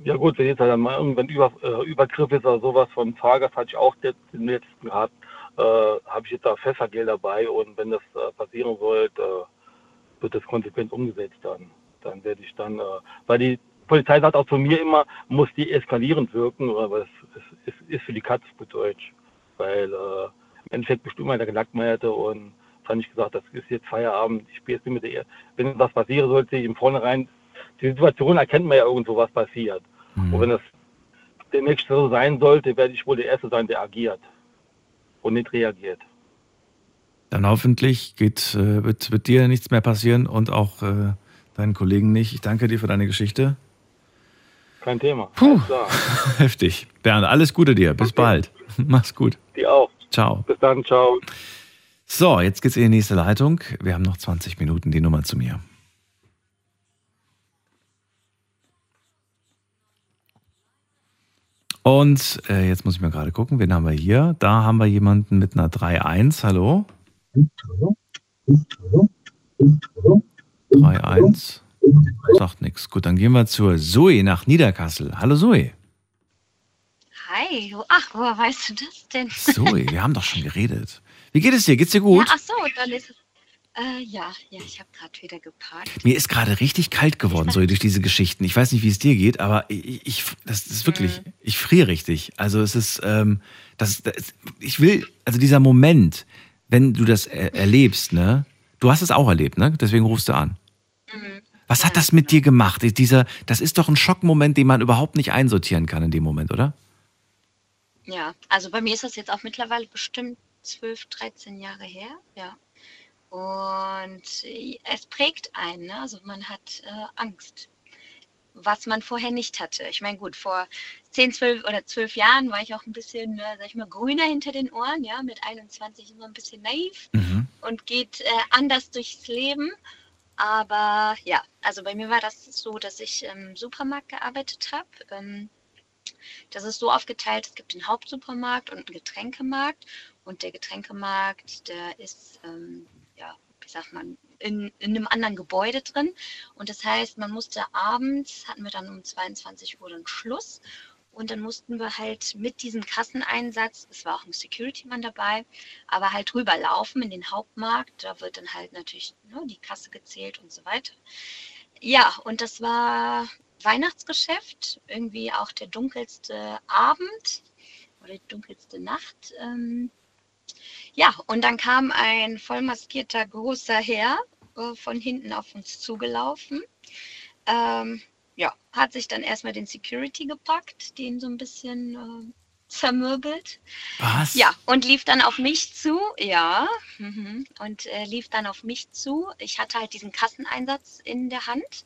Ja gut, wenn jetzt halt mal irgendwann Über, äh, Übergriff ist oder sowas von Fahrgast, hatte ich auch den letzten gehabt, äh, habe ich jetzt da Fässergeld dabei und wenn das äh, passieren sollte, äh, wird das konsequent umgesetzt dann. Dann werde ich dann, äh, weil die Polizei sagt auch zu mir immer, muss die eskalierend wirken, aber es, es, es ist für die Katze gut Deutsch. Weil äh, im Endeffekt bestimmt einer Gelackmeierte und jetzt ich gesagt, das ist jetzt Feierabend, ich spiele jetzt nicht mit der, wenn was passieren sollte, im Vornherein, die Situation erkennt man ja irgendwo, was passiert. Und wenn das demnächst so sein sollte, werde ich wohl der Erste sein, der agiert und nicht reagiert. Dann hoffentlich geht, äh, wird, wird dir nichts mehr passieren und auch äh, deinen Kollegen nicht. Ich danke dir für deine Geschichte. Kein Thema. Puh. Heftig. Bernd, alles Gute dir. Bis bald. Mach's gut. Die auch. Ciao. Bis dann, ciao. So, jetzt geht's in die nächste Leitung. Wir haben noch 20 Minuten die Nummer zu mir. Und äh, jetzt muss ich mal gerade gucken, wen haben wir hier? Da haben wir jemanden mit einer 3-1. Hallo? 3-1. Sagt nichts. Gut, dann gehen wir zur Zoe nach Niederkassel. Hallo Zoe. Hi, ach, woher weißt du das denn? Zoe, wir haben doch schon geredet. Wie geht es dir? Geht's dir gut? Ja, ach so, dann ist es. Äh, ja, ja, ich habe gerade wieder geparkt. Mir ist gerade richtig kalt geworden, so durch diese Geschichten. Ich weiß nicht, wie es dir geht, aber ich, ich das ist wirklich, ich friere richtig. Also es ist, ähm, das, das, ich will, also dieser Moment, wenn du das er erlebst, ne? Du hast es auch erlebt, ne? Deswegen rufst du an. Was hat das mit dir gemacht? Dieser, das ist doch ein Schockmoment, den man überhaupt nicht einsortieren kann in dem Moment, oder? Ja, also bei mir ist das jetzt auch mittlerweile bestimmt 12, 13 Jahre her, ja. Und äh, es prägt einen, ne? also man hat äh, Angst, was man vorher nicht hatte. Ich meine, gut, vor 10, 12 oder 12 Jahren war ich auch ein bisschen, äh, sag ich mal, grüner hinter den Ohren, ja, mit 21 immer ein bisschen naiv und geht äh, anders durchs Leben. Aber ja, also bei mir war das so, dass ich im Supermarkt gearbeitet habe. Ähm, das ist so aufgeteilt, es gibt den Hauptsupermarkt und einen Getränkemarkt. Und der Getränkemarkt, der ist, ähm, sagt man, in, in einem anderen Gebäude drin. Und das heißt, man musste abends, hatten wir dann um 22 Uhr dann Schluss. Und dann mussten wir halt mit diesem Kasseneinsatz, es war auch ein Security-Mann dabei, aber halt rüberlaufen in den Hauptmarkt. Da wird dann halt natürlich ne, die Kasse gezählt und so weiter. Ja, und das war Weihnachtsgeschäft, irgendwie auch der dunkelste Abend oder die dunkelste Nacht. Ähm, ja, und dann kam ein vollmaskierter großer Herr äh, von hinten auf uns zugelaufen. Ähm, ja, hat sich dann erstmal den Security gepackt, den so ein bisschen äh, zermürbelt. Was? Ja, und lief dann auf mich zu, ja, mhm, und äh, lief dann auf mich zu. Ich hatte halt diesen Kasseneinsatz in der Hand.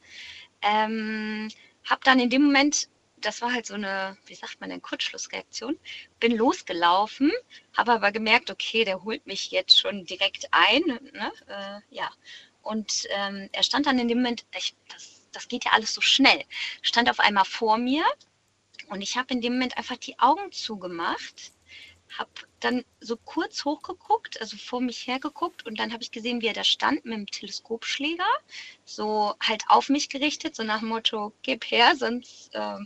Ähm, hab dann in dem Moment, das war halt so eine, wie sagt man denn, Kurzschlussreaktion, bin losgelaufen, habe aber gemerkt, okay, der holt mich jetzt schon direkt ein, ne? äh, ja. Und ähm, er stand dann in dem Moment, ich, das, das geht ja alles so schnell, stand auf einmal vor mir und ich habe in dem Moment einfach die Augen zugemacht, habe dann so kurz hochgeguckt, also vor mich hergeguckt und dann habe ich gesehen, wie er da stand mit dem Teleskopschläger, so halt auf mich gerichtet, so nach dem Motto, gib her, sonst, äh,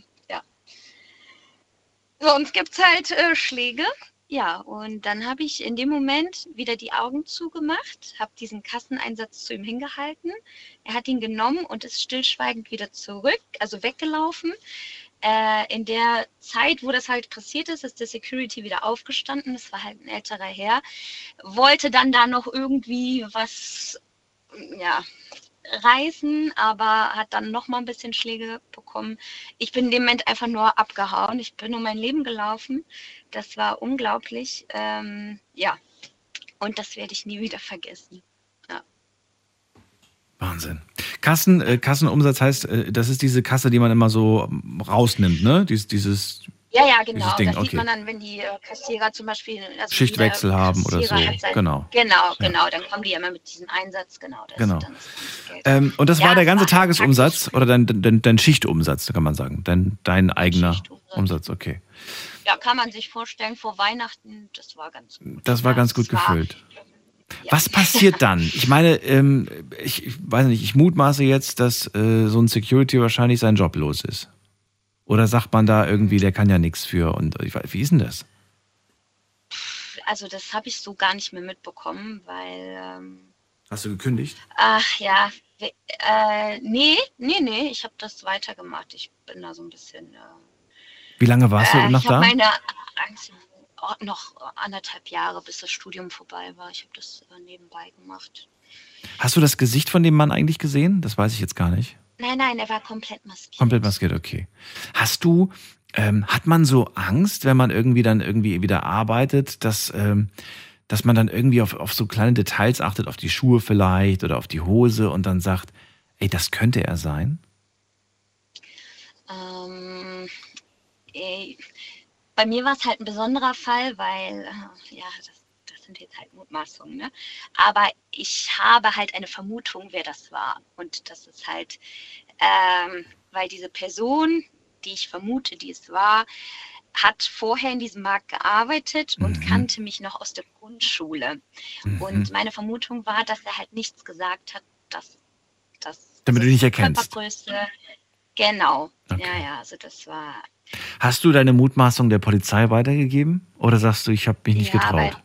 sonst gibt es halt äh, Schläge. Ja, und dann habe ich in dem Moment wieder die Augen zugemacht, habe diesen Kasseneinsatz zu ihm hingehalten. Er hat ihn genommen und ist stillschweigend wieder zurück, also weggelaufen. Äh, in der Zeit, wo das halt passiert ist, ist der Security wieder aufgestanden. Das war halt ein älterer Herr. Wollte dann da noch irgendwie was, ja, reißen, aber hat dann noch mal ein bisschen Schläge bekommen. Ich bin in dem Moment einfach nur abgehauen. Ich bin um mein Leben gelaufen. Das war unglaublich. Ähm, ja, und das werde ich nie wieder vergessen. Ja. Wahnsinn. Kassen, äh, Kassenumsatz heißt, äh, das ist diese Kasse, die man immer so rausnimmt, ne? Dies, dieses Ja, ja, genau. Dieses Ding, das sieht okay. man dann, wenn die äh, Kassierer zum Beispiel also Schichtwechsel jeder haben oder so. sein- Genau. Genau, Ja. genau. Dann kommen die ja immer mit diesem Einsatz, genau. Das Genau. das. Ähm, und das Ja, war der ganze war halt Tagesumsatz oder dein, dein, dein Schichtumsatz, kann man sagen. Dein, dein eigener Umsatz, okay. Ja, kann man sich vorstellen, vor Weihnachten, das war ganz gut. Das war ganz gut das war- gefüllt. Was passiert dann? Ich meine, ähm, ich, ich weiß nicht, ich mutmaße jetzt, dass äh, so ein Security wahrscheinlich seinen Job los ist. Oder sagt man da irgendwie, der kann ja nichts für und ich weiß, wie ist denn das? Also das habe ich so gar nicht mehr mitbekommen, weil, ähm, Hast du gekündigt? ach ja, we- äh, nee, nee, nee, ich habe das weitergemacht. Ich bin da so ein bisschen... Äh, Wie lange warst du äh, noch ich habe da? meine Angst oh, noch anderthalb Jahre, bis das Studium vorbei war. Ich habe das äh, nebenbei gemacht. Hast du das Gesicht von dem Mann eigentlich gesehen? Das weiß ich jetzt gar nicht. Nein, nein, er war komplett maskiert. Komplett maskiert, okay. Hast du, ähm, hat man so Angst, wenn man irgendwie dann irgendwie wieder arbeitet, dass, ähm, dass man dann irgendwie auf, auf so kleine Details achtet, auf die Schuhe vielleicht oder auf die Hose und dann sagt, ey, das könnte er sein? Ähm, eh, bei mir war es halt ein besonderer Fall, weil, äh, ja, das sind jetzt halt Mutmaßungen, ne? Aber ich habe halt eine Vermutung, wer das war. Und das ist halt, ähm, weil diese Person, die ich vermute, die es war, hat vorher in diesem Markt gearbeitet und kannte mich noch aus der Grundschule. Und meine Vermutung war, dass er halt nichts gesagt hat, dass das Damit du nicht erkennst. Körpergröße. Genau. Ja, ja, also das war. Hast du deine Mutmaßung der Polizei weitergegeben? Oder sagst du, ich habe mich nicht Ja, getraut?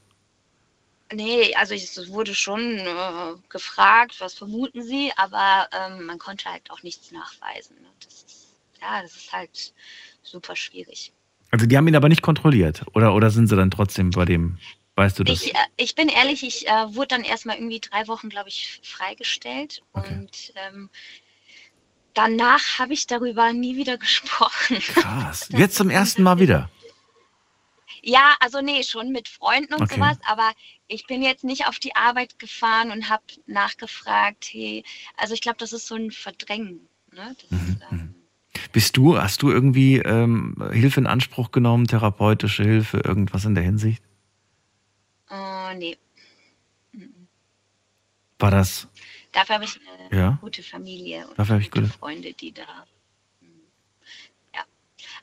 Nee, also es wurde schon äh, gefragt, was vermuten Sie, aber ähm, man konnte halt auch nichts nachweisen. Ne? Das ist, ja, das ist halt super schwierig. Also die haben ihn aber nicht kontrolliert. Oder, oder sind sie dann trotzdem bei dem, weißt du das? Ich, äh, ich bin ehrlich, ich äh, wurde dann erstmal irgendwie drei Wochen, glaube ich, freigestellt und ähm, danach habe ich darüber nie wieder gesprochen. Krass. Jetzt zum ersten Mal wieder. Ja, also nee, schon mit Freunden und Okay. sowas, aber ich bin jetzt nicht auf die Arbeit gefahren und habe nachgefragt, hey, also ich glaube, das ist so ein Verdrängen. Ne? Das, Bist du, hast du irgendwie ähm, Hilfe in Anspruch genommen, therapeutische Hilfe, irgendwas in der Hinsicht? äh, nee, War das? dafür habe ich eine Ja. gute Familie und Dafür habe ich gute gute- Freunde, die da.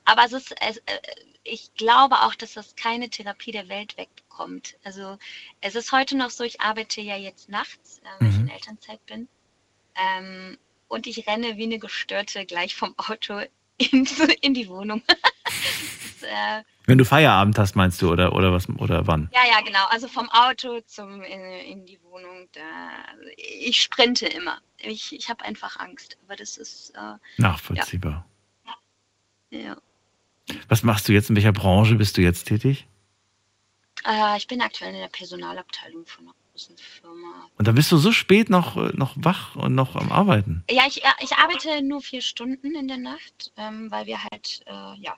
Ja, aber es ist, es, äh, ich glaube auch, dass das keine Therapie der Welt wegbekommt. Also es ist heute noch so, ich arbeite ja jetzt nachts, äh, weil ich in Elternzeit bin. Ähm, und ich renne wie eine Gestörte gleich vom Auto in, in die Wohnung. das, äh, Wenn du Feierabend hast, meinst du, oder, oder was, oder wann? ja, ja, genau. Also vom Auto zum in, in die Wohnung. Da, ich sprinte immer. Ich, ich habe einfach Angst. Aber das ist äh, Nachvollziehbar. ja. Was machst du jetzt? In welcher Branche bist du jetzt tätig? Äh, ich bin aktuell in der Personalabteilung von einer großen Firma. Und dann bist du so spät noch, äh, noch wach und noch am Arbeiten. Ja, ich, ja, ich arbeite nur vier Stunden in der Nacht, ähm, weil wir halt äh, ja,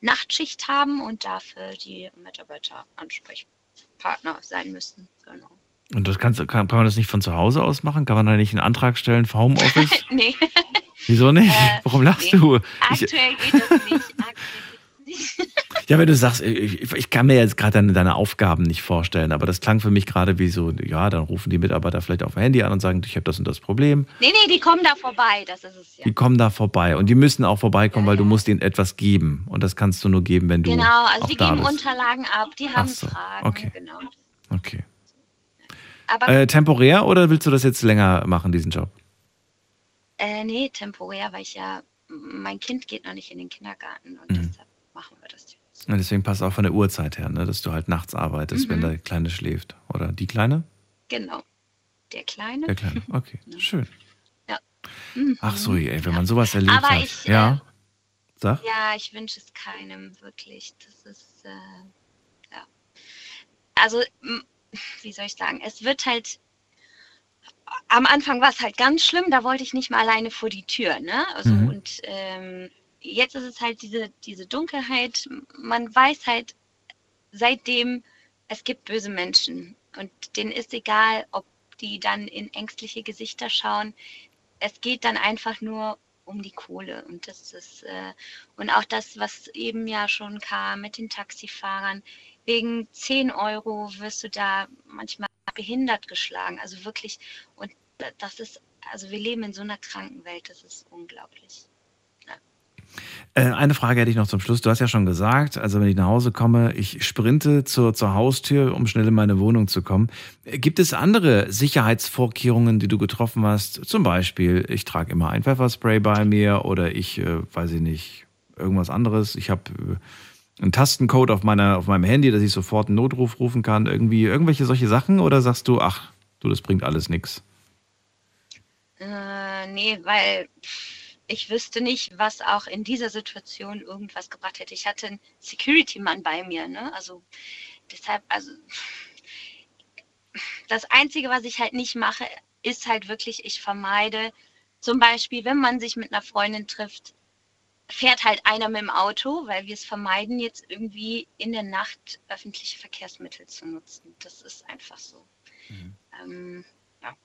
Nachtschicht haben und dafür die Mitarbeiter Ansprechpartner sein müssen. Genau. Und das kannst, kann, kann man das nicht von zu Hause aus machen? Kann man da nicht einen Antrag stellen für Homeoffice? nee. Wieso nicht? Äh, Warum lachst nee. du? Ich, Aktuell geht das nicht. Aktuell geht das nicht. ja, wenn du sagst, ich, ich kann mir jetzt gerade deine, deine Aufgaben nicht vorstellen, aber das klang für mich gerade wie so, ja, dann rufen die Mitarbeiter vielleicht auf dem Handy an und sagen, ich habe das und das Problem. nee, nee, die kommen da vorbei. Das ist es ja. Die kommen da vorbei und die müssen auch vorbeikommen, weil du musst ihnen etwas geben und das kannst du nur geben, wenn du Genau, also die geben bist. Unterlagen ab, die haben so, Fragen. okay. Genau. Okay. Aber Äh, temporär oder willst du das jetzt länger machen, diesen Job? äh, nee, temporär, weil ich ja, mein Kind geht noch nicht in den Kindergarten und Mhm. deshalb machen wir das. Und deswegen passt auch von der Uhrzeit her, ne, dass du halt nachts arbeitest, wenn Mhm. der Kleine schläft. Oder die Kleine? Genau. Der Kleine. Der Kleine. Okay, schön. Ja. Mhm. Ach so, ey, wenn man sowas erlebt Aber hat. ich, ja. Sag. Ja, ich wünsche es keinem wirklich. Das ist, äh, ja. Also, wie soll ich sagen, es wird halt, am Anfang war es halt ganz schlimm, da wollte ich nicht mal alleine vor die Tür, ne? Also, Mhm. und ähm, jetzt ist es halt diese, diese Dunkelheit, man weiß halt seitdem, es gibt böse Menschen und denen ist egal, ob die dann in ängstliche Gesichter schauen. Es geht dann einfach nur um die Kohle und das ist äh, und auch das, was eben ja schon kam mit den Taxifahrern. Wegen 10 Euro wirst du da manchmal behindert geschlagen. Also wirklich, und da- das ist, also wir leben in so einer kranken Welt, das ist unglaublich. Äh, eine Frage hätte ich noch zum Schluss. Du hast ja schon gesagt, also wenn ich nach Hause komme, ich sprinte zur, zur Haustür, um schnell in meine Wohnung zu kommen. Äh, Gibt es andere Sicherheitsvorkehrungen, die du getroffen hast? Zum Beispiel, ich trage immer ein Pfefferspray bei mir oder ich, äh, weiß ich nicht, irgendwas anderes. Ich habe äh, einen Tastencode auf, meiner, auf meinem Handy, dass ich sofort einen Notruf rufen kann. Irgendwie irgendwelche solche Sachen? Oder sagst du, ach, du, das bringt alles nichts? Äh, nee, weil ich wüsste nicht, was auch in dieser Situation irgendwas gebracht hätte. Ich hatte einen Security-Mann bei mir, ne? Also deshalb, also das Einzige, was ich halt nicht mache, ist halt wirklich, ich vermeide zum Beispiel, wenn man sich mit einer Freundin trifft, fährt halt einer mit dem Auto, weil wir es vermeiden, jetzt irgendwie in der Nacht öffentliche Verkehrsmittel zu nutzen. Das ist einfach so. Ähm, ja.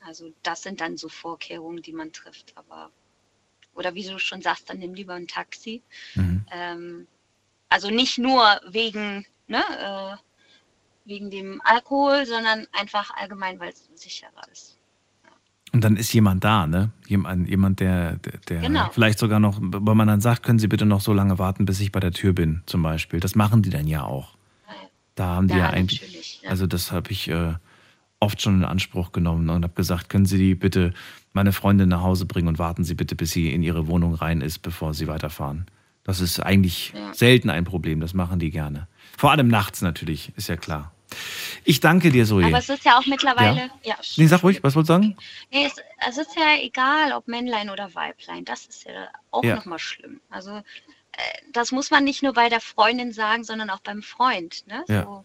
Also das sind dann so Vorkehrungen, die man trifft. Aber oder wie du schon sagst, dann nimm lieber ein Taxi. Ähm, also nicht nur wegen, ne, äh, wegen dem Alkohol, sondern einfach allgemein, weil es sicherer ist. Und dann ist jemand da, ne? Jemand, jemand der, der, der Genau. vielleicht sogar noch, weil man dann sagt, können Sie bitte noch so lange warten, bis ich bei der Tür bin, zum Beispiel. Das machen die dann ja auch. Da haben die ja, Ja, eigentlich, natürlich, ja. also das habe ich äh, oft schon in Anspruch genommen und habe gesagt, können Sie die bitte meine Freundin nach Hause bringen und warten Sie bitte, bis sie in ihre Wohnung rein ist, bevor Sie weiterfahren. Das ist eigentlich Ja. selten ein Problem, das machen die gerne. Vor allem nachts natürlich, ist ja klar. Ich danke dir, Zoe. Aber es ist ja auch mittlerweile, ja, Nee, sag ruhig, was wolltest du sagen? Nee, es, es ist ja egal, ob Männlein oder Weiblein. Das ist ja auch Ja. nochmal schlimm. Also äh, das muss man nicht nur bei der Freundin sagen, sondern auch beim Freund. Ne? Ja. So,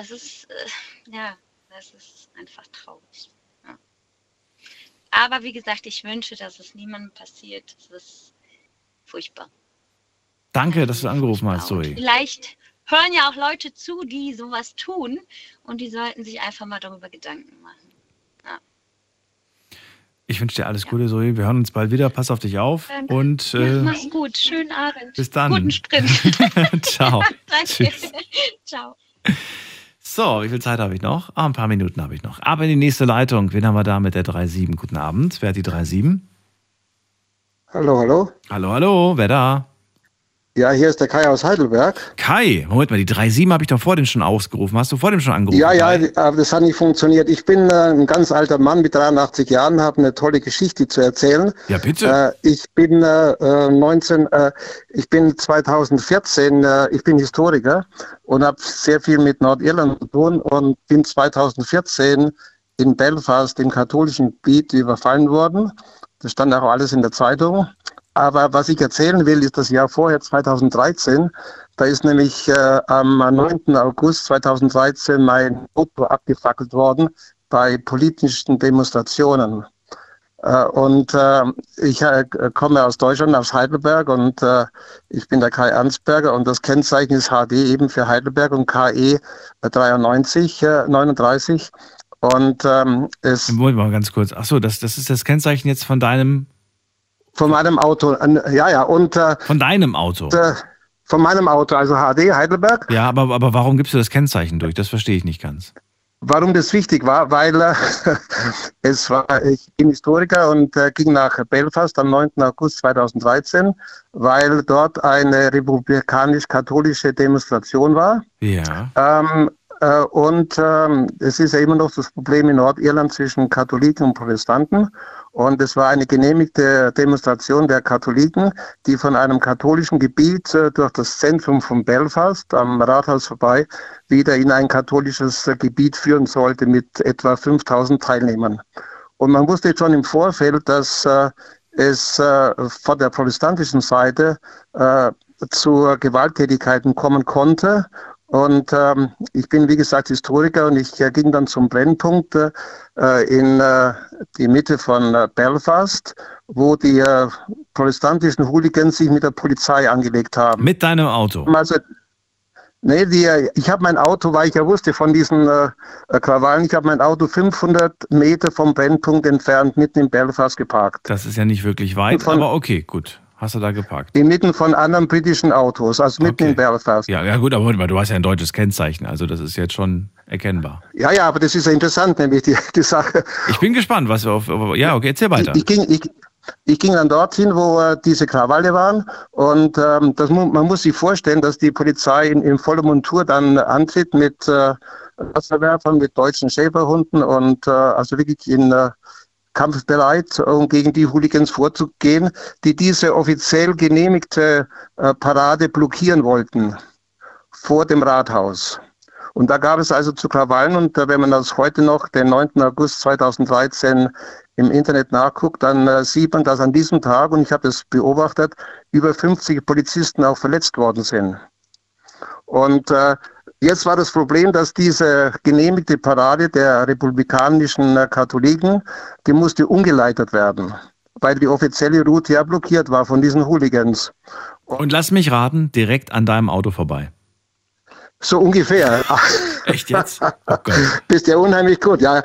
es ist, äh, ja, das ist einfach traurig. Ja. Aber wie gesagt, ich wünsche, dass es niemandem passiert. Es ist furchtbar. Danke, dass du angerufen hast, Zoe. Vielleicht hören ja auch Leute zu, die sowas tun und die sollten sich einfach mal darüber Gedanken machen. Ich wünsche dir alles Gute, Zoe. Wir hören uns bald wieder. Pass auf dich auf. Danke. Und ja, äh, mach's gut. Schönen Abend. bis dann. Guten Sprint. Ciao. Danke. Tschüss. Ciao. So, wie viel Zeit habe ich noch? Ah, ein paar Minuten habe ich noch. Aber in die nächste Leitung. Wen haben wir da mit der 3.7? Guten Abend. Wer hat die 3.7? Hallo, hallo. Hallo, hallo. Wer da? Ja, hier ist der Kai aus Heidelberg. Kai. Moment mal, die 3.7 habe ich doch vor dem schon ausgerufen. Hast du vor dem schon angerufen? Ja, ja, aber das hat nicht funktioniert. Ich bin äh, ein ganz alter Mann mit 83 Jahren, habe eine tolle Geschichte zu erzählen. Ja, bitte. Äh, ich bin äh, äh, 19, äh, ich bin 2014, äh, ich bin Historiker und habe sehr viel mit Nordirland zu tun und bin 2014 in Belfast im katholischen Gebiet überfallen worden. Das stand auch alles in der Zeitung. Aber was ich erzählen will, ist das Jahr vorher, 2013. Da ist nämlich äh, am 9. August 2013 mein Auto abgefackelt worden bei politischen Demonstrationen. Äh, und äh, ich äh, komme aus Deutschland, aus Heidelberg und äh, ich bin der Kai Ernstberger und das Kennzeichen ist HD eben für Heidelberg und KE 93, 39. Und ähm, es. Moment mal ganz kurz. Achso, das, das ist das Kennzeichen jetzt von deinem. Von meinem Auto, ja, ja. Und, äh, von deinem Auto. Und, äh, von meinem Auto, also HD Heidelberg. Ja, aber, aber warum gibst du das Kennzeichen durch? Das verstehe ich nicht ganz. Warum das wichtig war, weil äh, es war, ich bin Historiker und äh, ging nach Belfast am 9. August 2013, weil dort eine republikanisch-katholische Demonstration war. Ja. Ähm, äh, und ähm, es ist ja immer noch das Problem in Nordirland zwischen Katholiken und Protestanten. Und es war eine genehmigte Demonstration der Katholiken, die von einem katholischen Gebiet äh, durch das Zentrum von Belfast am Rathaus vorbei wieder in ein katholisches Gebiet führen sollte mit etwa 5000 Teilnehmern. Und man wusste schon im Vorfeld, dass äh, es äh, von der protestantischen Seite zu Gewalttätigkeiten kommen konnte und ähm, ich bin, wie gesagt, Historiker und ich äh, ging dann zum Brennpunkt äh, in äh, die Mitte von äh, Belfast, wo die äh, protestantischen Hooligans sich mit der Polizei angelegt haben. Mit deinem Auto? Also, nee, die, äh, ich habe mein Auto, weil ich ja wusste von diesen Krawallen, ich habe mein Auto 500 Meter vom Brennpunkt entfernt, mitten in Belfast geparkt. Das ist ja nicht wirklich weit, von, aber okay, gut. Hast du da geparkt? Inmitten von anderen britischen Autos, also mitten okay. in Belfast. Ja, ja gut, aber du hast ja ein deutsches Kennzeichen, also das ist jetzt schon erkennbar. Ja, ja, aber das ist ja interessant, nämlich die, die Sache. Ich bin gespannt, was wir auf. Ja, okay, erzähl weiter. Ich, ich ging, ich, ich ging dann dorthin, wo äh, diese Krawalle waren und ähm, das, man muss sich vorstellen, dass die Polizei in, in voller Montur dann antritt mit äh, Wasserwerfern, mit deutschen Schäferhunden und äh, also wirklich in äh, kampfbereit, um gegen die Hooligans vorzugehen, die diese offiziell genehmigte äh, Parade blockieren wollten vor dem Rathaus. Und da gab es also zu Krawallen und äh, wenn man das heute noch, den 9. August 2013 im Internet nachguckt, dann äh, sieht man, dass an diesem Tag, und ich habe es beobachtet, über 50 Polizisten auch verletzt worden sind. Und äh, Jetzt war das Problem, dass diese genehmigte Parade der republikanischen Katholiken, die musste umgeleitet werden, weil die offizielle Route ja blockiert war von diesen Hooligans. Und lass mich raten, direkt an deinem Auto vorbei. So ungefähr. Echt jetzt? Oh Bist ja unheimlich gut, ja.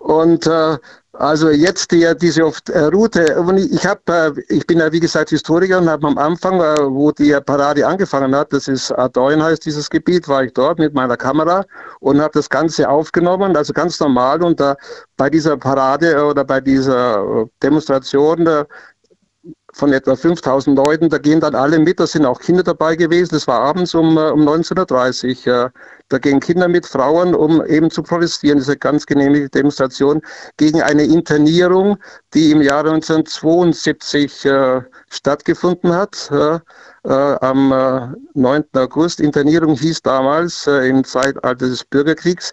Und äh, also jetzt die, diese äh, Route, ich, hab, äh, ich bin ja wie gesagt Historiker und habe am Anfang, äh, wo die Parade angefangen hat, das ist Adoin heißt dieses Gebiet, war ich dort mit meiner Kamera und habe das Ganze aufgenommen, also ganz normal und da bei dieser Parade oder bei dieser Demonstration von etwa 5000 Leuten, da gehen dann alle mit, da sind auch Kinder dabei gewesen, das war abends um, um 19.30 Uhr. Da gehen Kinder mit Frauen, um eben zu protestieren, diese ganz genehmigte Demonstration gegen eine Internierung, die im Jahre 1972 äh, stattgefunden hat. Äh, äh, am äh, 9. August. Internierung hieß damals äh, im Zeitalter des Bürgerkriegs,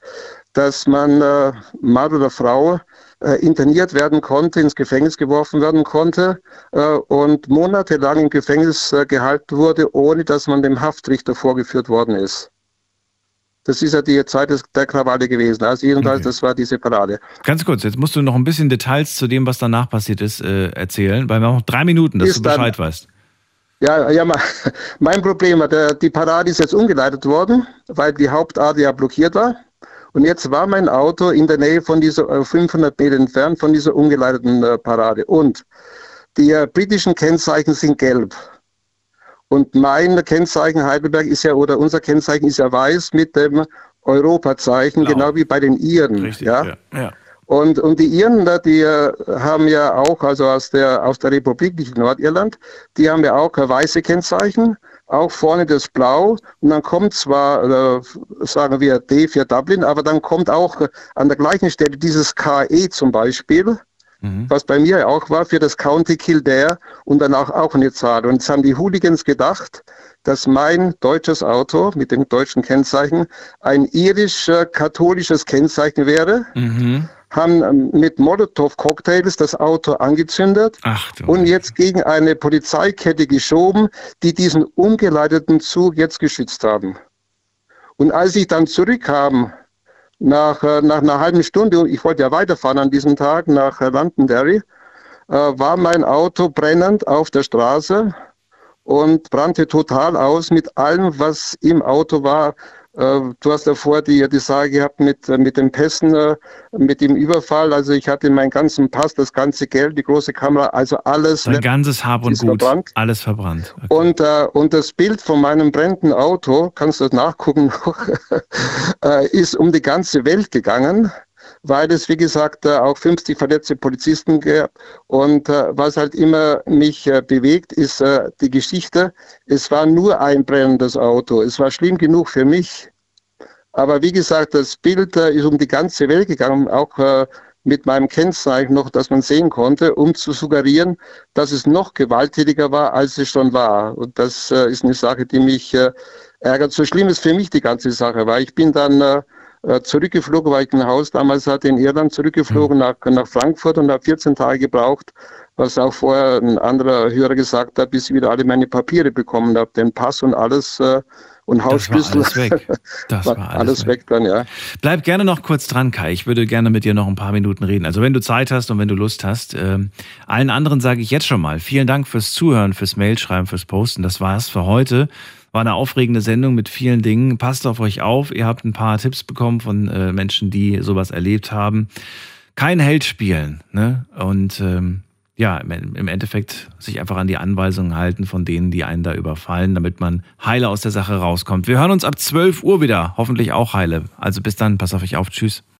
dass man äh, Mann oder Frau äh, interniert werden konnte, ins Gefängnis geworfen werden konnte äh, und monatelang im Gefängnis äh, gehalten wurde, ohne dass man dem Haftrichter vorgeführt worden ist. Das ist ja die Zeit des, der Krawalle gewesen. Also jedenfalls, okay. das war diese Parade. Ganz kurz, jetzt musst du noch ein bisschen Details zu dem, was danach passiert ist, äh, erzählen, weil wir haben noch drei Minuten, dass ist du Bescheid dann, weißt. Ja, ja, mein Problem, der, die Parade ist jetzt umgeleitet worden, weil die Hauptader ja blockiert war. Und jetzt war mein Auto in der Nähe von dieser, 500 äh, Meter entfernt von dieser umgeleiteten äh, Parade. Und die äh, britischen Kennzeichen sind gelb. Und mein Kennzeichen Heidelberg ist ja, oder unser Kennzeichen ist ja weiß mit dem Europazeichen, genau, genau wie bei den Iren. Richtig, ja. ja, ja. Und, und die Iren, die haben ja auch, also aus der, aus der Republik, nicht Nordirland, die haben ja auch weiße Kennzeichen auch vorne das Blau und dann kommt zwar, äh, sagen wir D für Dublin, aber dann kommt auch an der gleichen Stelle dieses KE zum Beispiel, mhm. was bei mir auch war für das County Kildare und danach auch eine Zahl. Und jetzt haben die Hooligans gedacht, dass mein deutsches Auto mit dem deutschen Kennzeichen ein irisch-katholisches Kennzeichen wäre. Mhm haben ähm, mit Molotow-Cocktails das Auto angezündet und jetzt gegen eine Polizeikette geschoben, die diesen umgeleiteten Zug jetzt geschützt haben. Und als ich dann zurückkam nach, äh, nach einer halben Stunde, ich wollte ja weiterfahren an diesem Tag nach äh, Londonderry, äh, war mein Auto brennend auf der Straße und brannte total aus mit allem, was im Auto war. Äh, du hast davor die, die Sache gehabt mit, äh, mit den Pässen, äh, mit dem Überfall. Also ich hatte meinen ganzen Pass, das ganze Geld, die große Kamera, also alles. Dein ganzes Hab und Gut, verbrannt. alles verbrannt. Okay. Und, äh, und das Bild von meinem brennenden Auto, kannst du das nachgucken noch, ist um die ganze Welt gegangen weil es, wie gesagt, auch 50 verletzte Polizisten gab. Und äh, was halt immer mich äh, bewegt, ist äh, die Geschichte. Es war nur ein brennendes Auto. Es war schlimm genug für mich. Aber wie gesagt, das Bild ist um die ganze Welt gegangen, auch mit meinem Kennzeichen noch, dass man sehen konnte, um zu suggerieren, dass es noch gewalttätiger war, als es schon war. Und das ist eine Sache, die mich ärgert. So schlimm ist für mich die ganze Sache, weil ich bin dann äh, zurückgeflogen, weil ich ein Haus damals hatte in Irland, zurückgeflogen mhm. nach, nach Frankfurt und habe 14 Tage gebraucht, was auch vorher ein anderer Hörer gesagt hat, bis ich wieder alle meine Papiere bekommen habe, den Pass und alles äh, und Hausschlüssel. Das war alles weg. Das war alles, alles weg. weg. dann, ja. Bleib gerne noch kurz dran, Kai. Ich würde gerne mit dir noch ein paar Minuten reden. Also wenn du Zeit hast und wenn du Lust hast. Äh, allen anderen sage ich jetzt schon mal vielen Dank fürs Zuhören, fürs Mailschreiben, fürs Posten. Das war's für heute. War eine aufregende Sendung mit vielen Dingen. Passt auf euch auf. Ihr habt ein paar Tipps bekommen von äh, Menschen, die sowas erlebt haben. Kein Held spielen. Ne? Und ähm, ja, im Endeffekt sich einfach an die Anweisungen halten von denen, die einen da überfallen, damit man heile aus der Sache rauskommt. Wir hören uns ab 12 Uhr wieder, hoffentlich auch heile. Also bis dann, pass auf euch auf, tschüss.